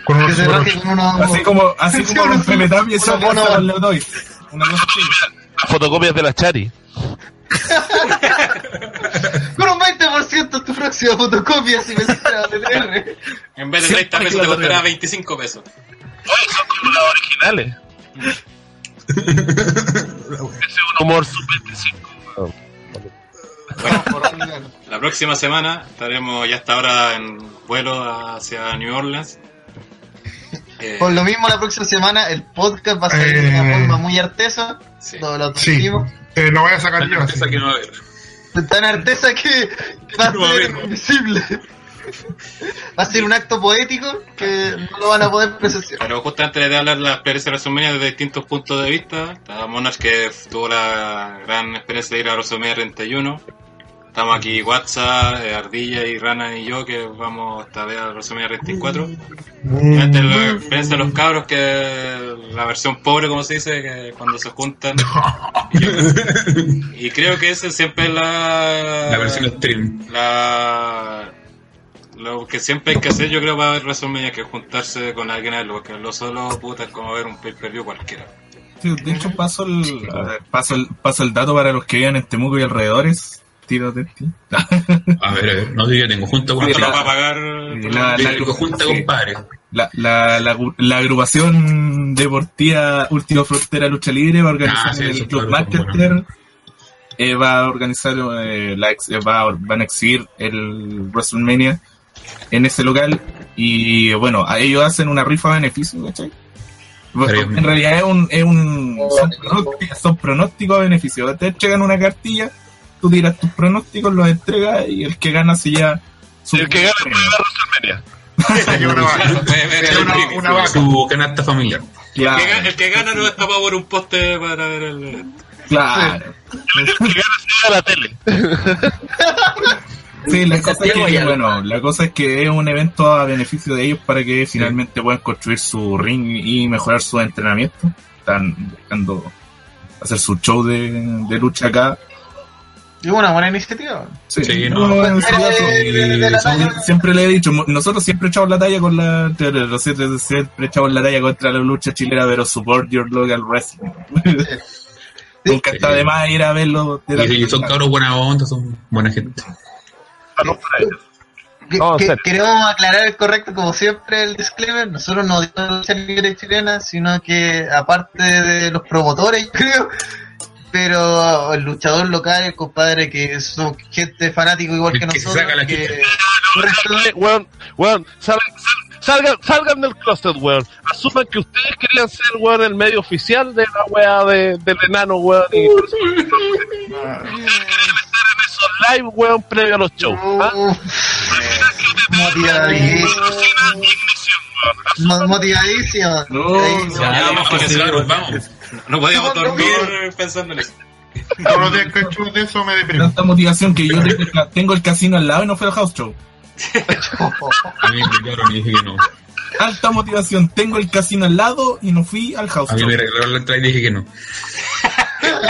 Con que unos se sobros. raje con unos, Así como, así <laughs> como unos- los Pemetap y unos esa bonos. cosa le doy. Una cosa así. Las fotocopias de la Chari. <laughs> con un 20% tu próxima fotocopia si me sacas de TR. En vez de 30 pesos te costará 25 pesos. Originales. Ese es un humor sub-25. Bueno, la próxima semana estaremos ya hasta ahora en vuelo hacia New Orleans. Eh, Por lo mismo, la próxima semana el podcast va a salir de Eh. una forma muy artesa. sí. Lo, lo Sí. Eh, lo voy a sacar yo. así. Esa que no va a haber. Tan artesa que que <laughs> va a No va a ser haber. invisible. Va a ser un acto poético que no lo van a poder presenciar. Pero justamente le voy a hablar de la experiencia de WrestleMania desde distintos puntos de vista. Está Monarch que tuvo la gran experiencia de ir a WrestleMania 31. Estamos aquí WhatsApp, eh, Ardilla y Rana y yo que vamos esta vez a WrestleMania 34. Y antes la experiencia de los cabros que la versión pobre como se dice, que cuando se juntan. <laughs> y creo que ese siempre es la... La versión stream. la lo que siempre hay que hacer yo creo para ver WrestleMania que es juntarse con alguien a porque lo solo puta es como ver un pay per view cualquiera Sí, de hecho, paso el, ver, paso el, paso el dato para los que vivan en Temuco y alrededores. Tiro de ti. A <laughs> ver, a ver, no digo, tengo junta con la- para pagar la- tengo junta, sí. compadre. La, la, la, la agrupación deportiva Última Frontera Lucha Libre va a organizar Ah, sí, el Club claro, Manchester. eh, va a organizar, eh, la ex- eh, va, van a exhibir el WrestleMania en ese local. Y bueno, a ellos hacen una rifa a beneficio, ¿cachai? Pero- En realidad es un, es un son, pronósticos, son pronósticos a beneficio. Te entregan una cartilla, tú tiras tus pronósticos, los entregas y el que gana se lleva su El que gana premio. <laughs> una vaca. Una, una. Su canasta familiar. el, que, Claro, el que gana no está por un poste para ver el claro. <laughs> El que gana se lleva la tele. <laughs> Sí, la cosa, es que, bueno, la cosa es que es un evento a beneficio de ellos para que finalmente puedan construir su ring y mejorar su entrenamiento. Están buscando hacer su show de, de lucha acá. Y una buena iniciativa. Sí, Sí, no, no. serio, Eh, siempre le he dicho, nosotros siempre echamos la talla con la, siempre, siempre echamos la talla contra la lucha chilena, pero support your local wrestling. <laughs> Nunca está de más ir a verlo. y son cabros buena onda, son buena gente. Que- No, que- queremos aclarar el correcto, como siempre, el disclaimer. Nosotros no dimos lucha libre chilena, sino que aparte de los promotores, <laughs> yo creo, pero el luchador local, el compadre, que son gente fanático igual El que que nosotros, saca la que chucha. Eh, Weón, weón, salgan, sal- salgan, salgan del closet, weón. Asuman que ustedes querían ser, weón, el medio oficial de la weá de, del enano, weón. Y <laughs> por eso en esos live, weón, previo a los shows. ¿ah? Motivadísimo. Mo- Motivadísimo. No, Ya, vamos vamos a no podíamos dormir pensando en eso Todos los días que escucho de eso me deprimo. tanta motivación que yo tengo el ca- tengo el casino al lado y no fue al house show. A mí me invitaron y dije que no. Alta motivación, tengo el casino al lado y no fui al house A mí show. me regalaron la entrada y dije que no. Todo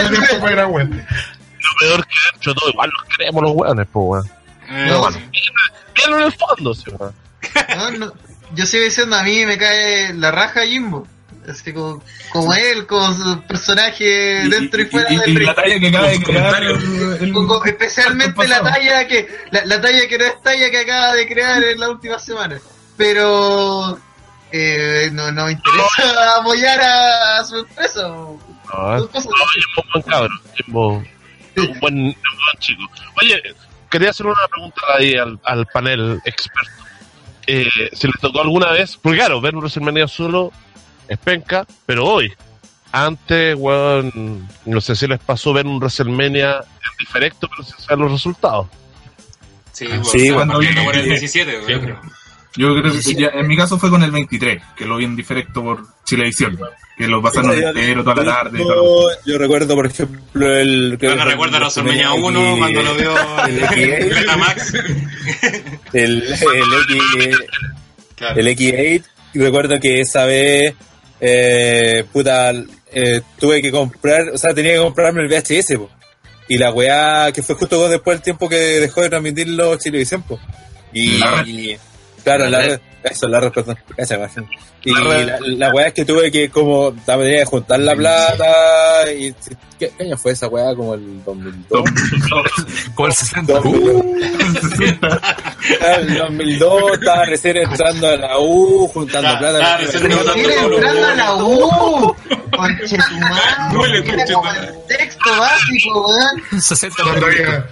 el tiempo para ir a Wendy. Lo peor que dentro de todo, igual los queremos los weones, pues, weón. Eh, No, Bien en el fondo, sí, weón. No, no, yo sigo diciendo, a mí me cae la raja Jimbo. Así como, como él, como su personaje dentro y, fuera y, del y ring. la talla que acaba de Con crear comentarios. el- el- Con- con- especialmente la talla que la, la talla que no es talla que acaba de crear en la última semana. Pero eh, no, no me interesa <laughs> <laughs> apoyar a, su empresa. No. No, un buen cabrón. Un buen, un buen chico. Oye, quería hacer una pregunta ahí al, al panel experto. Eh, si les tocó alguna vez, porque claro, ver un WrestleMania solo es penca, pero hoy, antes, weón, no sé si les pasó ver un WrestleMania en diferecto, pero sin saber los resultados. Sí, Ah, pues, sí, cuando por el 17, yo creo. Yo creo que ya- en mi caso fue con el 23, que lo vi en directo por Chilevisión, que lo pasaron Yo- entero toda la tarde. y yo, toda la- yo recuerdo, por ejemplo, el. que recuerda a el WrestleMania WrestleMania 1 cuando lo vio el X8. Betamax. El, el, X, Claro. el X8. Y recuerdo que esa vez, eh, puta, eh, tuve que comprar, o sea, tenía que comprarme el VHS, po. Y la weá, que fue justo después del tiempo que dejó de transmitirlo Chilevisión, po. Y, La red. y- claro, la red, eso, la red, perdón. Esa imagen. Y La la, la weá es que tuve que como, que juntar la plata, y, ¿qué qué año fue esa weá? Como el 2002. Con el 60. 2002. el 2002 estaba recién entrando a la U, juntando Ah, plata. ah, recién entrando a la U. Conchetumán. Duele, Era conchetumán. como el texto básico, weón. 60 Cuando había,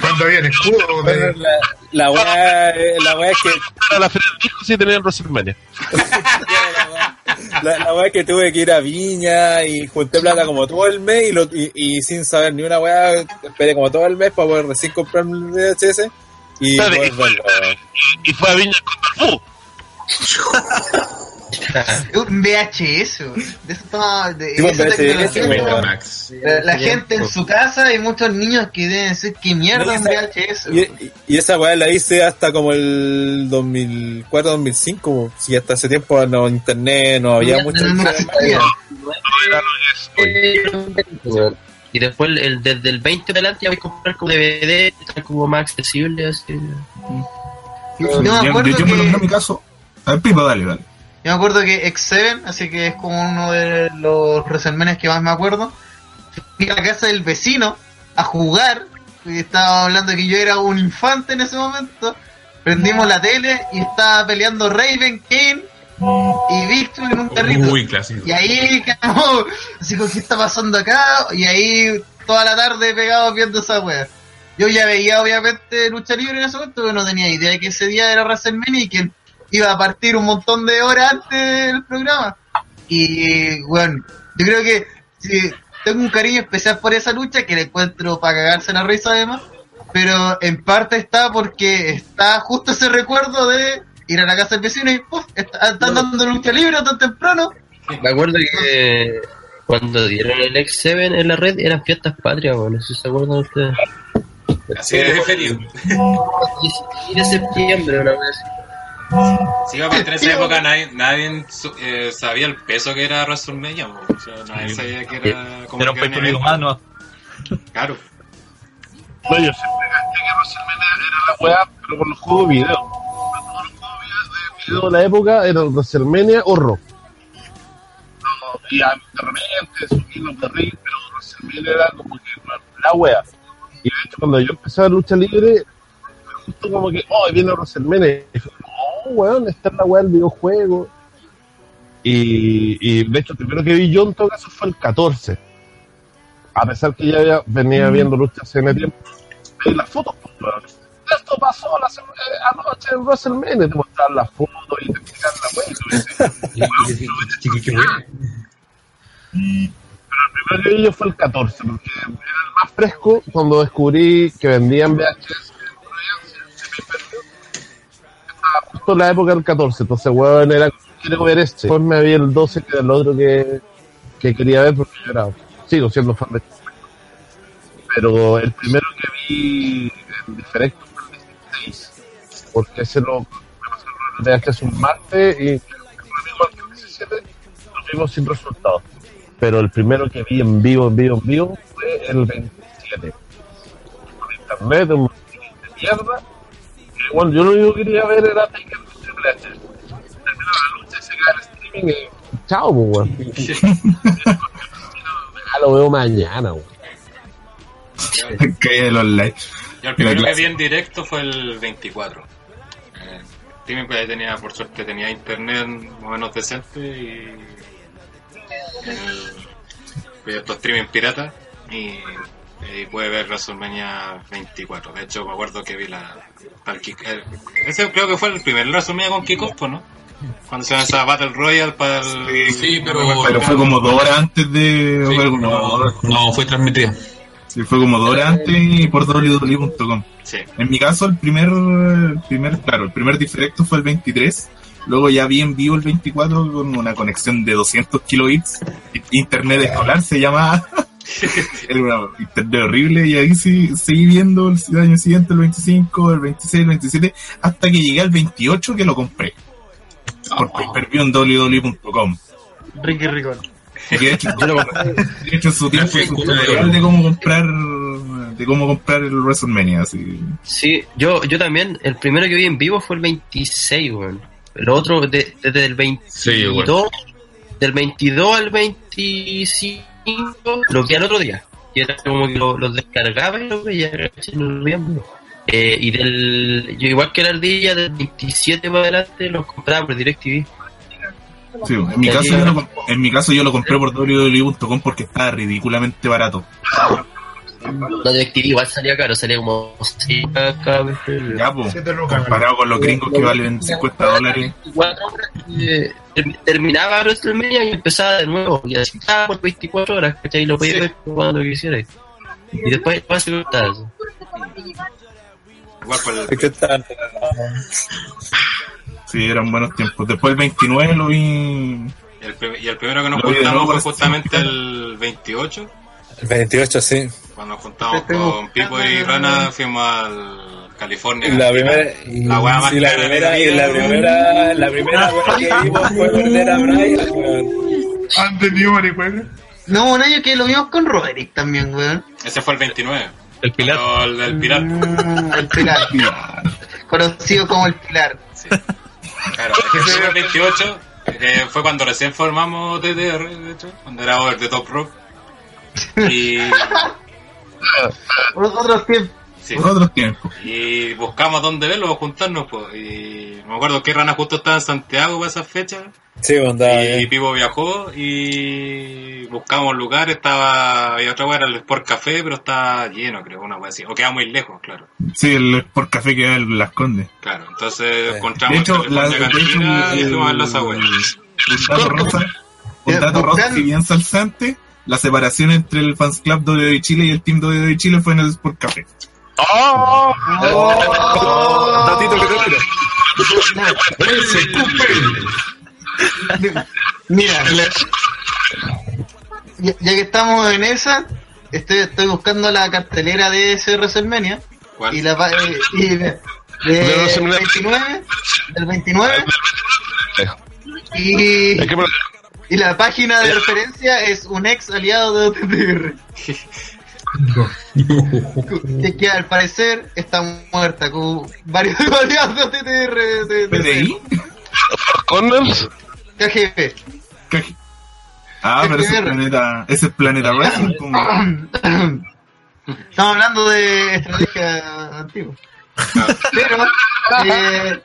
cuando había el escudo Bueno, de, la, la weá, eh, la weá es que Para la feria del disco sí tenían WrestleMania. <laughs> la, la weá es que tuve que ir a Viña y junté plata como todo el mes y, lo, y, y sin saber ni una weá, esperé como todo el mes para poder recién comprarme el VHS y y fue- verlo. Y fue a Viña con Fu. <laughs> <laughs> Un VHS. De eso estaba- de Sí, un esa VHS, tecnología, weón. Max. La, la gente en su casa y muchos niños que deben decir que mierda un VHS. Y, y- y esa weá la hice hasta como el 2004-2005, si hasta ese tiempo no internet, no había mucho. no, no. Eh, Y después el, el- desde el 20 en adelante ya vais a comprar como DVD, está como más accesible así. Yo me Ya- acuerdo yo, por lo que- menos en mi caso. A ver, Pipo, dale, dale. Yo me acuerdo que X7, así que es como uno de los WrestleMania que más me acuerdo, fui a la casa del vecino a jugar, y estaba hablando que yo era un infante en ese momento, prendimos la tele y estaba peleando Raven, Kane y Victor en un carrito. Uy, clásico. Y ahí quedamos, así como, ¿qué está pasando acá? Y ahí toda la tarde pegados viendo esa wea. Yo ya veía obviamente lucha libre en ese momento, pero no tenía idea de que ese día era WrestleMania y que iba a partir un montón de horas antes del programa. Y bueno, yo creo que sí, tengo un cariño especial por esa lucha que le encuentro para cagarse la risa además, pero en parte está porque está justo ese recuerdo de ir a la casa del vecino y ¡puf! está- están dando lucha libre tan temprano. Me acuerdo que cuando dieron el X7 en la red eran fiestas patrias, bueno, si se acuerdan ustedes. Así feliz. 16 de septiembre, una vez. Sí, pero en esa época nadie, nadie eh, sabía el peso que era WrestleMania. O sea, nadie sabía que era como Era un pay per view más, ¿no? Claro. No, yo siempre gasté que WrestleMania era la weá, pero con los juegos video. Todos los juegos de video de la época eran WrestleMania o Raw. No, y a- de repente subieron de ring, pero WrestleMania era como que la weá. Y de hecho, cuando yo empecé a lucha libre, fue justo como que, oh, viene WrestleMania. Y fue, weón, está en la weá del videojuego. Y, y de hecho, el primero que vi yo en todo caso fue el 14. A pesar que ya había- venía viendo luchas hace un tiempo. Veis las fotos, pues, weón. Esto pasó la eh, anoche en WrestleMania. Te mostraban las fotos y te explicaban la weá. <laughs> y. Pero el primero que vi yo fue el 14, porque era el más fresco cuando descubrí que vendían VHS justo la época del 14, entonces, weón, era, quiero ver este. Después me vi el 12, que era el otro que, que quería ver, porque yo era, sigo siendo fan de este. Pero el primero que vi en diferente fue el 16, porque ese lo, me pasó el VHS un martes y que el 17, lo vimos sin resultados pero el primero que vi en vivo, en vivo, en vivo fue el 27. Por internet, un de mierda. Bueno, yo lo único que quería ver era Taker con Triple H. Terminó la lucha y se cae el streaming y chao, pues, weón. <laughs> Ya lo veo mañana, weón. Caía el online. Yo el primero que vi en directo fue el 24. Eh, Timmy, pues, ahí tenía, por suerte, tenía internet más o menos decente y vi estos streaming pirata y, y pude ver WrestleMania 24. De hecho, me acuerdo que vi la, el- ese creo que fue el primer WrestleMania con pues, ¿no? Cuando se esa Battle Royale para el... Sí, pero- Pero fue como dos horas antes de. Sí, no, no, fue transmitida. Sí, fue como dos horas antes y por www.com. Sí. En mi caso, el primer, el primer, claro, el primer directo fue el 23. Luego ya vi en vivo el 24 con una conexión de 200 kilobits. Internet escolar se llamaba. <laughs> <laughs> Era una internet horrible y ahí sí seguí viendo el año siguiente, el 25, el 26, el 27, hasta que llegué al 28 que lo compré. Por pay en www.com. Ricky Ricón. De hecho, <laughs> de hecho, en su tiempo un tutorial de cómo comprar de cómo comprar el WrestleMania así. Sí, yo, yo también, el primero que vi en vivo fue el 26, weón. El otro, de- desde el 22, del 22 al 25, lo vi al otro día. Y era como que lo- los descargaba y los veía, lo en. Eh, y del, yo igual que la ardilla, del 27 para adelante los compraba por DirecTV. Sí, en mi caso yo lo, en mi caso yo lo compré por www.com porque estaba ridículamente barato. La DirecTV igual salía caro, salía como 6 cada vez. Ya, pues, comparado con los gringos que valen 50 dólares. 24 horas, eh, ter- terminaba WrestleMania y empezaba de nuevo. Y así estaba por 24 horas, ¿cachai? Y lo podía ver cuando quisieras. Y después después se cortaba eso. Sí, eran buenos tiempos. Después el 29 lo vi. y el, y el primero que nos nuevo fue justamente el 28. El 28, sí. Cuando nos juntamos con Pipo y Rana, fuimos al California. La primera, La weá más sí, la de primera, la y la primera, la primera weá que vimos fue perder a Brian, weón. Antes Newman y. No, un año que lo vimos con Roderick también, weón. Ese fue el 29. El Pilar. Pero el del Pilar. Mm, el Pilar. <laughs> Conocido como el Pilar. Claro, ese fue el 28. Que fue cuando recién formamos TTR, de hecho, cuando era Over the Top Rock. Y, <laughs> Otros tiempos. sí, Otros tiempos. y buscamos dónde verlo, juntarnos. Pues, y me acuerdo que Rana justo estaba en Santiago para esas fechas. Sí, andaba Y bien. Pipo viajó y buscamos lugar, estaba, había otra weá, era el Sport Café, pero estaba lleno, creo, una weá así. O queda muy lejos, claro. Sí, el por café que da en Las Condes. Claro, entonces Sí. encontramos De hecho, el la, de hecho, y fuimos a las abuelas. un dato rosa, un dato rosa que bien salsante, la separación entre el Fans Club WWE Chile y el Team WWE Chile fue en el Sport Café. ¡Oh! Datito que te Mira, ya, ya que estamos en esa, estoy, estoy buscando la cartelera de ese WrestleMania. ¿Cuál? Y la eh, y de, de- De del WrestleMania. 29, del 29, y, Es que me- y la página de referencia es un ex aliado de OTTR. que, que al parecer está muerta con varios <laughs> aliados de OTTR de, ¿PDI? Corners. KGB. ¿Qué? Ah, pero ese es. Planeta, ese es Planeta como- <coughs> Estamos hablando de estrategia antigua. Pero, eh,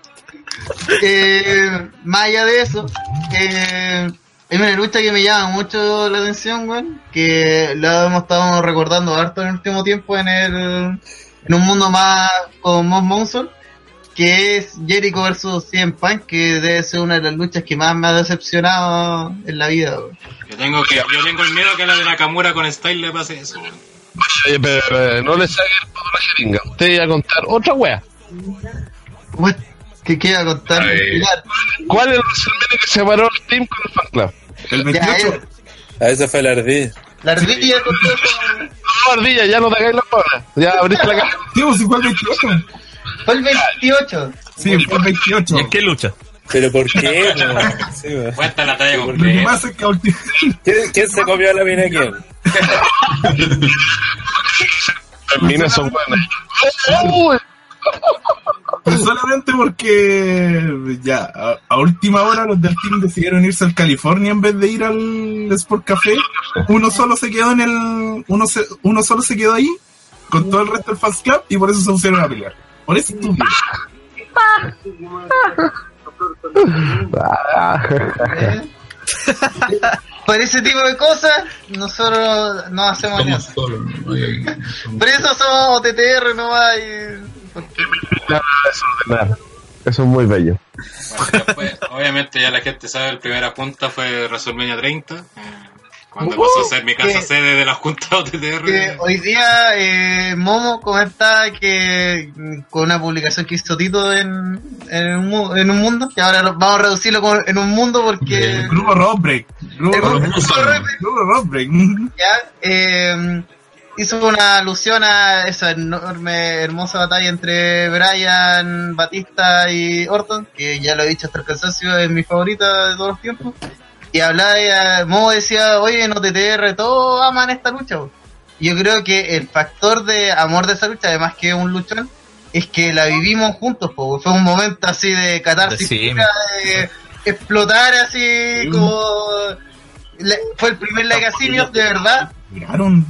eh, más allá de eso, eh, hay una lucha que me llama mucho la atención, weón, que la hemos estado recordando harto en el último tiempo en el en un mundo más con Moss Monson, que es Jericho versus CM Punk, que debe ser una de las luchas que más me ha decepcionado en la vida, weón. Yo tengo, que, yo tengo el miedo que a la de Nakamura con Style le pase eso. weón. Oye, pero eh, no le saque el la jeringa. Usted iba a contar otra wea. What? ¿Qué queda contar? ¿Cuál es el WrestleMania que separó el team con el fan club? El Ya, 28. eh, A ese fue el ardilla. la ardilla con todo eso- No, ardilla, ya no te hagáis la palabra. Ya abriste la cara. Sí, pues, fue el 28. Fue el 28. Sí, fue el 28. ¿Y en qué lucha? ¿Pero por qué? <laughs> Sí. Cuenta la talla que completa. pasa es que ¿Quién, quién se comió la mina quién? <laughs> Las minas son buenas. <laughs> Pues solamente porque ya a, a última hora los del team decidieron irse al California en vez de ir al Sport Café. Uno solo se quedó en el uno se, uno solo se quedó ahí con todo el resto del fans club y por eso se pusieron a pelear. Por eso estúpido. <laughs> Por ese tipo de cosas, nosotros no hacemos nada. Por eso somos OTTR nomás y... desordenar. Eso es muy bello. Bueno, después, obviamente ya la gente sabe, el primera punta fue WrestleMania 30. eh, Cuando Uh, pasó a ser mi casa que- sede de la Junta OTTR. Que hoy día eh, Momo comentaba que mm, con una publicación que hizo Tito en, en, un, en un mundo, que ahora lo- vamos a reducirlo con- en un mundo porque El grupo Rockbreak. Grupo El grupo. Grupo ya, eh, hizo una alusión a esa enorme, hermosa batalla entre Brian, Batista y Orton, que ya lo he dicho hasta el cansancio, es mi favorita de todos los tiempos. Y hablaba de, Momo decía, oye, en OTTR todos aman esta lucha. po". Yo creo que el factor de amor de esa lucha, además que es un luchón, es que la vivimos juntos, po. fue un momento así de catarsis, Sí. de explotar así como... le- fue el primer Legacy de verdad. Miraron.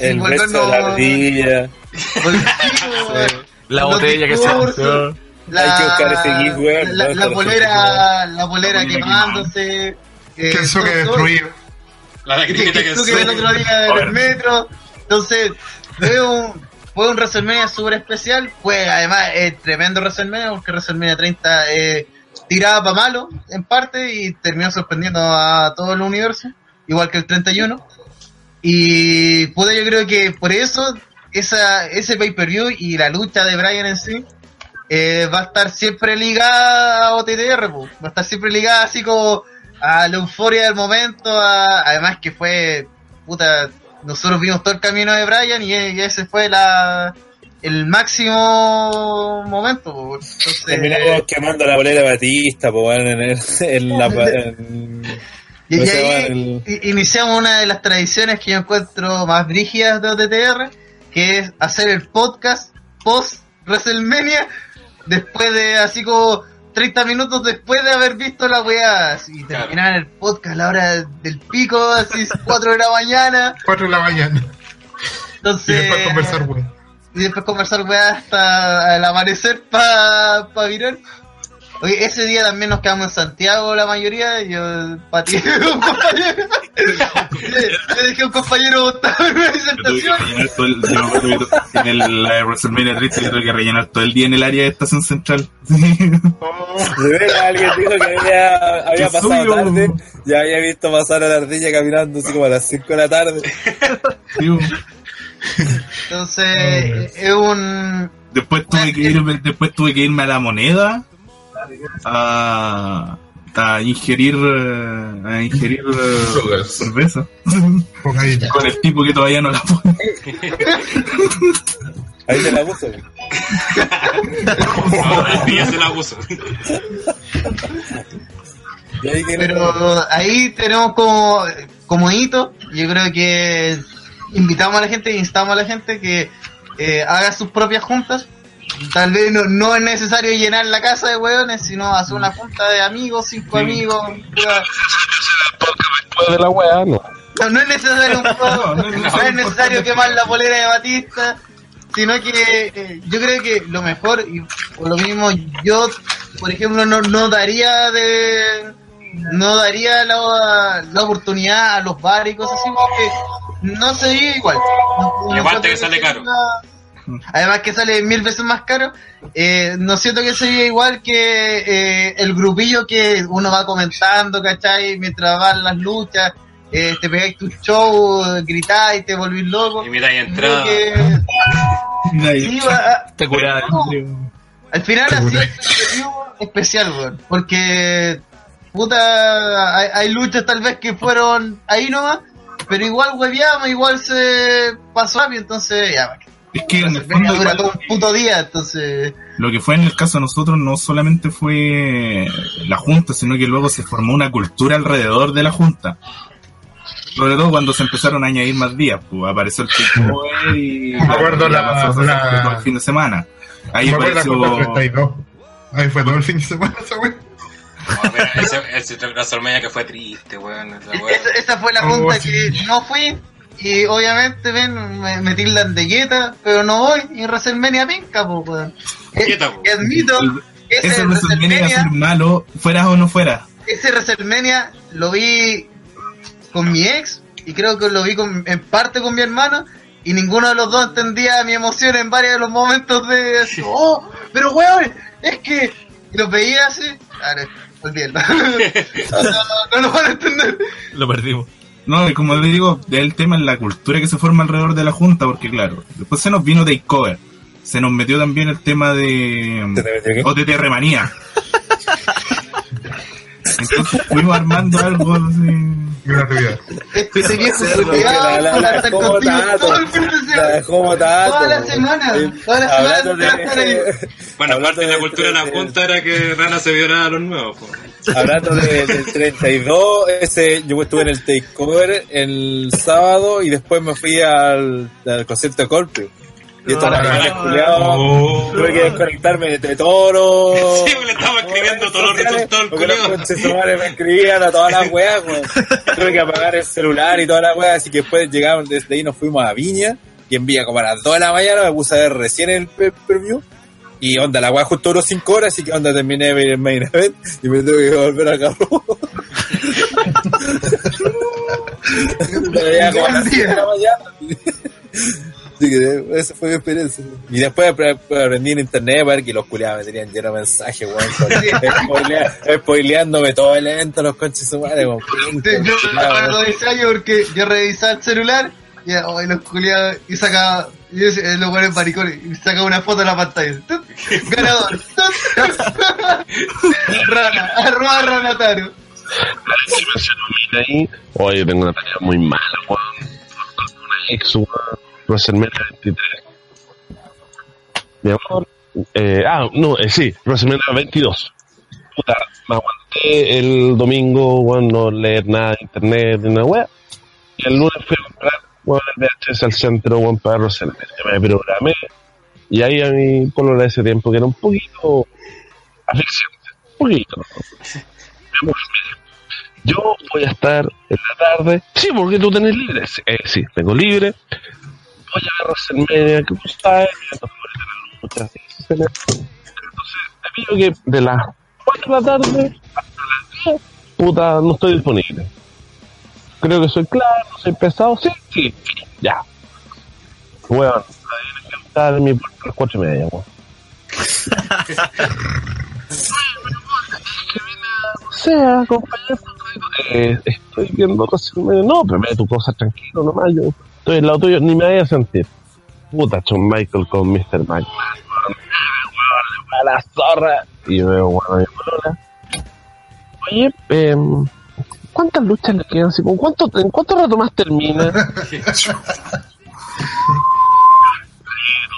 El beso de la ardilla. <laughs> La botella que se rompió. la, Hay que buscar ese gif, weón, la, la esto polera, la polera quemándose. eh, Kensuke destruido. La que, lagrimita que que el otro día en el metro. Entonces, fue un, fue un WrestleMania súper especial. Fue además eh, tremendo WrestleMania porque WrestleMania 30 eh, tiraba para malo en parte y terminó sorprendiendo a todo el universo, igual que el 31. Y pude, yo creo que por eso esa, ese pay-per-view y la lucha de Brian en sí eh, va a estar siempre ligada a OTTR, po. va a estar siempre ligada así como a la euforia del momento, a- además que fue, puta, nosotros vimos todo el camino de Brian y, y ese fue la el máximo momento. po. Entonces, Terminamos quemando la bolera de Batista, po, en, el- en la. <laughs> en- Y, ¿cómo y ahí El- iniciamos una de las tradiciones que yo encuentro más brígidas de OTTR, que es hacer el podcast post WrestleMania, después de así como 30 minutos después de haber visto la weá, así terminar el podcast a la hora del pico, así <laughs> 4 de la mañana. 4 de la mañana. Entonces, Y después conversar, weón. y después conversar weá hasta el amanecer para pa virar. Oye, ese día también nos quedamos en Santiago la mayoría, yo patí <laughs> un compañero, <laughs> le dejé a un compañero botado en una disertación. el, yo en el, la de WrestleMania 30 yo tuve que rellenar todo el día en el área de estación central. De veras, alguien dijo que había, había pasado suyo. tarde, ya había visto pasar a la ardilla caminando así como a las 5 de la tarde. Entonces, es un... Después tuve que irme, después tuve que irme a la moneda a, a ingerir eh, a ingerir eh, cerveza. Con el tipo que todavía no la pone. Ahí te la sí ya se la ahí que Pero ahí tenemos como, como hito, yo creo que invitamos a la gente, instamos a la gente que eh, haga sus propias juntas. Tal vez no, no es necesario llenar la casa de hueones, sino hacer una junta de amigos, cinco amigos. Después de la weá, no. No, no es necesario, un juego, no, es necesario quemar la polera de Batista, sino que eh, yo creo que lo mejor, y por lo mismo yo, por ejemplo, no, no daría de no daría la, la oportunidad a los bares y cosas así porque no se vive igual. Y aparte que sale caro. una- Además que sale mil veces más caro, eh, no siento que se vive igual que eh, el grupillo que uno va comentando, ¿cachai? Mientras van las luchas, eh, te pegáis tu show, gritáis, te volvís loco. Y Creo entrada. que sí, va- Te curaba. al final así es un especial, weón. Porque, puta, hay, hay luchas tal vez que fueron ahí nomás, pero igual hueveamos, igual se pasó rápido, entonces ya, Es que en el fondo dura igual- todo un puto día, entonces... lo que fue en el caso de nosotros no solamente fue la junta, sino que luego se formó una cultura alrededor de la junta. Sobre todo cuando se empezaron a añadir más días, pues apareció el takeover y Me acuerdo la- la- hacer todo el fin de semana. Ahí Me apareció la Copa 32. Ahí fue todo el fin de semana esa. No, pero ese, ese WrestleMania que fue triste, weón. esa weá. Esa, esa fue la Oh, junta sí. que no fui, y obviamente ven, me, me tildan de gueta, pero no voy, y WrestleMania pinca, weón. Po. y admito que ese ese WrestleMania iba a ser malo, fuera o no fuera. ese WrestleMania lo vi con mi ex y creo que lo vi con- en parte con mi hermano y ninguno de los dos entendía mi emoción en varios de los momentos de así, oh, pero weón, es que y los veía así, claro, olvídalo. <laughs> <laughs> no, no, no lo van a entender. Lo perdimos. No, y como le digo, el tema es la cultura que se forma alrededor de la Junta, porque claro, después se nos vino Takeover. Se nos metió también el tema de ¿Te metió qué? OTT Remanía. Entonces fuimos armando algo así. Gratuidad. Este viejo culiao, la, estar contigo todo el fin de semana. Toda la semana, toda la semana Bueno, Hablando parte de la cultura de la de- Junta era que Rana se violara a los nuevos. Hablando de- del 32, ese, yo estuve en el takeover el sábado y después me fui al, al concierto de Coldplay. Y esto era Ah, culiado. Oh. Tuve que desconectarme de todo lo... Sí, me le estaba escribiendo Porque los culiao. me escribían a todas las weas, weón. Tuve que apagar el celular y todas las weas, así que después llegamos, desde ahí nos fuimos a Viña, y en Viña como a las 2 de la mañana me puse a ver recién el preview, y onda, la wea justo duró 5 horas, así que onda terminé el main event, y me tuve que volver a Carro. <laughs> Pero ya como a las 7 de la mañana. Así que esa fue mi experiencia. Y después apre- aprendí en internet para ver que los culiados me tenían lleno de mensajes, weón. Spoileándome todo el evento, los conches su madre, weón. Yo porque yo revisaba el celular y oh, y los culiados y sacaba y eh, los buenos maricones y sacaba una foto en la pantalla. Tut, <laughs> Ganador. <laughs> Rana, arroba ranatario. Si menciono mil ahí, oye, tengo una tarea muy mala, weón. Una ex, weón. WrestleMania 23. Mi amor. Eh, ah, no, eh, sí, WrestleMania 22. Puta, me aguanté el domingo, weón, no leer nada de internet, ni una wea. Y el lunes fui a comprar, weón, el VHS al centro, weón, para WrestleMania. Me programé. Y ahí a mi color de ese tiempo, que era un poquito asfixiante. Un poquito. <laughs> Yo voy a estar en la tarde. Sí, porque tú tenés libre. Sí, eh, sí, tengo libre. Voy a ver WrestleMania, que tú sabes, de. Entonces, te pido que de las 4 de la tarde hasta las 10, puta, no estoy disponible. Creo que soy claro, soy pesado. Sí, sí, ya. Que estar en mi puerta a las 4 y media, weón. <laughs> Sea, compañero, eh, estoy viendo WrestleMania. No, pero ve tu cosa tranquilo nomás. Yo estoy al lado tuyo, ni me vaya a sentir. Puta, John Michael con Mr. McMahon. A la zorra. Y yo veo, bueno, mi. Oye, eh, ¿cuántas luchas le quedan? Así, ¿con ¿Cuánto, ¿En cuánto rato más termina?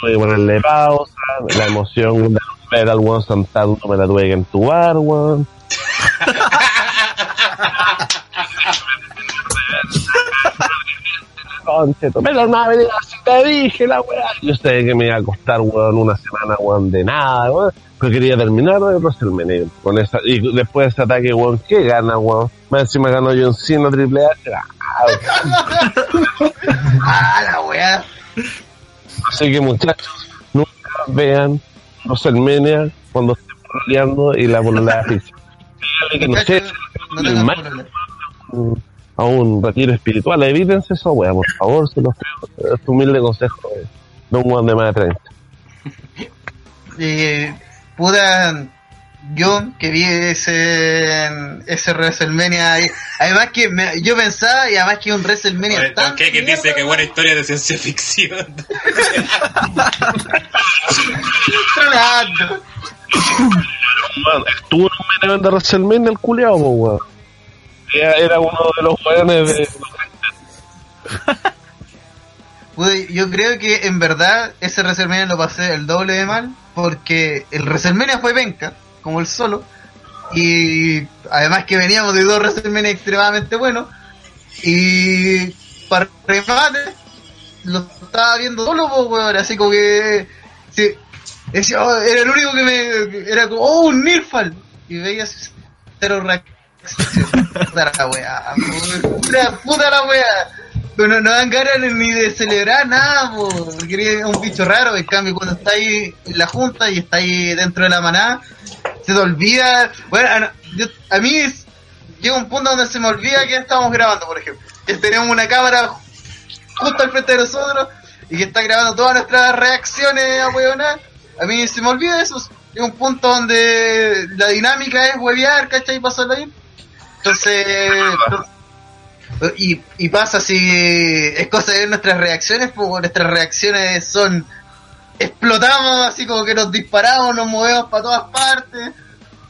Tuve que ponerle pausa, la emoción de ver al weón sentado me la tuve que entubar, weón. <laughs> Concheto, pero no me digas si te dije la weá. Yo sé que me iba a costar, weón, una semana, weón, de nada, weón. Pero quería terminar de WrestleMania con esa, y después de ese ataque, weón, ¿qué gana, weón? Más encima ganó John Cena Triple H. Ah, Ah, la weá. Así que muchachos, nunca vean WrestleMania cuando estén pololeando y la asfixia. Díganle que no sé, No a un retiro espiritual. Evítense eso, weá, por favor, se los pido. Es tu humilde consejo de, de un weón de más de 30. <laughs> Eh, puta, yo que vi ese, ese WrestleMania, ahí, además que me- yo pensaba, y además que un WrestleMania Oye, tan ¿Qué que dice que buena historia de ciencia ficción? estuvo en un main event de WrestleMania el culiao, po, weón. Era, uno de los weones de. <laughs> Yo creo que en verdad ese WrestleMania lo pasé el doble de mal, porque el WrestleMania fue penca, como el solo, y además que veníamos de dos WrestleMania extremadamente buenos, y para remate, lo estaba viendo solo, pues, weón, así como que. Sí, oh, era el único que me. Era como, oh, un Nirfal, y veías cero reacción. <laughs> Puta la weá, puta, puta la weá. No, no dan ganas ni de celebrar nada, po, porque es un bicho raro. En cambio, cuando está ahí en la junta y está ahí dentro de la manada, se te olvida. Bueno, a, yo- a mí llega un punto donde se me olvida que estamos grabando, por ejemplo. Que tenemos una cámara justo al frente de nosotros y que está grabando todas nuestras reacciones a. A mí se me olvida eso. Llega un punto donde la dinámica es huevear, ¿cachai? Y pasarla bien. Entonces, Y, y pasa si es cosa de ver nuestras reacciones, pues nuestras reacciones son explotamos así como que nos disparamos, nos movemos para todas partes.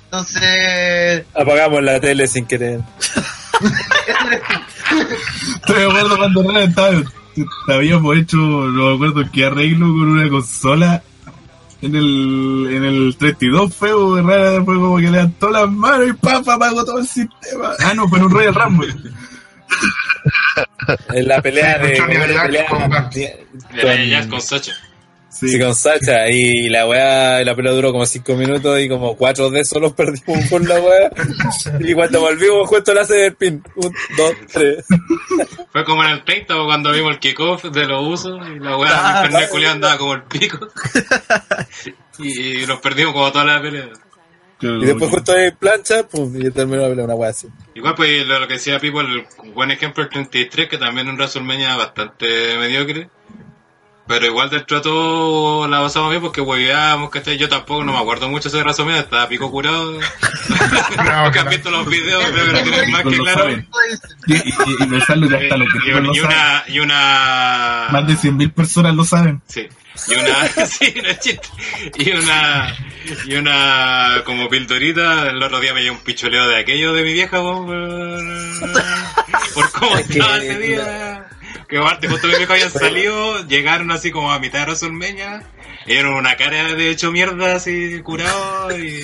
Entonces, Apagamos la tele sin querer. Estoy de acuerdo cuando estaba, habíamos hecho, no me acuerdo qué arreglo con una consola en el, en el 32 fue, Rara fue como que levantó las manos y papa apagó todo el sistema. Ah, no, fue en un Royal Rumble. <laughs> <laughs> En la pelea de. La pelea de- Jazz con Sacha. Sí, con Sacha. Y la weá, la pelea duró como 5 minutos y como 4 de esos los perdimos por la weá. Y cuando volvimos, justo la hace del pin. 1, 2, 3. Fue como en el 30 o cuando vimos el kickoff de los usos y la weá Ah, mi internet andaba como el pico. <laughs> y nos perdimos como toda la pelea. Y después justo ahí plancha, pum, y terminó la pelea, una weá así. Igual pues lo, que decía Pipo, el buen ejemplo el 33, que también es un WrestleMania bastante mediocre. Pero igual dentro de todo la pasamos bien porque hueveábamos, ¿cachai? Yo tampoco no me acuerdo mucho de ese WrestleMania, estaba pico curado. <laughs> <laughs> Porque han visto los videos, creo que lo tienen más que Lo claro. Y, y, y, y pensarlo que hasta los Y, que no lo y saben, una, y una... más de 100.000 personas lo saben. Sí. Y una, <laughs> sí, no es chiste. Y una, y una, como pildorita, el otro día me dio un picholeo de aquello de mi vieja, po, por cómo estaba ese día. <laughs> Que aparte, justo mi vieja habían salido, llegaron así como a mitad de y dieron una cara de hecho mierda así curado y...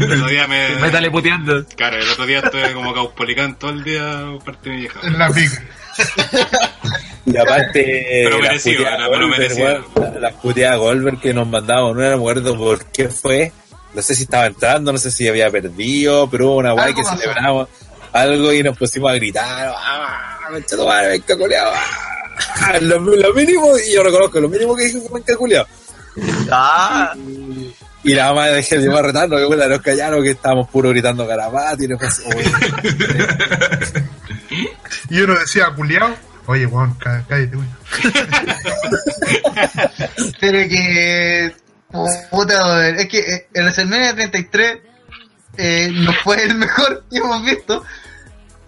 El otro día me... <laughs> Métale puteando. Claro, el otro día estuve como caupolicán todo el día por parte de mi vieja. En la pica. <laughs> Y aparte, Pero merecido, era, pero Goldberg, merecido. las puteadas Goldberg que nos mandaban, no me acuerdo por qué fue, no sé si estaba entrando, no sé si había perdido, pero hubo una guay que celebramos algo y nos pusimos a gritar, ¡ah, mencha tu madre, venga culiao! ah". Lo, lo mínimo, y yo reconozco, lo mínimo que dije fue venga culiao. Ah, Y la mamá de Gel llegó a retarnos, que bueno, nos callaron, que estábamos puro gritando carapati, y nos "Oye". Y uno decía, culiao. Oye, weón, cá- cállate, weón. <laughs> pero que. Puta, es que el WrestleMania 33 eh, no fue el mejor que hemos visto,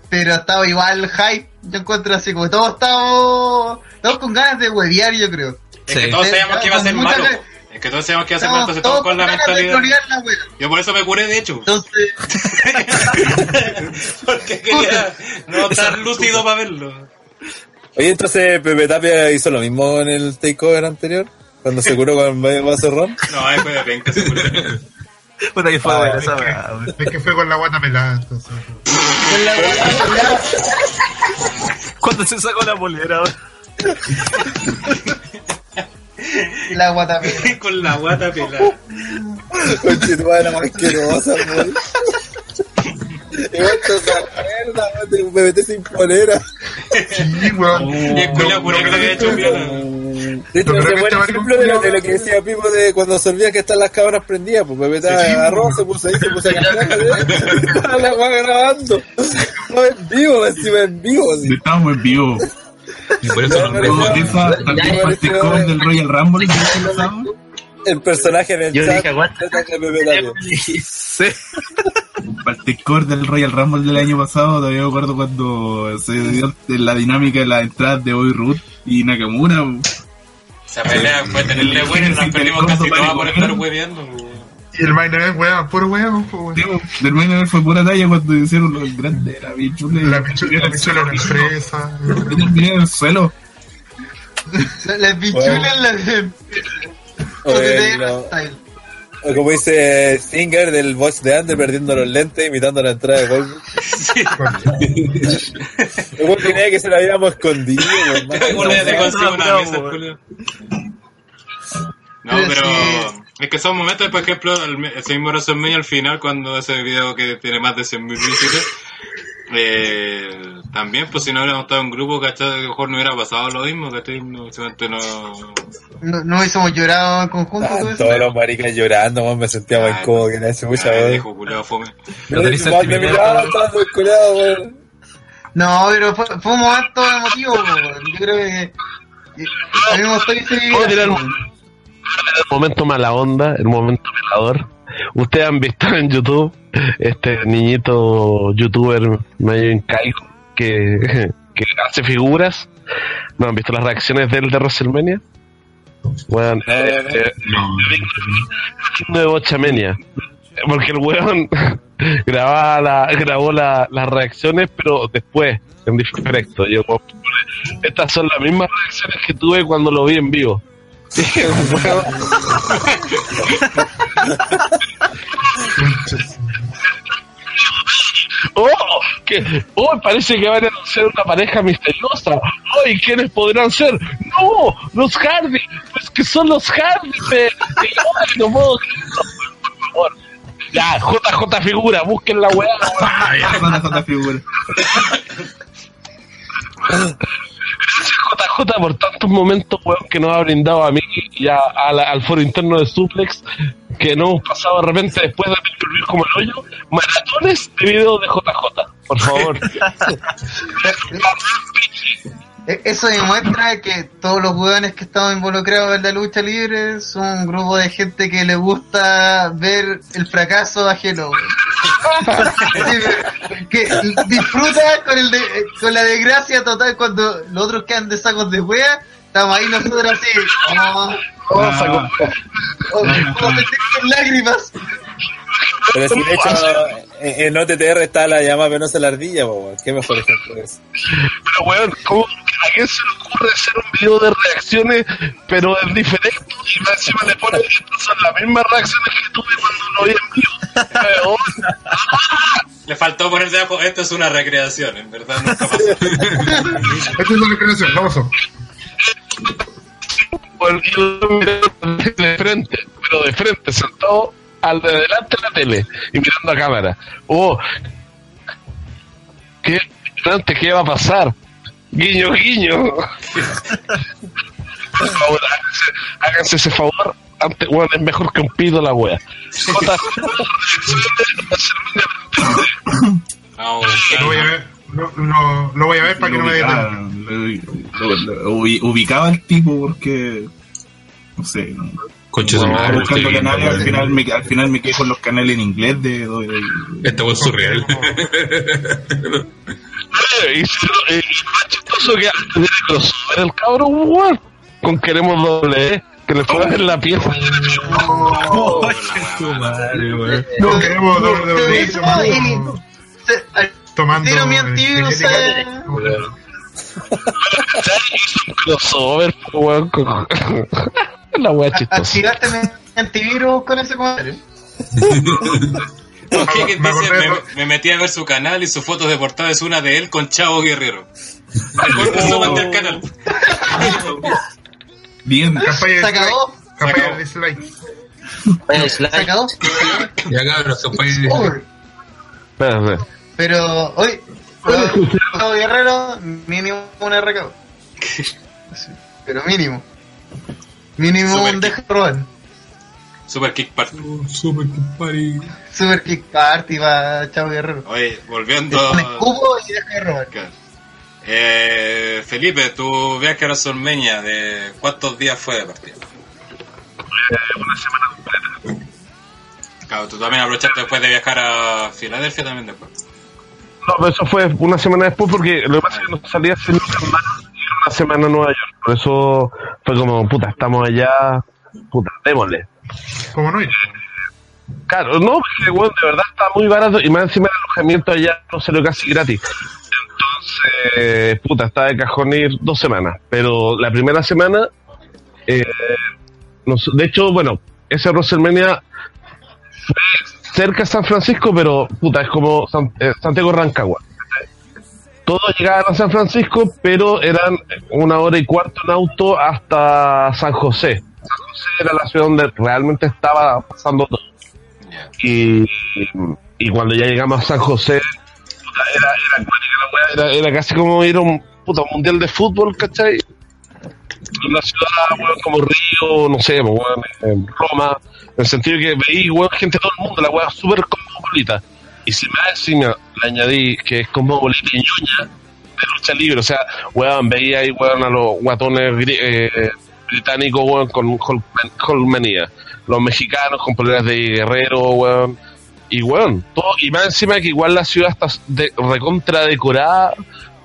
pero estaba igual hype. Yo encuentro así como todos estamos, todos con ganas de huevear, yo creo. Es que todos sabíamos que iba a ser malo. ganas. Es que todos sabíamos que iba a ser malo, entonces todos con la mentalidad. la. Yo por eso me curé, de hecho. Entonces, <laughs> Porque quería no estar lúcido para verlo. Oye, entonces Pepe Tapia hizo lo mismo en el takeover anterior, cuando se curó con vaso ron. No, ahí fue de penca, se curó. Puta que fue Ah, buena es, esa weá, es que fue con la guata pelada, entonces. Cuando se sacó la polera, weón. la guatapela. con la guata pelada. Conche tu madre, más asquerosa, weón. Igual esa mierda, de un bebé sin polera. Sí, weón. Y el culiao curó que le había hecho piola. De hecho, Lo ese buen que ejemplo de lo, de lo que decía Pipo de cuando se olvida que están las cámaras prendidas, pues Sí, agarró, pues. se puso ahí, se puso a <laughs> cantar, ¿eh? estaba la weá grabando. No, en vivo, encima en vivo, así. Estamos en vivo. Y por eso no Como no- esa, también este cover del Royal Rumble. que lo usamos. El personaje en el Yo chat dije, aguanta. <laughs> Sí. Para el del Royal Rumble del año pasado, todavía me acuerdo cuando se dio la dinámica de las entradas de Boy Root y Nakamura. Esa pelea fue tenerle buena y nos perdimos casi todas por estar hueveando. Y el main event, weón, puro weón, weón. Del main event fue pura talla cuando hicieron los grandes, la bichula. La pichula, la pichula la empresa. Terminé en el suelo. La, la pichula en la O como dice Singer del boss de Ande perdiendo los lentes, imitando la entrada de Goldberg. <laughs> Igual tenía que se la habíamos escondido. <laughs> No, Pero sí. es que son momentos, por ejemplo, el- ese mismo WrestleMania al final, cuando ese video que tiene más de 100.000 visitas, eh, también, pues si no hubiéramos estado en grupo, ¿cachai? A lo mejor no hubiera pasado lo mismo, ¿cachai? No, no... No, no hubiésemos llorado en conjunto. eso. todos los maricas llorando, weón, me sentía más Ay, incómodo que la hace mucha, Ay, weón. culiao fome. No pero fue, fue un momento emotivo. weón. Yo creo que. A mí me gustó que se ¿Puedo viviera. tirar un, el momento mala onda, el momento velador? Ustedes han visto en YouTube este niñito youtuber medio incaico que, que hace figuras. ¿No han visto las reacciones de él de WrestleMania? Weón, eh, de Bochamania. Porque el weón <laughs> grababa la, grabó la- las reacciones, pero después, en. Yo, como, estas son las mismas reacciones que tuve cuando lo vi en vivo. Weón. <laughs> ¡Oh! Que, ¡Oh! Parece que van a ser una pareja misteriosa. ¡Oh! ¿Y quiénes podrán ser? ¡No! ¡Los Hardy! ¡Pues que son los Hardy! de- de- ¡Ay, no puedo creerlo, por favor! Ya, JJ figura, busquen la weá. <laughs> JJ figura. <laughs> Gracias JJ por tantos momentos weón, que nos ha brindado a mí y a- a la- al foro interno de Suplex que no hemos pasado de repente después de vivir como el hoyo maratones de videos de JJ por favor <laughs> <laughs> E- Eso demuestra que todos los hueones que estamos involucrados en la lucha libre son un grupo de gente que le gusta ver el fracaso ajeno. Sí, que disfruta con, el de- con la desgracia total cuando los otros quedan de sacos de wea. Estamos ahí nosotros así. Oh, oh, Vamos a con- oh, con lágrimas. Pero si de hecho en, en OTTR está la llamada penosa la ardilla, weón. ¿Qué mejor ejemplo es? pero weón ¿cómo, ¿a quién se le ocurre hacer un video de reacciones pero en diferente y más encima le ponen que son las mismas reacciones que tuve cuando lo vi en vivo Le faltó poner debajo, esto es una recreación, en verdad nunca <laughs> pasó. Esta es una recreación, no pasó. De frente, pero de frente, sentado al de delante de la tele y mirando a cámara. Oh, qué ¿qué va a pasar? Guiño, guiño. Por favor, háganse, háganse ese favor. Antes, bueno, es mejor que un pido la wea. Jota, <laughs> <laughs> No, Lo voy a ver, lo, voy a ver para que no me diga ubicaba, ubicaba al tipo porque no sé Concha de no, madre, buscando canales, al final me al final me quedé con los canales en inglés de, de- de- Esta voz surreal. y, no, eh, y chistoso que de el cabrón, weón, con queremos doble, eh, que le fue en la pieza. No queremos doble Pero de eso, y- se- al tomando. tiro mi antivirus un crossover, weón, con... la wea chistosa. activaste mi antivirus con ese comentario. ¿Qué que Me dice? Me, me metí a ver su canal y su foto de portada es una de él con Chavo Guerrero. Resumen del canal. bien Campaña Se de acabó, dislike. Campaña de se slide. acabó. Ya cabrón, se fue. Over. Espérate. Pero hoy, Gustavo Guerrero, mínimo un RK. <laughs> Pero mínimo. Mínimo Super un deja robar. Super Kick Party. Super compadre. Super Kick Party para Chavo Guerrero. Oye, volviendo. Escupo y deja de robar. Eh, Felipe, tu viaje a WrestleMania, ¿de cuántos días fue de partida? Claro, tú también aprovechaste después de viajar a Filadelfia también después. No, pero eso fue una semana después porque lo que pasa es que nos salía hace una semana, en Nueva York. Por eso fue como, puta, estamos allá, puta, démosle. ¿Cómo no? Claro, no, porque bueno, de verdad está muy barato y más encima el alojamiento allá no salió casi gratis. Entonces, puta, estaba de cajón ir dos semanas. Pero la primera semana, eh, nos- de hecho, bueno, ese WrestleMania fue cerca de San Francisco, pero puta, es como San- eh, Santiago Rancagua. Todos llegaban a San Francisco, pero eran una hora y cuarto en auto hasta San José. San José era la ciudad donde realmente estaba pasando todo. Y, y cuando ya llegamos a San José, puta, era, era, era, era casi como ir a un puta, un mundial de fútbol, ¿cachai? Una ciudad, weón, como Río, no sé, pues, weón, en Roma, en el sentido que veí, weón, gente de todo el mundo, la weá súper cosmopolita. Y si me encima le añadí que es cosmopolita y ñoña de lucha libre, o sea, weón, veía ahí, weón, a los guatones eh, británicos, weón, con Hulkmanía, los mexicanos con poleras de guerrero, weón, y bueno, todo, y más encima que igual la ciudad está de, recontra decorada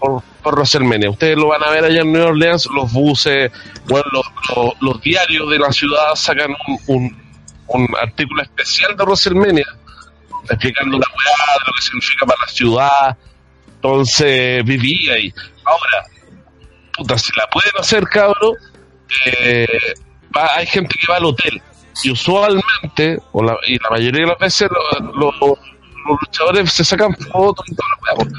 por, por. Ustedes lo van a ver allá en New Orleans, los buses, bueno, los, diarios de la ciudad sacan un, artículo especial de WrestleMania, explicando la weá, lo que significa para la ciudad. Entonces viví ahí. Ahora, puta, si la pueden hacer, cabrón, eh, va- hay gente que va al hotel y usualmente, o la, y la mayoría de las veces, lo- los luchadores se sacan fotos y todo lo que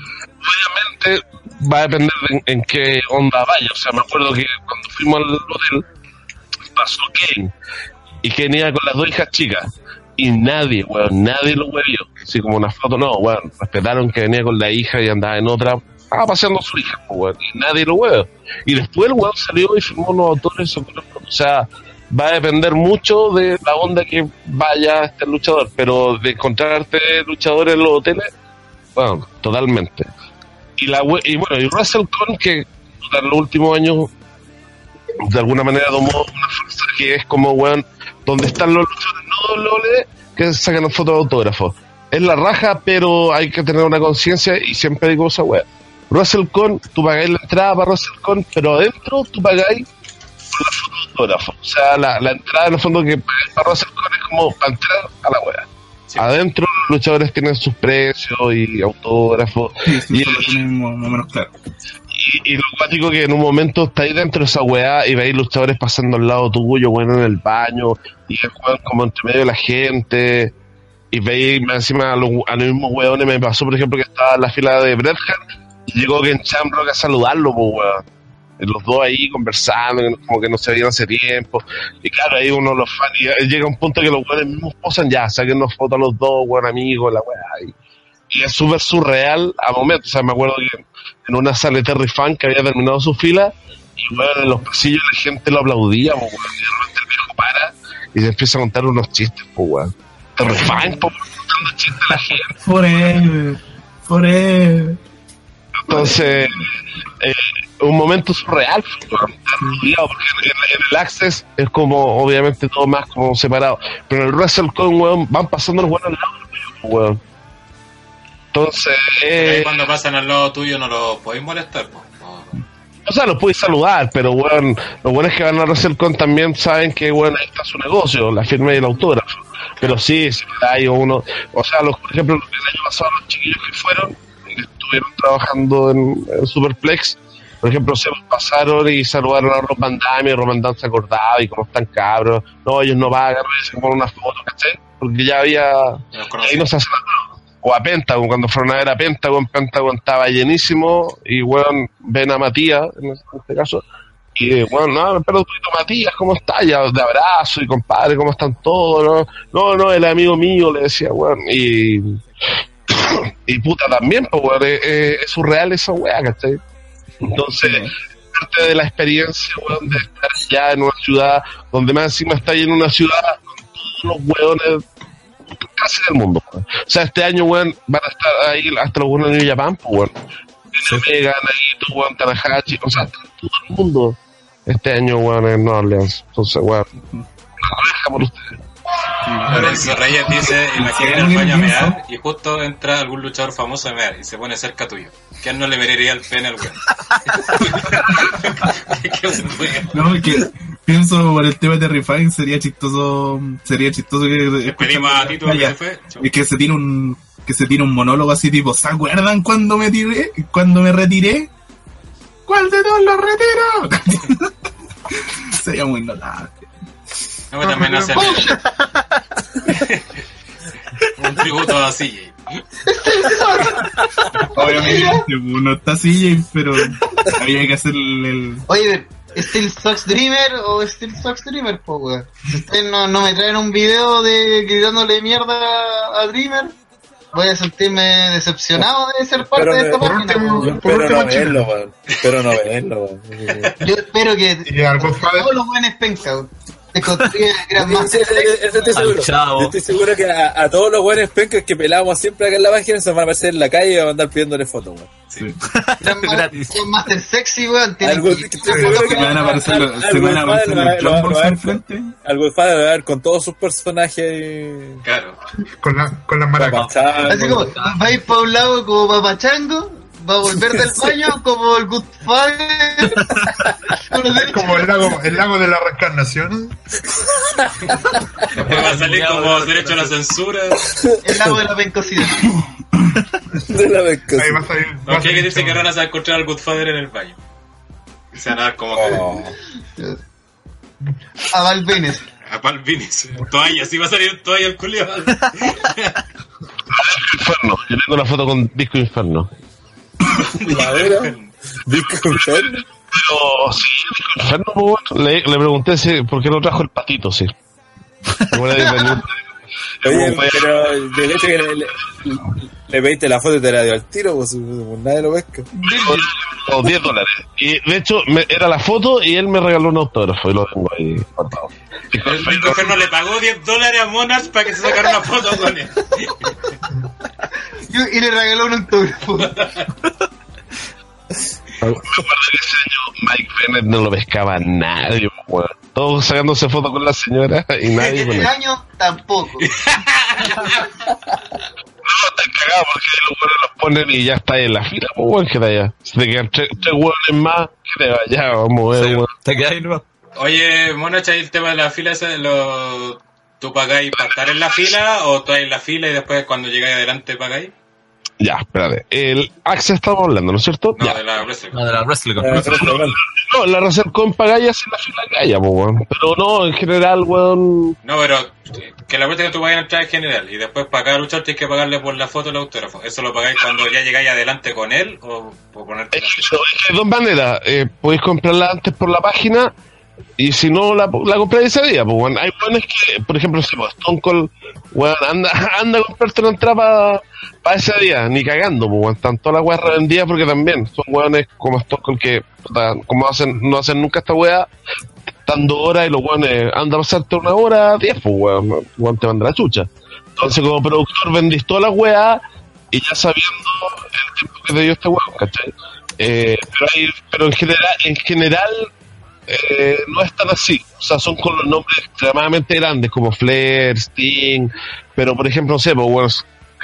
Obviamente va a depender de en, qué onda vaya. O sea, me acuerdo que cuando fuimos al hotel pasó Kane y Kane iba con las dos hijas chicas y nadie, weón, nadie lo huevió. Así como una foto, no, weón, respetaron que venía con la hija y andaba en otra, estaba paseando su hija, pues, weón, y nadie lo huevió. Y después el weón salió y firmó unos autores, o sea, va a depender mucho de la onda que vaya este luchador, pero de encontrarte luchadores en los hoteles, bueno, totalmente. Y, la, y bueno, y Russell Con, que en los últimos años de alguna manera tomó una fuerza que es como, weón, donde están los no doble que sacan fotos de autógrafos. Es la raja, pero hay que tener una conciencia y siempre digo esa weón. Russell Con, tú pagáis la entrada para Russell Con, pero adentro tú pagáis la foto de autógrafo. O sea, la, la entrada en el fondo que pagáis para Russell Con es como para entrar a la Adentro los luchadores tienen sus precios y autógrafos. Sí, sí, y, lo tenemos más o menos claro. y, y lo cuático que en un momento estáis dentro de esa weá y veis luchadores pasando al lado tuyo, bueno, en el baño, y juegan como entre medio de la gente, y veis encima a los, a los mismos weones. Me pasó, por ejemplo, que estaba en la fila de Bret Hart y llegó Ken Shamrock a saludarlo, pues weón. Los dos ahí conversando, como que no se veían hace tiempo. Y claro, ahí uno los fans, y llega un punto que los weones mismos posan ya, saquen unas fotos a los dos, weón, amigos, la weá. Y, es súper surreal a momentos. O sea, me acuerdo que en una sala de Terry Funk que había terminado su fila y bueno, en los pasillos la gente lo aplaudía, weón, y el viejo para y se empieza a contar unos chistes, pues, weón. Terry Funk, pues, weón, contando chistes a la gente. Forever. Forever. Entonces, eh, un momento surreal, pues, porque en, en- en el Access es como, obviamente, todo más como separado. Pero en el Wrestle Con, weón, van pasando los buenos al lado, pues, weón. Entonces, Ahí eh, cuando pasan al lado tuyo no los podéis molestar. No. O sea, los puedes saludar, pero bueno, los buenos que van a WrestleCon también saben que bueno, ahí está su negocio, la firma y el autógrafo. Pero sí, si hay uno, o sea, los, por ejemplo, el año pasado los chiquillos que fueron, estuvieron trabajando en, en Superplex, por ejemplo, se pasaron y saludaron a Rob Van Damme y Rob Van Damme se acordaba y cómo están cabros, no, ellos no pagan, se ponen una foto, ¿cachai? Porque ya había, ahí no se hace nada. O a Pentagon, cuando fueron a ver a Pentagon, Pentagon estaba llenísimo y, weón, ven a Matías, en este caso, y, bueno, no, pero tú, Matías, ¿cómo estás? Ya, de abrazo y compadre, ¿cómo están todos? No, no, no, el amigo mío, le decía, weón, y, <coughs> y puta también, pues, weón, es, surreal esa weá, ¿cachai? Entonces, parte de la experiencia, weón, de estar ya en una ciudad donde más encima está en una ciudad con todos los weones casi del mundo. weón. O sea, este año, weón, van a estar ahí hasta los buenos de New Japan, pues, weón. Viene Megan, Naito, weón, Tanahashi, o sea, todo el mundo este año, weón, en New Orleans. Entonces, weón, una oreja por ustedes. Lorenzo Reyes dice, imagina Sí, el baño a mear y justo entra algún luchador famoso a mear y se pone cerca tuyo. ¿Quién no le miraría el pene al weón? <laughs> <laughs> No, que pienso por el tema de Refine sería chistoso, sería chistoso que Pedimos a Tito que se fue. Es que se tira un que se tira un monólogo así tipo, ¿se acuerdan cuando me tiré? Cuando me retiré? ¿Cuál de todos los retiro? <laughs> Sería muy notable. No, pero también hacen <laughs> un tributo a CJ. Obviamente, no está así, pero había que hacer el, el- Oye, ¿Steel Sox Dreamer o Steel Sox Dreamer, po, weón? Si ustedes no, no me traen un video de gritándole mierda a Dreamer, voy a sentirme decepcionado de ser parte Pero de esta no- página, po, Yo espero no verlo, weón. Espero no verlo, weón. Yo espero que Y todos los buenos penca, weón. Se Gran <laughs> Sí, sí, sí, estoy seguro. Yo estoy seguro que a, a todos los buenos pencas que pelamos siempre acá en la página se van a aparecer en la calle y van a andar pidiéndole fotos, weón. Gran Master Sexy, weón. Se van a aparecer los, enfrente. Al Wolfán va a ver con todos sus personajes. Claro. Con, la, con las maracas. Así como, va a ir para un lado como papachango, va a volver del <laughs> baño como el Good Father. <laughs> Como el lago, el lago de la reencarnación. Después va a salir como derecho a la censura. El lago de la pencosidad. <laughs> de la que Ahí va a salir. va que dice que ahora se va a encontrar al Godfather en el baño. Y se van a dar como Oh. A Valvenes. que a Palvinis. Toalla, sí va a salir toalla el culio. Inferno. Yo tengo una foto con Disco Inferno. Madera. Disco Inferno. Pero sí, Disco Inferno, le, le pregunté si, por qué no trajo el patito, sí. <laughs> Oye, pero de hecho que le, le, le pediste la foto y te la dio al tiro, pues nadie lo pesca. o 10 dólares. Y de hecho, me- era la foto y él me regaló un autógrafo y lo tengo ahí guardado. El Inferno le pagó 10 dólares a Monarch para que se sacara una foto con él. <laughs> Y le regaló un autógrafo. <laughs> Me acuerdo que ese año Mike Bennett no lo pescaba nadie, weón. Todos sacándose fotos con la señora y nadie con él. Este año tampoco. <laughs> No, están cagados porque los buenos los ponen y ya está ahí en la fila, pues weón, que allá. Si te quedan tres, tres hueones más, que te vaya, vamos a ver, weón. Te quedas ahí nomás. Oye, Monarch, ahí el tema de la fila, ese, lo... ¿tú pagáis para estar en la fila o tú en la fila y después cuando llegáis adelante pagáis? Ya, espérate. El Access estamos hablando, ¿no es cierto? No, ya. de la wrestling. Ah, de la Wrestling. No, la Resercom pagáis así la fila que haya, pues weón. Pero no, en general, weón. No, pero eh, que la wrestling tú pagáis a entrar en general y después para cada luchador tienes que pagarle por la foto el autógrafo. ¿Eso lo pagáis cuando ya llegáis adelante con él o por ponerte Es la que, es que hay dos maneras. Eh, podéis comprarla antes por la página y si no, la, la compráis ese día. Pues. Hay weones que, por ejemplo, si, pues, Stone Cold, weón, anda, <laughs> anda a comprarte una entrada para ese día, ni cagando, pues, weón. Están todas las weas revendidas porque también son weones como Stone Cold que, como hacen, no hacen nunca esta wea, están dos horas y los weones anda a pasarte una hora, diez, pues, weón, te manda la chucha. Entonces, como productor, vendís todas las weas y ya sabiendo el tiempo que te dio este weón, ¿cachai? Eh, pero, hay, pero en general, en general eh, no es tan así. O sea, son con los nombres extremadamente grandes como Flair, Sting, pero por ejemplo, no sé, pues, weón,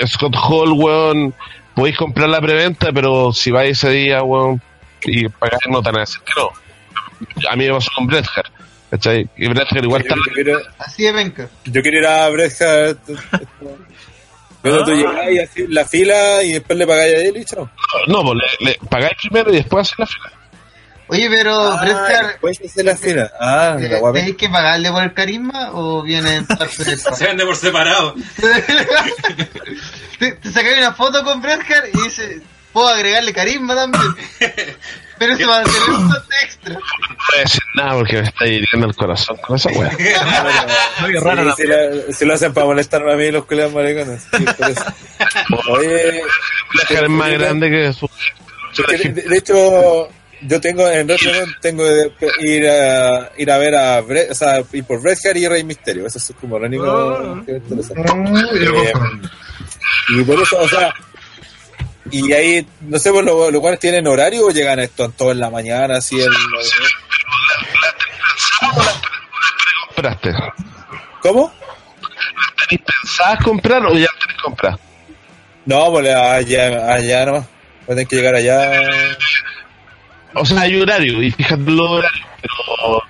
Scott Hall, weón, podéis comprar la preventa, pero si vais ese día, weón, y pagáis, no te van a decir que no. A mí me pasó con Bret Hart, ¿cachai? Y Bret Hart igual Yo, está... yo quiero, Así de venca. yo quiero ir a Bret Hart. <laughs> Pero tú llegáis así en la fila y después le pagáis a él y chao. No, pues le, le pagáis primero y después hacéis la fila. Oye, pero Hart, Después hacer la fila. Ah, eh, la guapa. ¿tenéis que pagarle por el carisma o viene en parte pago? <laughs> Se vende por separado. <laughs> te, te sacáis una foto con Bret Hart y dices, puedo agregarle carisma también. <laughs> Pero eso va a tener un extra. No voy a decir nada porque me está hiriendo el corazón con esa weá. Muy la si, la- si lo hacen para molestarme a mí los culiados maricones. Sí. Oye, Bret Hart es más grande que su... de, de- de hecho, yo tengo en Wrestling tengo que ir a, ir a ver a Bret, o sea, ir por Bret Hart y Rey Misterio. Eso es como lo único que me interesa. Oh, el Eh. Y por eso, o sea, y ahí, no sé, pues los lo cuales tienen horario o llegan esto en todo en la mañana, así el, compraste? ¿Cómo? ¿Tenéis pensadas comprar o ya tenéis comprar? No, pues allá, allá nomás. Voy a tener que llegar allá. O sea, hay horario y fíjate los horarios, pero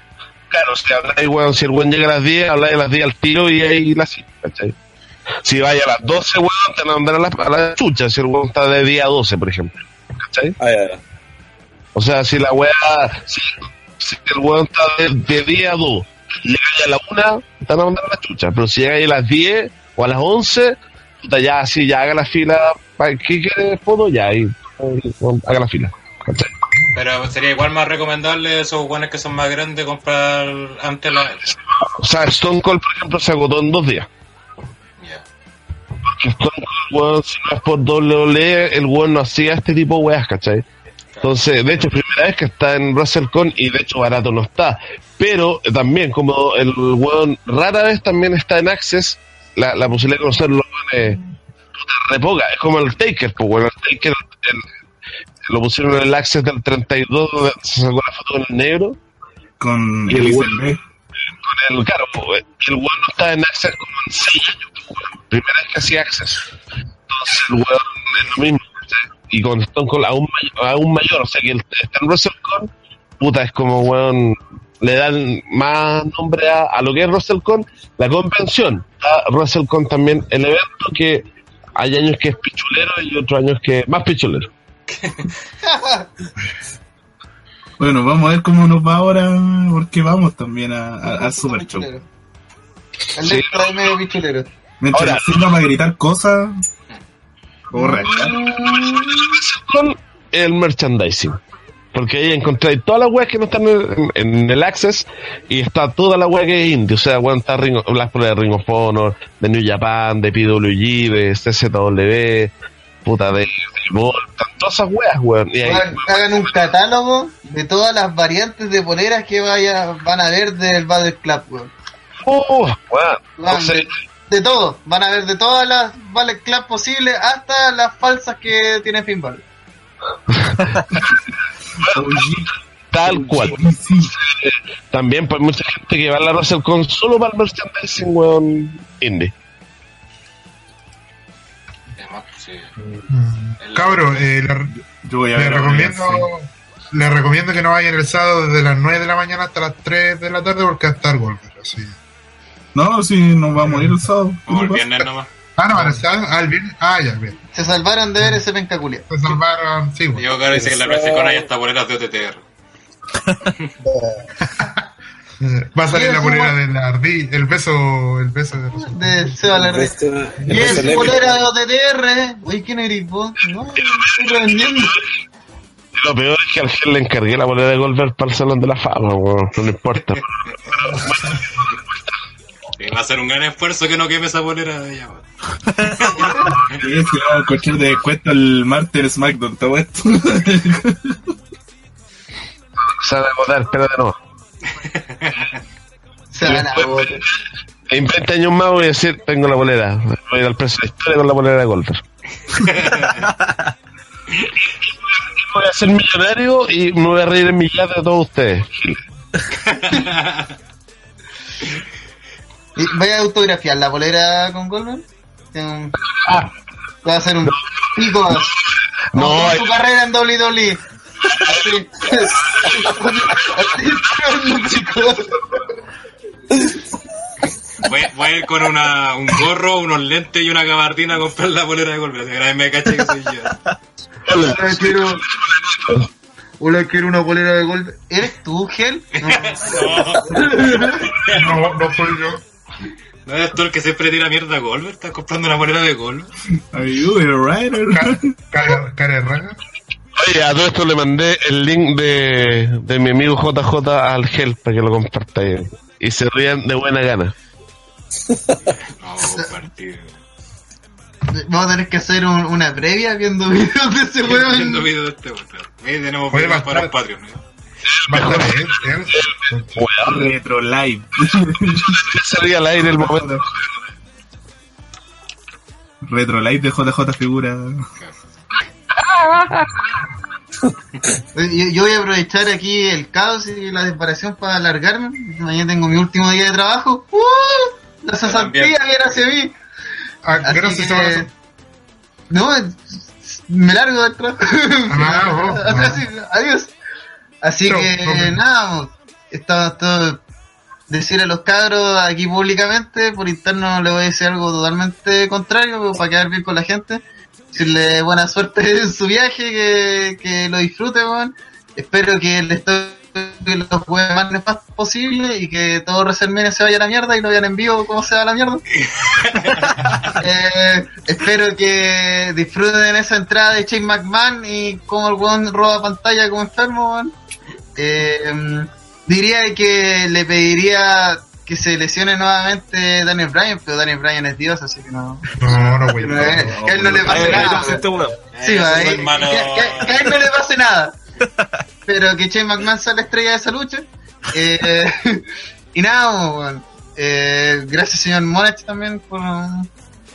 claro, si habláis, weón, si el weón llega a las 10, habláis a las 10 al tiro y ahí la sí, ¿cachai? Si vaya a las 12, weón, te van a la, a la chucha, si el weón está de día a 12, por ejemplo, ¿cachai? Ah, ya, ya. O sea, si la weá, si, si el weón está de, de día a 2, llega ya a la 1, te van a mandar a la chucha, pero si llega ahí a las 10 o a las 11, puta, ya, así, ya haga la fila, ¿para qué quiere foto? Ya, ahí, ahí, haga la fila, ¿cachai? Pero sería igual más recomendable esos guanes que son más grandes comprar antes la O sea, Stone Cold, por ejemplo, se agotó en dos días. Porque Stone Cold, weón, si no es por WWE, el weón no hacía este tipo de weas, ¿cachai? Entonces, de hecho, primera vez que está en WrestleCon y de hecho barato no está. Pero eh, también, como el weón rara vez también está en Access, la, la posibilidad de conocerlo es puta, re poca. Es como el Taker, pues bueno, el Taker el- lo pusieron en el Access del 32, donde se sacó la foto con el negro. Con Y el Elbe. con el claro, pues, el weón no está en Access como en 6 años, primera vez que hacía Access. Entonces el weón es lo mismo, ¿cachai? Y con Stone Cold aún, may- aún mayor, o sea que el, está en WrestleCon, puta, es como weón, le dan más nombre a, a lo que es WrestleCon, la convención. WrestleCon también el evento que hay años que es pichulero y otros años que más pichulero. Bueno, vamos a ver cómo nos va ahora, porque vamos también a, a- al Super Show. El extra de medio pichulero. Mientras sirva para gritar cosas, correcto. con el merchandising. Porque ahí encontré todas las weas que no están en, en el Access y está toda la wea que es indie. O sea, weón, está Ring, las de Ring of Honor, de New Japan, de PWG, de CZW, puta de, de Evolve, están todas esas weas, weón. Hagan, hagan un catálogo de todas las variantes de poleras que vaya, van a ver del Battle Club, weón. oh, weón, Van no sé, de, de todo, van a ver de todas las Battle Club posibles hasta las falsas que tiene Pinball. <laughs> tal cual. También pues mucha gente que va a la WrestleCon solo para el merchandising, weón, indie. Sí. Cabro, eh, le, Yo voy a le ver. recomiendo, le recomiendo que no vayan el sábado desde las 9 de la mañana hasta las 3 de la tarde porque va a estar Wolver. Así. sí. No, si nos vamos a ir el sábado. Como el viernes nomás. Ah, no, el sábado. Ah, el viernes. Ah, ya, bien. Se salvaron de ver ese pencaculia. Se salvaron, sí, bueno. Diego Caro dice que la Persicon hay hasta boleras de OTTR. <laughs> Eh, Va a salir la igual. de la ardilla, el beso, el beso de De Seba. Este, Y es polera de OTTR. Oye, ¿quién eres vos? No, estoy revendiendo. Y Lo peor es que al Gel le encargué la bolera de Goldberg para el Salón de la Fama, weón, no le importa. Va a ser un gran esfuerzo que no queme esa bolera de ella. weón. <laughs> Sí, vamos a cochar de descuento el martes SmackDown, todo esto. <laughs> Sabe votar, espérate no. <laughs> Se van a. En 20 años más voy a decir, tengo la bolera. Voy a ir al precio de la historia con la bolera de Goldberg. <laughs> voy a ser millonario y me voy a reír en mi yate de todos ustedes. <laughs> ¿Y ¿Vaya a autografiar la polera con Goldberg? Un- Ah, Va a hacer un pico. No, hay- tu carrera en WWE. Voy, voy a ir con una, un gorro, unos lentes y una gabardina a comprar la bolera de golpe. Así que me caché que soy yo. Hola, quiero. Hola, quiero una bolera de Goldberg. ¿Eres tú, Gel? No, no fui yo. ¿No eres tú el que siempre tira mierda a Goldberg? ¿Estás comprando una bolera de Goldberg? Are you a writer? Cara de raga. Oye, a todo esto le mandé el link de, de mi amigo JJ al Gel para que lo comparta ahí. Y se rían de buena gana. No, compartir. Vamos a tener que hacer un- una previa viendo videos de ese Viendo weón. video de este weón. Ahí tenemos Oye, videos a para Patreon. a él, él. Retro Live. Salía al aire el momento. Retro Live de JJ Figura. Yo, yo voy a aprovechar aquí el caos y la desvariación para alargarme. Mañana tengo mi último día de trabajo. ¡Uh! La cesantía viene hacia mí. Ah, gracias, que-. No, me largo del trabajo. Ah, ah. <laughs> Adiós. Así que nada, estaba todo decir a los cabros aquí públicamente, por interno le voy a decir algo totalmente contrario, para quedar bien con la gente. Decirle buena suerte <laughs> en su viaje, que, que lo disfrute, weón. Espero que el estoy los juegue más posible y que todo WrestleMania se vaya a la mierda y lo vean en vivo como se va a la mierda. <laughs> Eh, espero que disfruten esa entrada de Shane McMahon y como el weón roba pantalla como enfermo, weón. Eh, diría que le pediría que se lesione nuevamente Daniel Bryan, pero Daniel Bryan es Dios, así que no. No, no, güey. no- que a él no le pase nada. Sí, eh, que, que- que a él no le pase nada. pero que Shane McMahon sea la estrella de esa lucha. Eh, <laughs> y nada, weón. Eh, gracias señor Monach también por,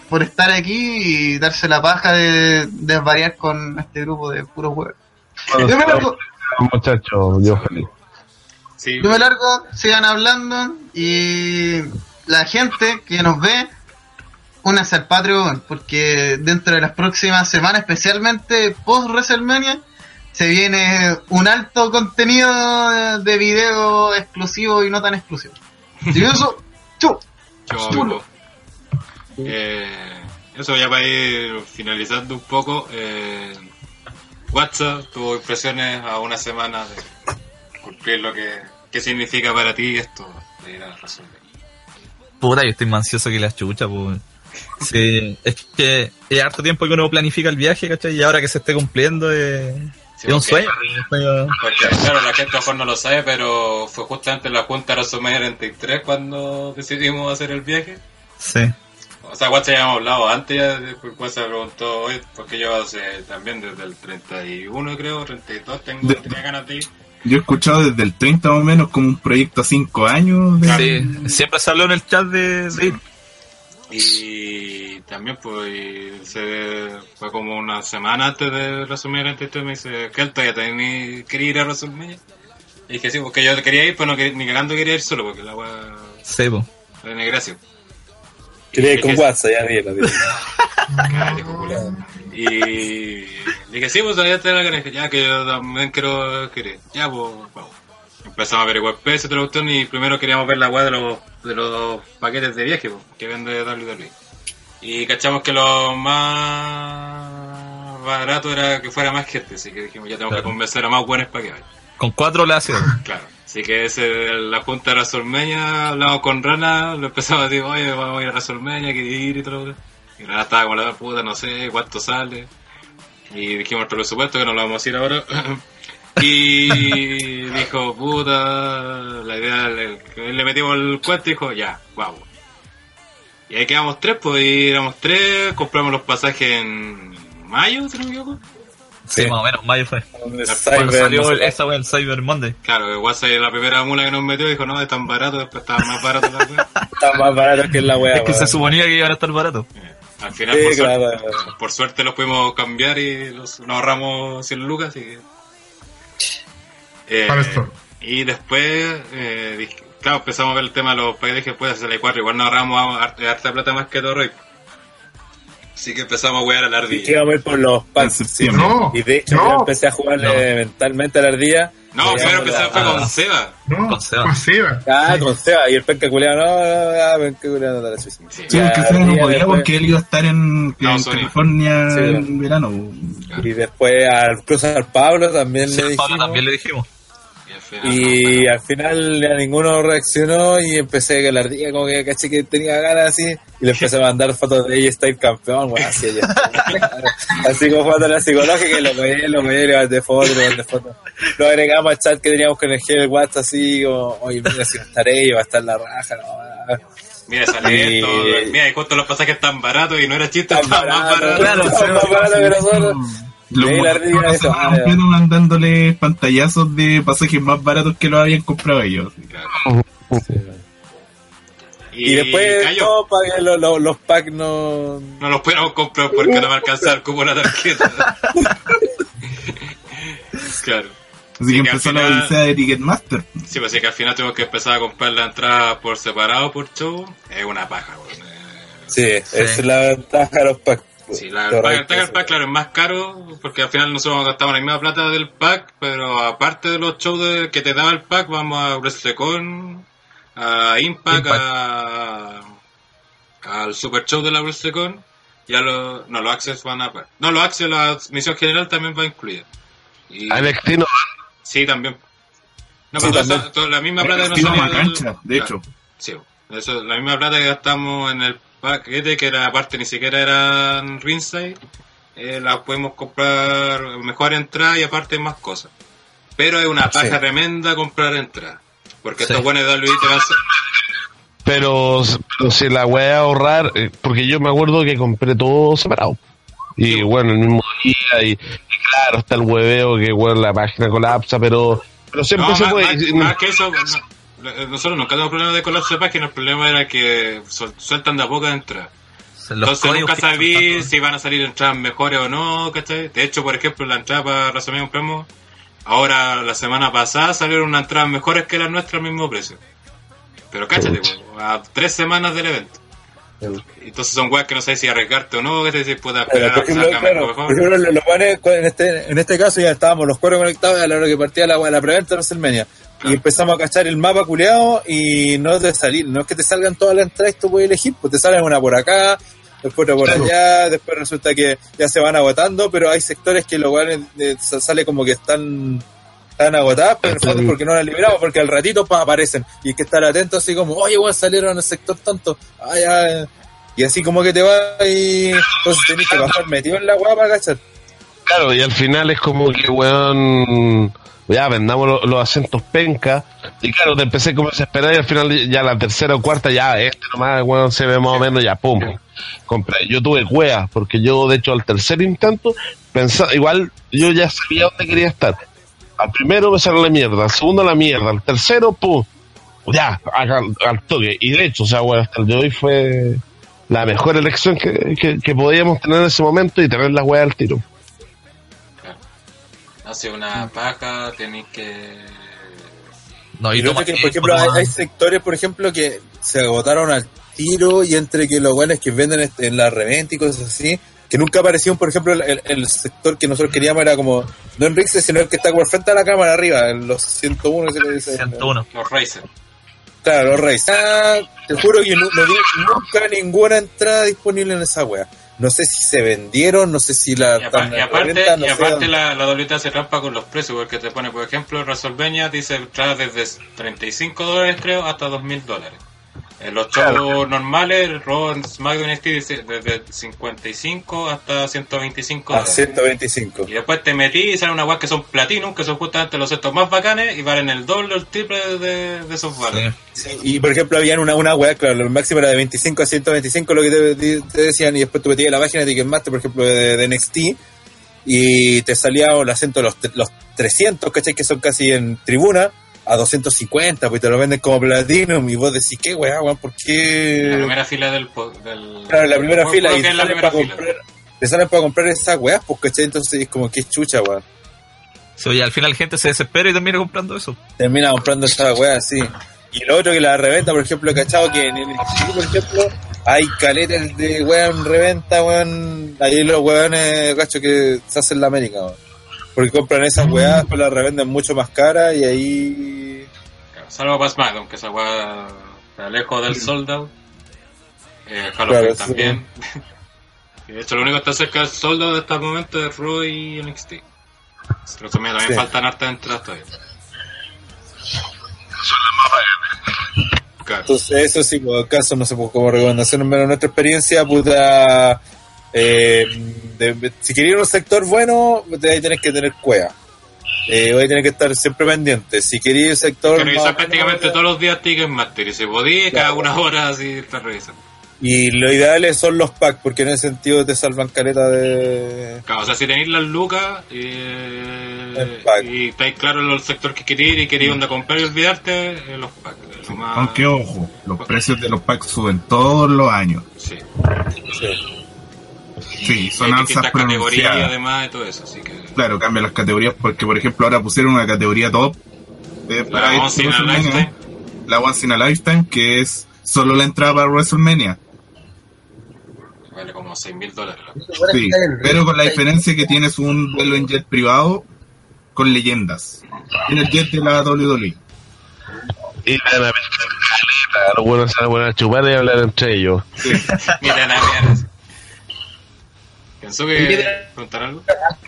por estar aquí y darse la paja de, de variar con este grupo de puros huevos. Muchachos, yo feliz. Sí, yo me largo, sigan hablando y la gente que nos ve, únanse al Patreon porque dentro de las próximas semanas, especialmente post WrestleMania, se viene un alto contenido de video exclusivo y no tan exclusivo. Y eso, <laughs> chu. Eh, eso ya para ir finalizando un poco. Eh, WhatsApp tuvo impresiones a una semana de cumplir lo que, que significa para ti esto de ir a resolver. Puta, yo estoy más ansioso que la chucha, pues. Sí, es que es harto tiempo que uno planifica el viaje, ¿cachai? Y ahora que se esté cumpliendo es, Sí, es un porque- sueño. es un sueño. Porque claro, la gente a lo mejor no lo sabe, pero fue justamente en la Junta WrestleMania 33 cuando decidimos hacer el viaje. Sí. O sea, WhatsApp ya habíamos hablado antes, ya después WhatsApp preguntó hoy, porque yo hace también desde el 31 creo, 32 tengo, De- tenía ganas de ir. Yo he escuchado desde el 30 más o menos como un proyecto a 5 años. de- Sí, siempre se habló en el chat de, de. Y también pues y se fue como una semana antes de WrestleMania 33 me dice, ¿qué todavía tenés quería ir a WrestleMania? Y dije sí, porque yo quería ir, pero no quería- ni cagando quería ir solo, porque Sí, po. no tiene gracia. Quería ir Y con WhatsApp, ya vi, la <laughs> Y dije, sí, pues todavía te la ganas. Ya que yo también quiero querer. Ya, pues, vamos. Empezamos a averiguar precios de la cuestión y primero queríamos ver la weá de los, de los paquetes de viaje pues, que vende WWE. Y cachamos que lo más barato era que fuera más gente, así que dijimos, ya tenemos Claro. que convencer a más buenos para que vayan. Con cuatro le hacen. <laughs> Claro. Así que ese, la junta de Rasolmeña, hablamos con Rana, lo empezamos a decir, oye, vamos a ir a Rasolmeña, hay que ir y todo. Y Rana estaba como la puta, no sé cuánto sale. Y dijimos nuestro presupuesto, que no lo vamos a ir ahora. <laughs> y dijo, puta, la idea, le, le metimos el cuento y dijo, ya, vamos. Y ahí quedamos tres, pues y éramos tres, compramos los pasajes en mayo, si no me equivoco. Sí, más o menos, mayo fue. Cuando Cyber, salió no sé el- esa wea, el Cyber Monday. Claro, que WhatsApp la primera mula que nos metió dijo, no, es tan barato, después estaba más barato la wea. Está más barato que la wea. Es que se suponía que iban a estar baratos. Al final, Sí, por, claro. suerte, por suerte, los pudimos cambiar y los, nos ahorramos 100 lucas. Que... Eh, y después, eh, claro, empezamos a ver el tema de los paquetes que puede hacer la 4 Igual nos ahorramos harta, harta plata más que todo. Así que empezamos a wear a la Sí, ardilla. íbamos a ir por los packs. sí. No, y de hecho, no. yo empecé a jugarle mentalmente a la ardilla. No, primero empezamos fue ah, con Seba. No, Con Seba. con Seba. Ah, con Seba. Y el penca culiado, no, no, no, penca culiado, no, sí, sí. Sí. Sí, porque Seba no podía porque él iba a estar en. California Sí, en verano. Y después al cruzar Pablo también Sí, le al dijimos. Pablo también le dijimos. Y al final, Y al final ya ninguno reaccionó y empecé la ardilla como que caché que tenía ganas así y le empecé a mandar fotos de ella está el campeón, bueno, así ella. <laughs> así como fotos la psicológica y lo pegué, lo pegué, le mandé fotos, le mandé fotos. Lo agregamos al chat que teníamos con el G WhatsApp así como, oye mira si va a estar ella, va a estar la raja, no, Mira, sale esto. Mira, y justo los pasajes tan baratos y no era chiste, Tan estaba más barato, barato. claro, <laughs> Seba más barato que nosotros. Los Sí, la rompieron mandándole pantallazos de pasajes más baratos que los habían comprado ellos. Claro. Y, después cayó. todo para que lo- lo- los packs no... No los pudiéramos comprar porque no me alcanzaba el cupo de la tarjeta. <laughs> claro. Así Sí, que que al empezó la final- odisea de Ticketmaster. Sí, pues sí que al final tuvimos que empezar a comprar la entrada por separado por show. Es una paja. Eh, Sí, esa es la ventaja de los packs. Sí, la, el pack, el pack, el eso. pack, claro, es más caro porque al final nosotros gastamos la misma plata del pack, pero aparte de los shows de- que te daba el pack, vamos a WrestleCon, a Impact, Impact. a, al Super Show de la WrestleCon, y a los, no, los Access van a No, los Access, la misión general también va incluida. Y, A NXT no sí, también. No, Sí, pero toda también. esa- toda la misma plata que de claro. hecho. Sí, eso, la misma plata que gastamos en el paquete, que era aparte ni siquiera eran ringside, eh, la podemos comprar mejor entrada y aparte más cosas. Pero es una paja Sí. tremenda comprar entrada. Porque Sí. estos buenos de te van a... Pero, pero si la weá ahorrar, eh, porque yo me acuerdo que compré todo separado. Y bueno, el mismo día, y, y claro, está el hueveo que weón, la página colapsa, pero, pero siempre No, se más, puede. más- más que eso, nosotros nunca tenemos problema de colapso de página, el problema era que suel- sueltan de a poco entradas. Los Entonces nunca sabí si van a salir entradas mejores o no, ¿cachai? De hecho, por ejemplo, la entrada para WrestleMania Premo, ahora la semana pasada salieron unas entradas mejores que las nuestras al mismo precio. Pero cáchate, a tres semanas del evento. Entonces son weas que no sabes si arriesgarte o no, que te puta, Pero, esperar por a que ejemplo, salga claro, mejor. por ejemplo, los, los panes, en este, en este caso ya estábamos los cuatro conectados a la hora que partía la, la preventa de WrestleMania. Y empezamos a cachar el mapa culeado y no te salir, no es que te salgan todas las entradas y tú puedes elegir, pues te salen una por acá, después otra por allá, después resulta que ya se van agotando, pero hay sectores que los cuales sale como que están están agotadas, pero en el fondo es porque no las liberamos, porque al ratito pa, aparecen. Y hay que estar atento así como, oye, weón, salieron en el sector tanto. Ay, ay. Y así como que te va y entonces tenés que bajar metido en la para cachar. Claro, y al final es como que, weón, ya vendamos lo- los asientos penca. Y claro, te empecé como a desesperar y al final ya la tercera o cuarta, ya este nomás, weón, se ve más o menos, ya pum. Compré. Yo tuve cuea, porque yo, de hecho, al tercer intento, pensaba, igual yo ya sabía dónde quería estar. Al primero me salió la mierda, al segundo la mierda, al tercero, pum. Ya, al, al toque. Y de hecho, o sea, weón, hasta el de hoy fue la mejor elección que, que, que podíamos tener en ese momento y tener la weá al tiro. Hace una paja, tenéis que... No, Y otro que, por ejemplo, hay, sectores, por ejemplo, que se agotaron al tiro y entre que los buenos que venden este- en la reventa y cosas así, que nunca aparecieron, por ejemplo, el, sector que nosotros queríamos era como, no en Rixes, sino el que está al frente a la cámara arriba, en los 101, que se le dice. 101. Los Razer. Claro, los Reyes. Ah, te juro que no, no vi nunca ninguna entrada disponible en esa wea. No sé si se vendieron, no sé si la Y, apa- y aparte, no y aparte la, la WTA hace trampa con los precios, porque te pone, por ejemplo, Resolveña dice entradas desde 35 dólares, creo, hasta 2.000 dólares. En los shows normales, Raw, SmackDown NXT desde 55 hasta 125 A dólares. 125. Y después te metí y salen unas guas que son platinum, que son justamente los estos más bacanes y valen el doble o el triple de, de esos valores. Sí, y por ejemplo, habían una, una weá, claro, el máximo era de 25 a 125, lo que te, te- te decían, y después tú metías la página de Ticketmaster, por ejemplo, de, de NXT, y te salía el acento los, los 300, ¿cachai? Que son casi en tribuna, a 250, pues te lo venden como Platinum, y vos decís, ¿qué weá, weón? ¿Por La qué? primera fila del... Claro, la primera fila, y que te es la salen, primera para fila. comprar, te salen para comprar esas weas, pues, ¿cachai? Entonces es como, qué chucha, weón. Sí, oye, al final gente se desespera y termina comprando eso. termina comprando esa weá así. Y lo otro que la reventa, por ejemplo, cachado que en el Chile, por ejemplo, hay caletas de weón reventa, weón. Ahí los weones, cacho, que se hacen la América, weón. Porque compran esas weas, después las revenden mucho más caras y ahí. Salvo para SmackDown, que esa weá está lejos del sold out. Eh, Claro, sí. también. y <laughs> de hecho, lo único que está cerca del sold out hasta el momento es Raw y NXT. Pero también, Sí. faltan hartas entradas todavía. Claro. Entonces, eso sí, por caso, no sé, pues, como recomendación, menos nuestra experiencia, puta. Eh, de- si queréis un sector bueno, te vais a tener que tener cueva. Eh, voy a tener que estar siempre pendiente. Si queréis un sector. Que revisar prácticamente todos los días Ticketmaster y si podís, cada una hora así estás revisando. Y lo ideal son los packs, porque en ese sentido te salvan caleta de. Claro, o sea, si tenéis las lucas eh, El pack. y estáis claros en el sector que queréis y queréis onda comprar y olvidarte, eh, los packs. más- Aunque ojo, los precios de los packs suben todos los años. Sí. Sí, son Hay alzas pronunciadas. además de todo eso, así que... Claro, cambian las categorías porque, por ejemplo, ahora pusieron una categoría top eh, para La este Once in a WrestleMania, Lifetime. La Once in a Lifetime, que es solo la entrada para WrestleMania. Vale como 6 mil dólares. Sí, pero con la diferencia que tienes un vuelo en jet privado con leyendas. En el jet de la E. WWE. Y van a los buenos se van a a chupar y a hablar entre ellos. Mira, nada, mira. ¿Pensó que Mira. preguntar algo?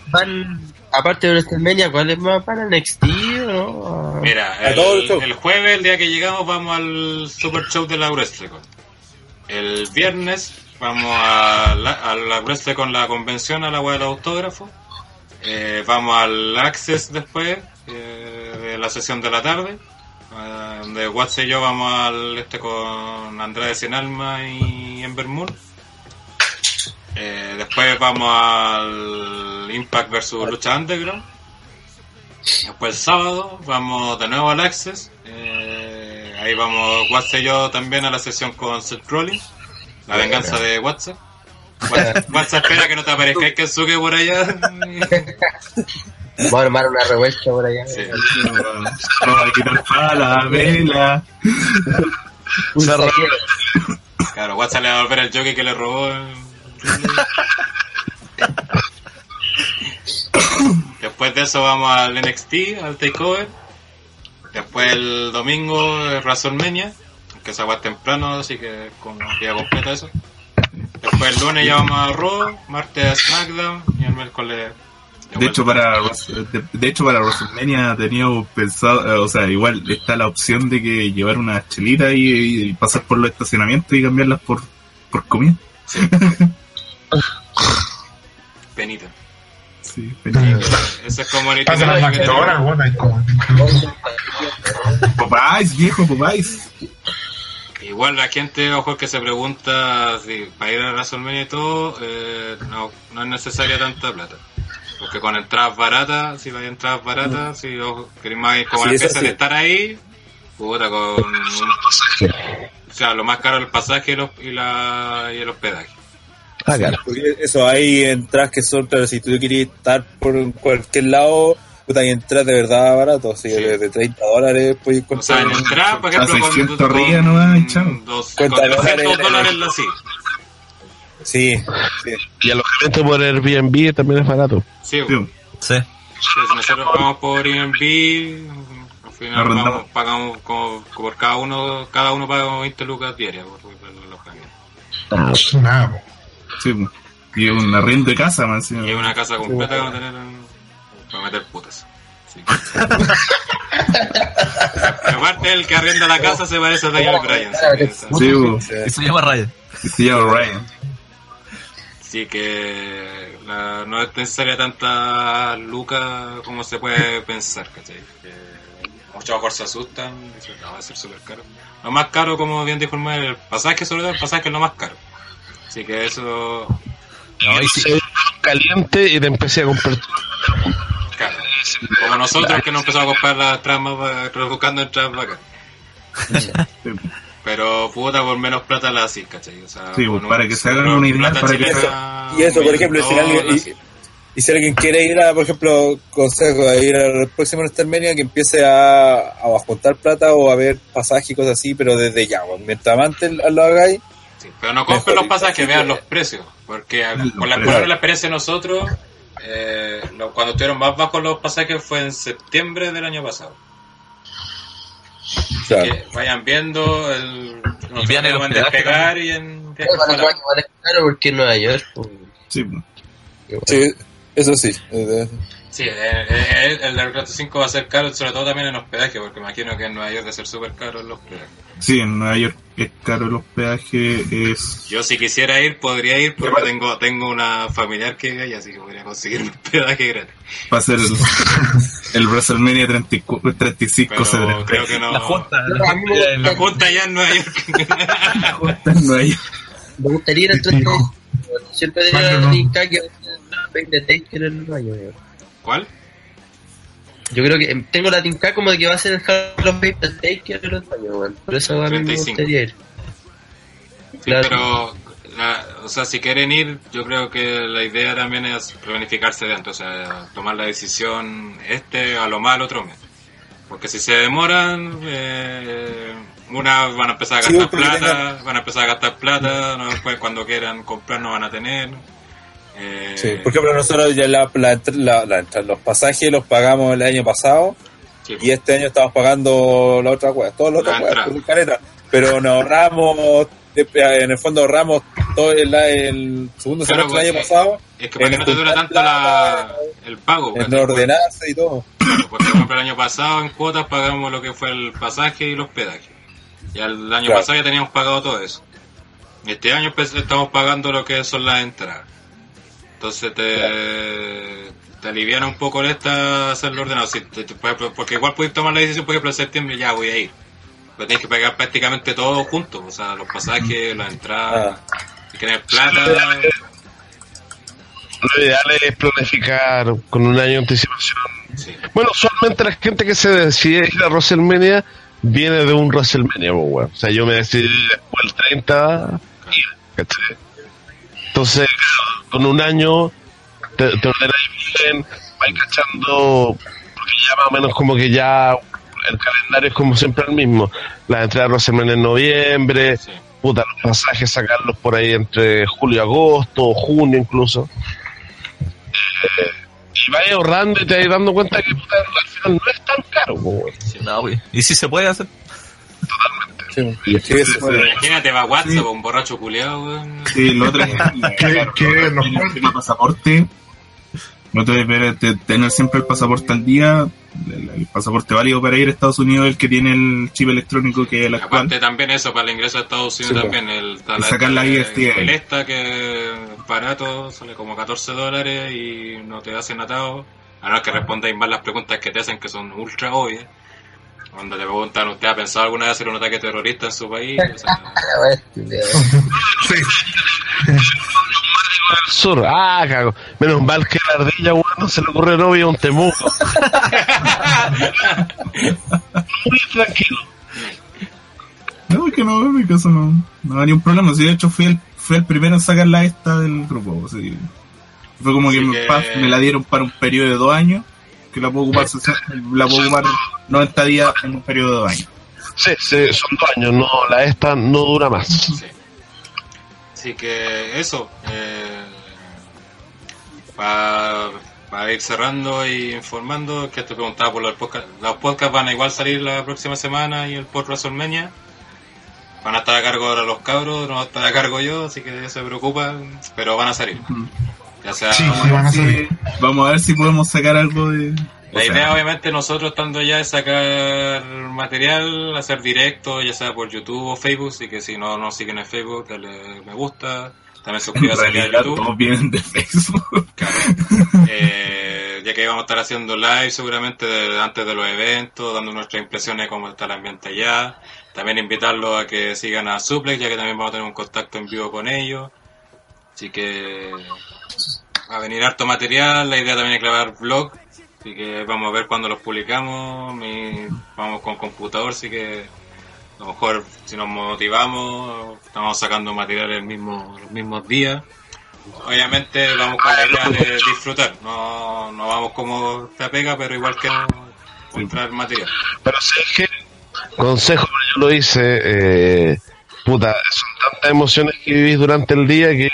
Van, aparte de WrestleMania, ¿cuál es más para NXT no? Mira, el el, show. el jueves, el día que llegamos, vamos al Super Show de la WrestleCon. El viernes vamos a la, a la WrestleCon, la convención, a la web del autógrafo. Eh, vamos al Access después, eh, de la sesión de la tarde. eh, donde Watts y yo vamos al este con Andrade Sin Alma y Ember Moon. Eh, después vamos al Impact versus Lucha Underground. Después el sábado vamos de nuevo al Access. Eh, ahí vamos WhatsApp y yo también a la sesión con Seth Rollins. La venganza de WhatsApp. WhatsApp, WhatsApp espera que no te aparezca el Kensuke por allá. <laughs> Vamos a armar una revuelta por allá. Sí. Vamos a quitar pala, vela. Claro, WhatsApp le va a volver el jockey que le robó. <laughs> Después de eso vamos al NXT, al Takeover. Después el domingo es WrestleMania, que es agua temprano, así que con día completa eso. Después el lunes ya vamos a Raw, martes a SmackDown y el miércoles... De hecho, para de, de hecho para WrestleMania teníamos pensado, eh, o sea, igual está la opción de que llevar una chelita y, y pasar por los estacionamientos y cambiarlas por, por comida. <laughs> Penita. Sí, Ese es como Pasa como. Popeyes, viejo. Igual la gente, ojo, que se pregunta si para ir a WrestleMania y todo, eh, no, no es necesaria tanta plata. Porque con entradas baratas, si vais a entradas baratas, si os queréis más ir como Sí, la eso empresa de sí. estar ahí, puta, con... un- o sea, lo más caro es el pasaje y, los, y, la, y el hospedaje. Ah, claro. Porque Eso, hay entradas que son, pero si tú querías estar por cualquier lado, puta, hay entradas de verdad baratos, así Sí. de, de 30 dólares puedes O sea, encontrar. en entrada, por ejemplo, con, 600 rías nomás, y chao. dos, Cuenta con dólares 200 en- dólares la sí. Sí, sí. Y alojamiento por Airbnb también es barato. Sí, Sí. Sí. Si nosotros vamos por Airbnb, al final vamos, pagamos como, como por cada uno, cada uno paga 20 lucas diarias por, por el alojamiento. Nada, po. Sí, y un arriendo de casa, más Y es una casa completa que vamos a tener en- para meter putas. Que- <laughs> Aparte el que arrienda la casa se parece a Daniel Bryan. así que- Sí. Y se llama Ryan. Y se llama Ryan. Así que la- no es necesaria tanta lucas como se puede pensar, ¿cachai? Que muchos mejor se asustan, dicen, no, va a ser súper caro. Lo más caro, como bien dijo el el pasaje, sobre todo el pasaje es lo más caro. Así que eso, No, y Se caliente y te empecé a comprar. claro. Como nosotros que nos empezamos a comprar las tramas, buscando entradas bacán. Sí, po. Pero puta, por menos plata la así, ¿cachai? O sea, Sí, pues, para un- que se hagan una idea, para que Y eso, por ejemplo, si alguien, y, y si alguien quiere ir a, por ejemplo, consejo, a ir al próximo WrestleMania, que empiece a, a juntar plata o a ver pasajes y cosas así, pero desde ya, mientras antes lo hagáis, Sí, pero no compren los pasajes, vean los precios. Porque con la, por la experiencia de nosotros, eh, lo- cuando estuvieron más bajos los pasajes fue en septiembre del año pasado. claro. Que vayan viendo el. vean hospedaje despegar y en. Bueno, igual igual es caro porque en Nueva York. pues, Sí, igual. Sí, eso sí. Eh, Sí, eh, eh, el del Rato 5 va a ser caro, sobre todo también en hospedaje, porque me imagino que en Nueva York va a ser súper caro el hospedaje. Sí, en Nueva York es caro los peajes, es... Yo si quisiera ir, podría ir, porque tengo tengo una familiar que vive allá, así que podría conseguir un hospedaje gratis. Va a ser el, <laughs> el WrestleMania 34, 35 Pero se creo que no. la junta. La- La junta allá en Nueva York. <laughs> en Nueva York. Me gustaría ir al 35. Siempre la tinca que la Pain de Taker en Nueva York. ¿Cuál? Yo creo que em, tengo la tinca como de que va a ser el Hall of Fame de Taker años, weón. Por eso a mí me 35. gustaría ir. Sí, Claro. pero, la- o sea, si quieren ir, yo creo que la idea también es planificarse de antes, o sea, tomar la decisión este a lo más al otro mes. Porque si se demoran, eh, una van a empezar a gastar plata, tengan- van a empezar a gastar plata, no, después cuando quieran comprar no van a tener. Eh, Sí, por ejemplo, nosotros ya la, la, la- los pasajes los pagamos el año pasado sí, y este año estamos pagando la otra otras weas, entrada. por careta. Pero nos ahorramos, en el fondo ahorramos todo el, el segundo Claro, semestre del año pues, pasado es que para que no te dura tanto la, el pago. en ordenarse y todo. Claro, porque por ejemplo el año pasado en cuotas pagamos lo que fue el pasaje y el hospedaje. Ya el año Claro. pasado ya teníamos pagado todo eso. Este año pues, estamos pagando lo que son las entradas. Entonces te, te aliviana un poco en esta hacerlo ordenado. Si te- te- porque igual puedes tomar la decisión, por ejemplo, en septiembre ya voy a ir. Pero tienes que pagar prácticamente todo junto. O sea, los pasajes, las entradas, Ah. si tienes plata. lo ideal es planificar con un año de anticipación. Bueno, usualmente la gente que se decide ir a WrestleMania viene de un WrestleMania, pues, weón. O sea, yo me decidí después del 30 ir, ¿cachai? Entonces, con un año te, te ordenáis bien, vais cachando, porque ya más o menos como que ya el calendario es como siempre el mismo. Las entradas de WrestleMania en noviembre, puta, los pasajes sacarlos por ahí entre julio y agosto, junio incluso. Eh, y vais ahorrando y te vais dando cuenta que puta, al final no es tan caro, weón. No. ¿Y si se puede hacer? Y Sí, eso fue. Imagínate, va WhatsApp, un borracho culeado, weón. Sí, lo otro es <laughs> ¿Qué- qué nos el tema pasaporte. No te debes te- tener siempre el pasaporte al día. El, el pasaporte válido para ir a Estados Unidos es el que tiene el chip electrónico que es el actual. Aparte también eso, para el ingreso a Estados Unidos Sí, también, el, Y sacar la ISTA. el esta que es barato, sale como 14 dólares y no te hacen atado, a no que respondáis mal las preguntas que te hacen que son ultra obvias. Cuando te preguntan, ¿usted ha pensado alguna vez hacer un ataque terrorista en su país? O sea, <laughs> al sur, ah, cago. Menos mal que la ardilla, weón, no se le ocurre novio a un temuco. Muy tranquilo. No, es que no, en mi caso no, no había un problema. Sí, de hecho fui el, fui el primero en sacar la esta del grupo. o sea, fue como que, me, me la dieron para un periodo de dos años, que la puedo ocupar, la puedo ocupar 90 días en un periodo de dos años. Sí, sí, son dos años, no, la esta no dura más. sí. Así que eso, para ir cerrando y informando, que te preguntaba por los podcasts. Los podcasts van a igual salir la próxima semana y el post WrestleMania. Van a estar a cargo ahora los cabros, no va a estar a cargo yo, así que se preocupan, pero van a salir. Ya sea, Sí, sí, van a salir. Vamos a ver si podemos sacar algo de... La o sea, idea, obviamente, nosotros estando ya es sacar material, hacer directo, ya sea por YouTube o Facebook, así que si no nos siguen en Facebook, dale me gusta, también aquí a YouTube. todos vienen de Facebook. <laughs> Eh, ya que vamos a estar haciendo live seguramente de- antes de los eventos, dando nuestras impresiones de cómo está el ambiente allá. También invitarlos a que sigan a Suplex, ya que también vamos a tener un contacto en vivo con ellos. Así que va a venir harto material, la idea también es grabar vlog, así que vamos a ver cuándo los publicamos. Mi- vamos con computador, así que a lo mejor si nos motivamos, estamos sacando material el mismo, los mismos días. Obviamente vamos con la idea de disfrutar, no, no vamos como te pega, pero igual que encontrar material. Pero es que, consejo, yo lo hice, eh, puta, son tantas emociones que vivís durante el día que,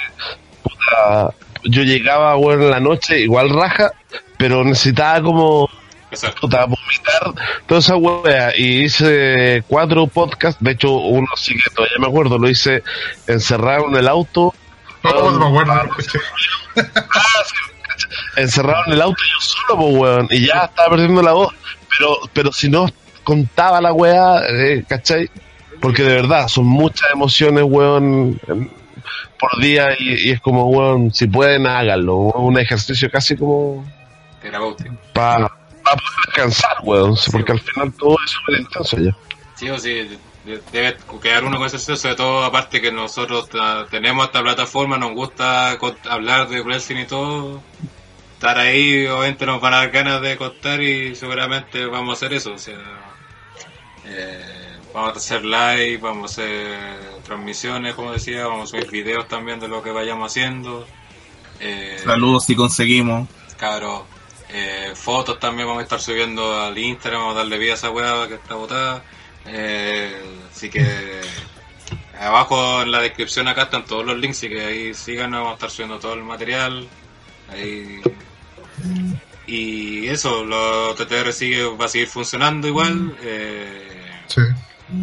puta, yo llegaba, bueno, en la noche, igual raja, pero necesitaba como, Exacto. puta, vomitar toda esa wea, y hice cuatro podcasts, de hecho, uno sí que todavía me acuerdo, lo hice encerrado en el auto, no me acuerdo, lo escuché. encerrado en el auto yo solo, pues, weón, y ya estaba perdiendo la voz, pero, pero si no contaba la weá, eh, ¿cachai? Porque de verdad, son muchas emociones, weón, en- por día, y, y es como, weón, si pueden, háganlo, un ejercicio casi como Terapéutico. para poder descansar, weón, porque al final todo es súper intenso ya. Sí o sí, de- debe quedar uno con ese sobre todo aparte que nosotros tenemos esta plataforma, nos gusta hablar de wrestling y todo, estar ahí obviamente nos van a dar ganas de contar y seguramente vamos a hacer eso, o sea, eh, vamos a hacer live, vamos a hacer transmisiones, como decía, vamos a subir videos también de lo que vayamos haciendo. Eh, Saludos si conseguimos. Cabros, eh, fotos también vamos a estar subiendo al Instagram, vamos a darle vida a esa weá que está botada. Eh, así que abajo en la descripción acá están todos los links, así que ahí síganos, vamos a estar subiendo todo el material. Ahí. Y eso, los TTR sigue, va a seguir funcionando igual. Eh, Sí.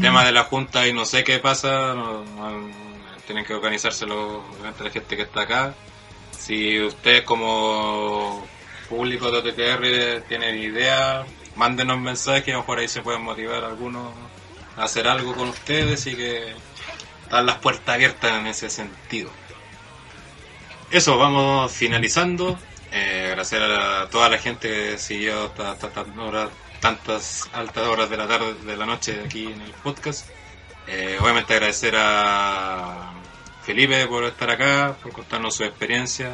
Tema de la junta y no sé qué pasa, tienen que organizárselo obviamente la gente que está acá. Si ustedes como público de OTTR tienen idea, mándenos mensajes, lo mejor ahí se pueden motivar algunos a hacer algo con ustedes y que están las puertas abiertas en ese sentido. Eso, vamos finalizando. Eh, agradecer a toda la gente que siguió hasta, tan horas- tantas altas horas de la tarde, de la noche aquí en el podcast. Eh, obviamente agradecer a Felipe por estar acá, por contarnos su experiencia.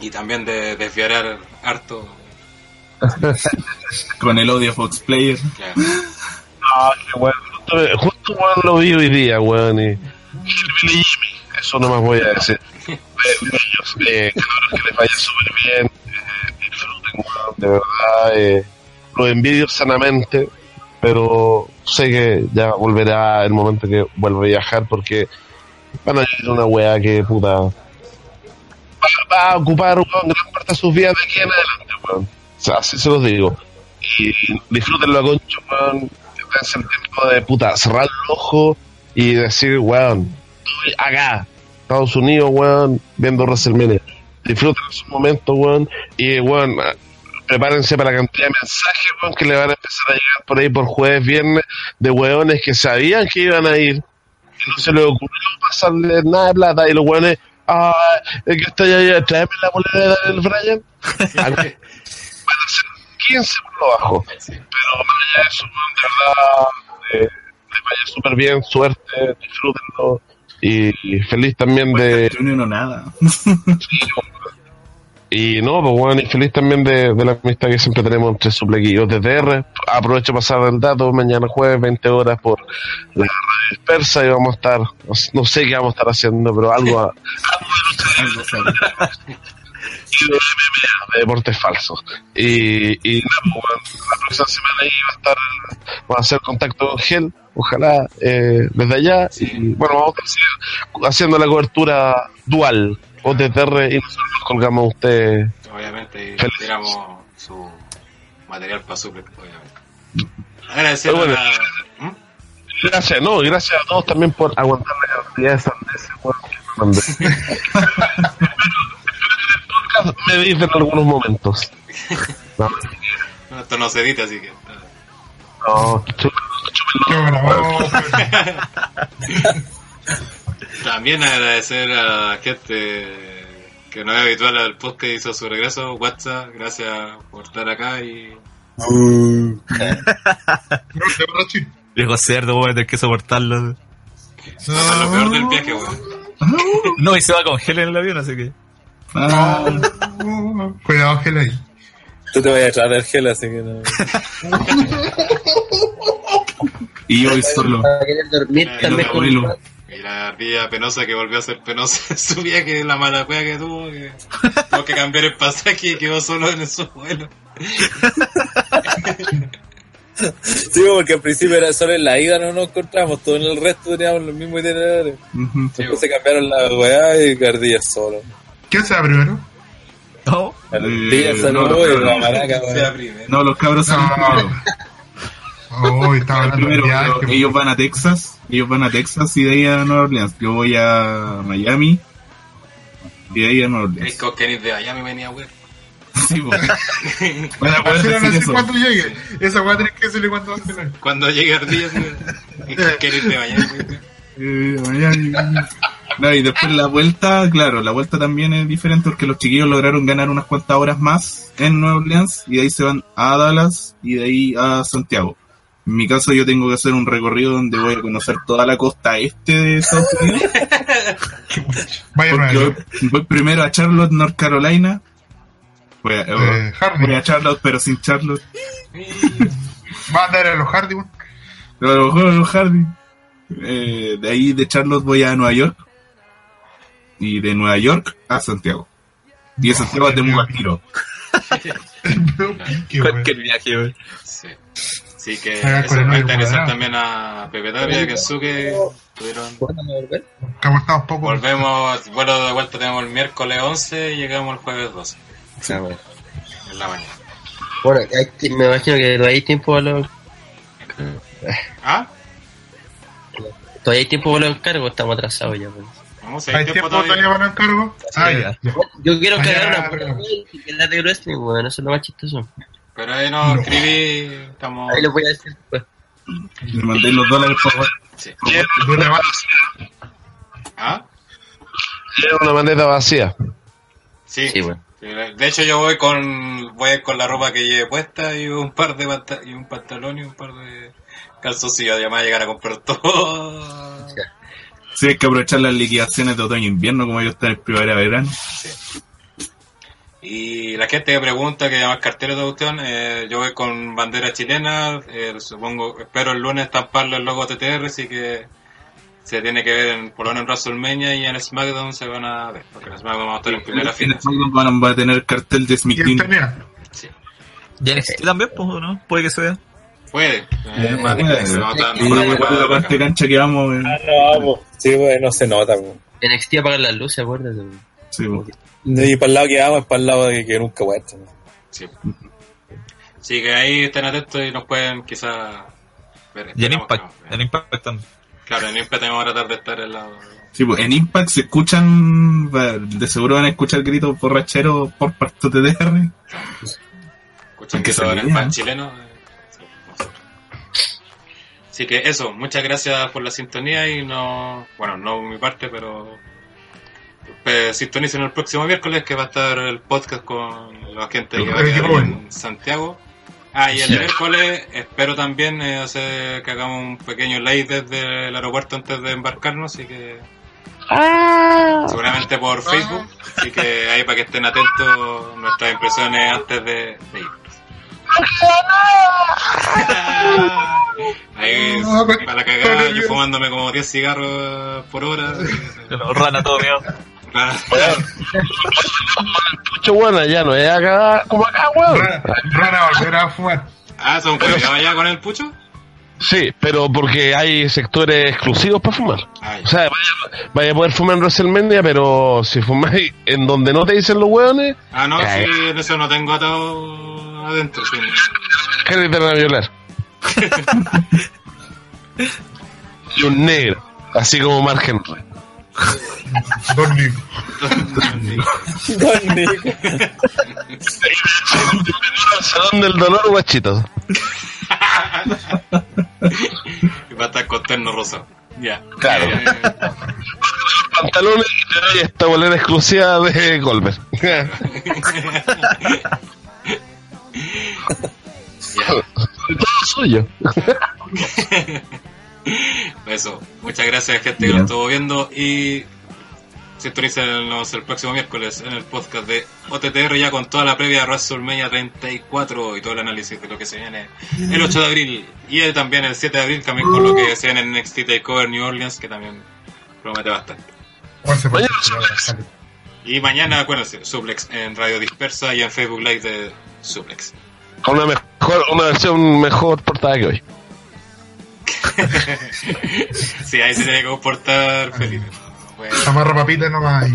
Y también de desviar harto. <laughs> Con el odio Fox Player. Claro. Ah, qué weón. Justo, justo weón, lo vi hoy día, weón. Y... Jimmy, Eso no más voy a decir. <laughs> Eh, ellos, eh, cabros, que les vaya súper bien. Eh, disfruten, de verdad. Eh, los envidio sanamente. Pero sé que ya volverá el momento que vuelva a viajar porque van a vivir una weá que puta. Va, va a ocupar weón, gran parte de sus vidas de aquí en adelante, weón. O sea, así se los digo. Y disfrútenlo a concho, weón. Dense el tiempo de puta, cerrar el ojo y decir, weón, estoy acá, Estados Unidos, weón, viendo WrestleMania. Disfruten esos momentos, weón. Y, weón, prepárense para la cantidad de mensajes, weón, que le van a empezar a llegar por ahí por jueves, viernes, de weones que sabían que iban a ir. Y no se les ocurrió pasarle nada de plata. Y los weones, ah, el que está allá, tráeme la bolera de Daniel Bryan. <laughs> Van a ser 15 por lo bajo. Pero más allá de eso, de verdad, eh, les vaya súper bien, suerte, disfrútenlo. Y, y feliz también de. no nada. Y no, pues bueno, y feliz también de, de la amistad que siempre tenemos entre suplequillos de TR. Aprovecho pasar el dato, mañana jueves, 20 horas por la radio dispersa y vamos a estar, no sé- no sé qué vamos a estar haciendo, pero algo, a- algo de lucha libre. y de MMA, de deportes falsos. Y, y pues, bueno, la próxima semana ahí va a estar, vamos a hacer contacto con Gel, ojalá, eh, desde allá. Y bueno, vamos a seguir haciendo la cobertura dual, OTTR, y nosotros nos colgamos a ustedes. Obviamente, y Feliz. tiramos su material para su obviamente. Agradecer Pero bueno, a... ¿Mm? Gracias, no, gracias a todos también por aguantar la cantidad de sandeces, que <laughs> me mandé. Podcast me dicen en algunos momentos. No, <laughs> No, esto no se edita, así que... no, chu- <laughs> También agradecer a la gente que no es habitual al podcast y hizo su regreso. WhatsApp, gracias por estar acá y... Viejo cerdo, weón, tener que soportarlo. Eso es lo peor del viaje, weón. <laughs> No, y se va con gel en el avión, así que. Ah, Cuidado, Gel ahí. Tú te vas a traer el gel, así que no. <laughs> y hoy solo. Para querer dormir también. Y la ardilla penosa que volvió a ser penosa en su viaje, la mala cueva que tuvo, que tuvo que cambiar el pasaje y quedó solo en su vuelo. Sí, porque al principio era solo en la ida no nos encontramos, todo en el resto teníamos los mismos itinerarios. Ujú. Después se cambiaron la weá y Gardilla solo. ¿Quién sea primero? Oh, Gardilla Eh, no, y no, la no. No, los cabros salen No. Primero. Oh, estaba hablando Primero, de viaje. pero ellos van a Texas, ellos van a Texas y de ahí a Nueva Orleans. Yo voy a Miami y de ahí a Nueva Es Orleans. que Kenny de Miami venía, weón. <laughs> Sí, pues. <laughs> Van a poder Así decir no sé eso. cuándo llegue. Esa weá tenés que decirle cuándo va a. Cuando llegue Ardilla, sí, es que <laughs> Kenny de Miami. Eh, Miami. No, y después la vuelta, claro, la vuelta también es diferente porque los chiquillos lograron ganar unas cuantas horas más en Nueva Orleans y de ahí se van a Dallas y de ahí a Santiago. En mi caso yo tengo que hacer un recorrido donde voy a conocer toda la costa este de Estados Unidos. <laughs> Vaya voy, voy primero a Charlotte, North Carolina. Voy a, Eh, voy a Charlotte, pero sin Charlotte. Va a andar a los Hardy, a lo mejor a los Hardy. Eh, de ahí de Charlotte voy a Nueva York. Y de Nueva York a Santiago. Y de Santiago te muevo al tiro. <laughs> Cualquier viaje, weón. Sí. Así que el va a también a Pepe Tapia, Kensuke. Tuvieron... Aguantamos poco. Volvemos, vuelo de vuelta tenemos el miércoles 11 y llegamos el jueves 12, Ah, bueno. en la mañana. Bueno, hay- me imagino que todavía hay tiempo para los, ¿Ah? todavía hay tiempo para los encargos, estamos atrasados ya. Pues. Vamos a ¿Hay tiempo todavía para el encargo? Ah, ya. ya. Yo quiero ya, cargar una pero- puta y que la de wrestling, weón, eso es lo más chistoso. Pero ahí nos escribí, estamos... Ahí les voy a decir después. Le mandé los dólares por favor. Sí. Una base. ¿Ah? Lleva una maleta vacía. Sí. Sí. Sí, De hecho yo voy con voy a con la ropa que lleve puesta y un par de y un pantalón y un par de calzoncillos. Además llegar a comprar todo. Sí, hay que aprovechar las liquidaciones de otoño e invierno como yo estoy en primavera-verano. Y la gente que pregunta, que llama el cartero de cuestión, eh, yo voy con bandera chilena, eh, supongo, espero el lunes estamparle el logo TTR, así que se tiene que ver en, por lo menos en WrestleMania y en SmackDown se van a ver, porque en SmackDown vamos a estar en primera En fila. SmackDown van- va a tener el cartel de Y Smith en tenía. ¿Y NXT también, pues, ¿o ¿no? Puede que se vea. Puede, eh, se va a estar- Y igual la parte cancha que vamos. eh, Ah, no. Sí, pues, no se nota, pues. NXT apagar las luces, acuérdate. Sí. Y para el lado que vamos es para el lado de que nunca voy a estar. Sí. Así que ahí estén atentos y nos pueden quizás ver. Y en Impact. no. En Impact también. Claro, en Impact vamos a tratar de estar al lado. Sí, pues, en Impact se escuchan, de seguro van a escuchar gritos borracheros por parte de TDR. Escuchan Que todo en el fan chileno. eh, sí, nosotros. Así que eso, muchas gracias por la sintonía y no, bueno, no mi parte, pero eh, sintonicen el próximo miércoles que va a estar el podcast con la gente que va a quedar en Santiago. Ah, y el Sí. miércoles espero también eh, hacer que hagamos un pequeño live desde el aeropuerto antes de embarcarnos, así que seguramente por Facebook, así que ahí para que estén atentos nuestras impresiones antes de, de irnos. Ahí, para la cagada, yo fumándome como 10 cigarros por hora. Los rana todo mío. Mucho bueno, ya no es acá como acá, weón. Rana volver a fumar. Ah, ¿son culiados allá con el pucho? Sí, pero porque hay sectores exclusivos para fumar. Ay, O sea, vaya, vaya a poder fumar en WrestleMania, pero si fumáis en donde no te dicen los hueones, ah, no, Ay. sí, en eso no tengo atado adentro. Sí. que te van a violar. <laughs> y un negro, así como Mark Henry. Don Nico. Don Nico. Salón del dolor, guachito. Y va a estar con terno rosa. Ya. Claro. Eh, Pantalones y esta bolera exclusiva de Goldberg. <laughs> ya. Todo suyo. <laughs> <laughs> Eso. Muchas gracias, gente que nos estuvo viendo. Y sintonícenos el próximo miércoles en el podcast de OTTR, ya con toda la previa de WrestleMania 34 y todo el análisis de lo que se viene el 8 de abril. Y eh, también el 7 de abril, también con lo que se viene en NXT Takeover New Orleans, que también promete bastante. Y mañana, acuérdense, Suplex en Radio Dispersa y en Facebook Live de Suplex. Con una mejor, una versión mejor portada que hoy. Sí, ahí se tiene que comportar Felipe. Bueno, Amarra papita nomás. y-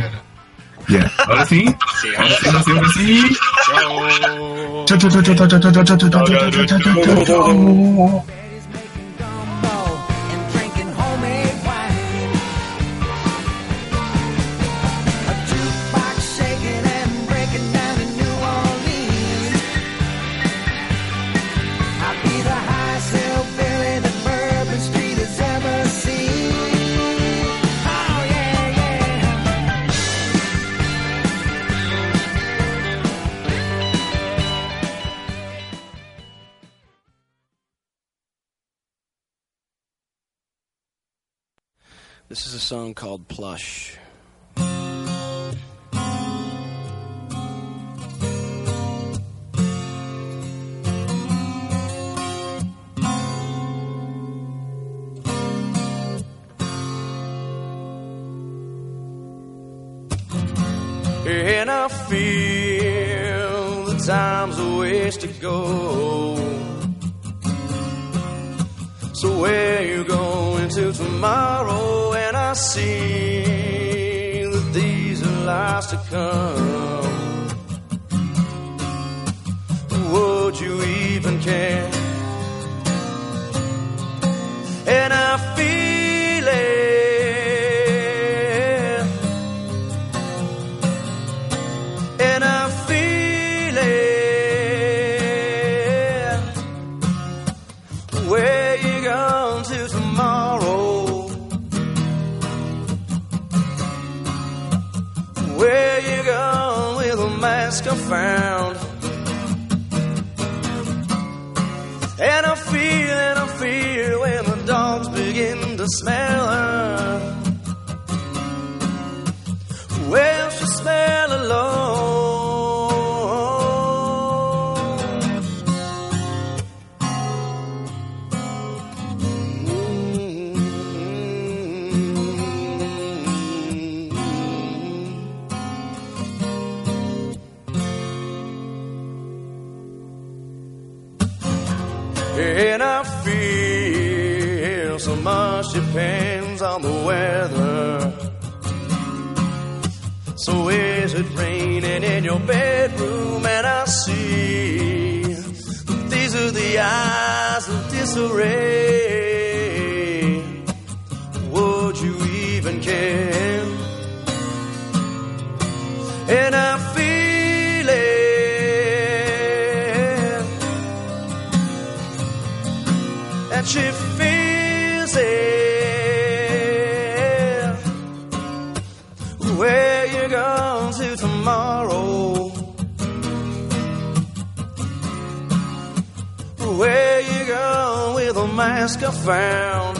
Ya, ahora sí. sí, ahora sí. Ahora sí, ahora sí. Chao. Chao, chao, chao, chao, chao, chao, chao, chao, chao, chao, chao, chao, chao, This is a song called Plush. And I feel the time's a ways to go. So where you going to tomorrow? And I see that these are lies to come. Would you even care? And I feel still found. And I feel, and I feel when the dogs begin to smell her. On the weather. So is it raining in your bedroom? And I see these are the eyes of disarray. Would you even care? And I feel it. And she mask I found?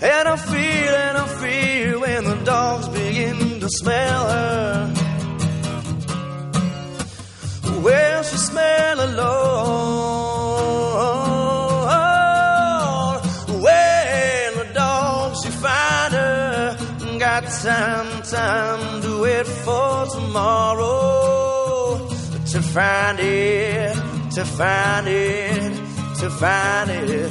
And I feel and I feel when the dogs begin to smell her. Well, she smell alone. When the dogs she find her, got time, time to wait for tomorrow to find it, to find it, to find it.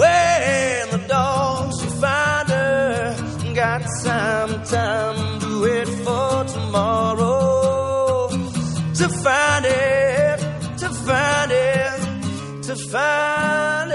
When the dogs you find her, got some time to wait for tomorrow to find it, to find it, to find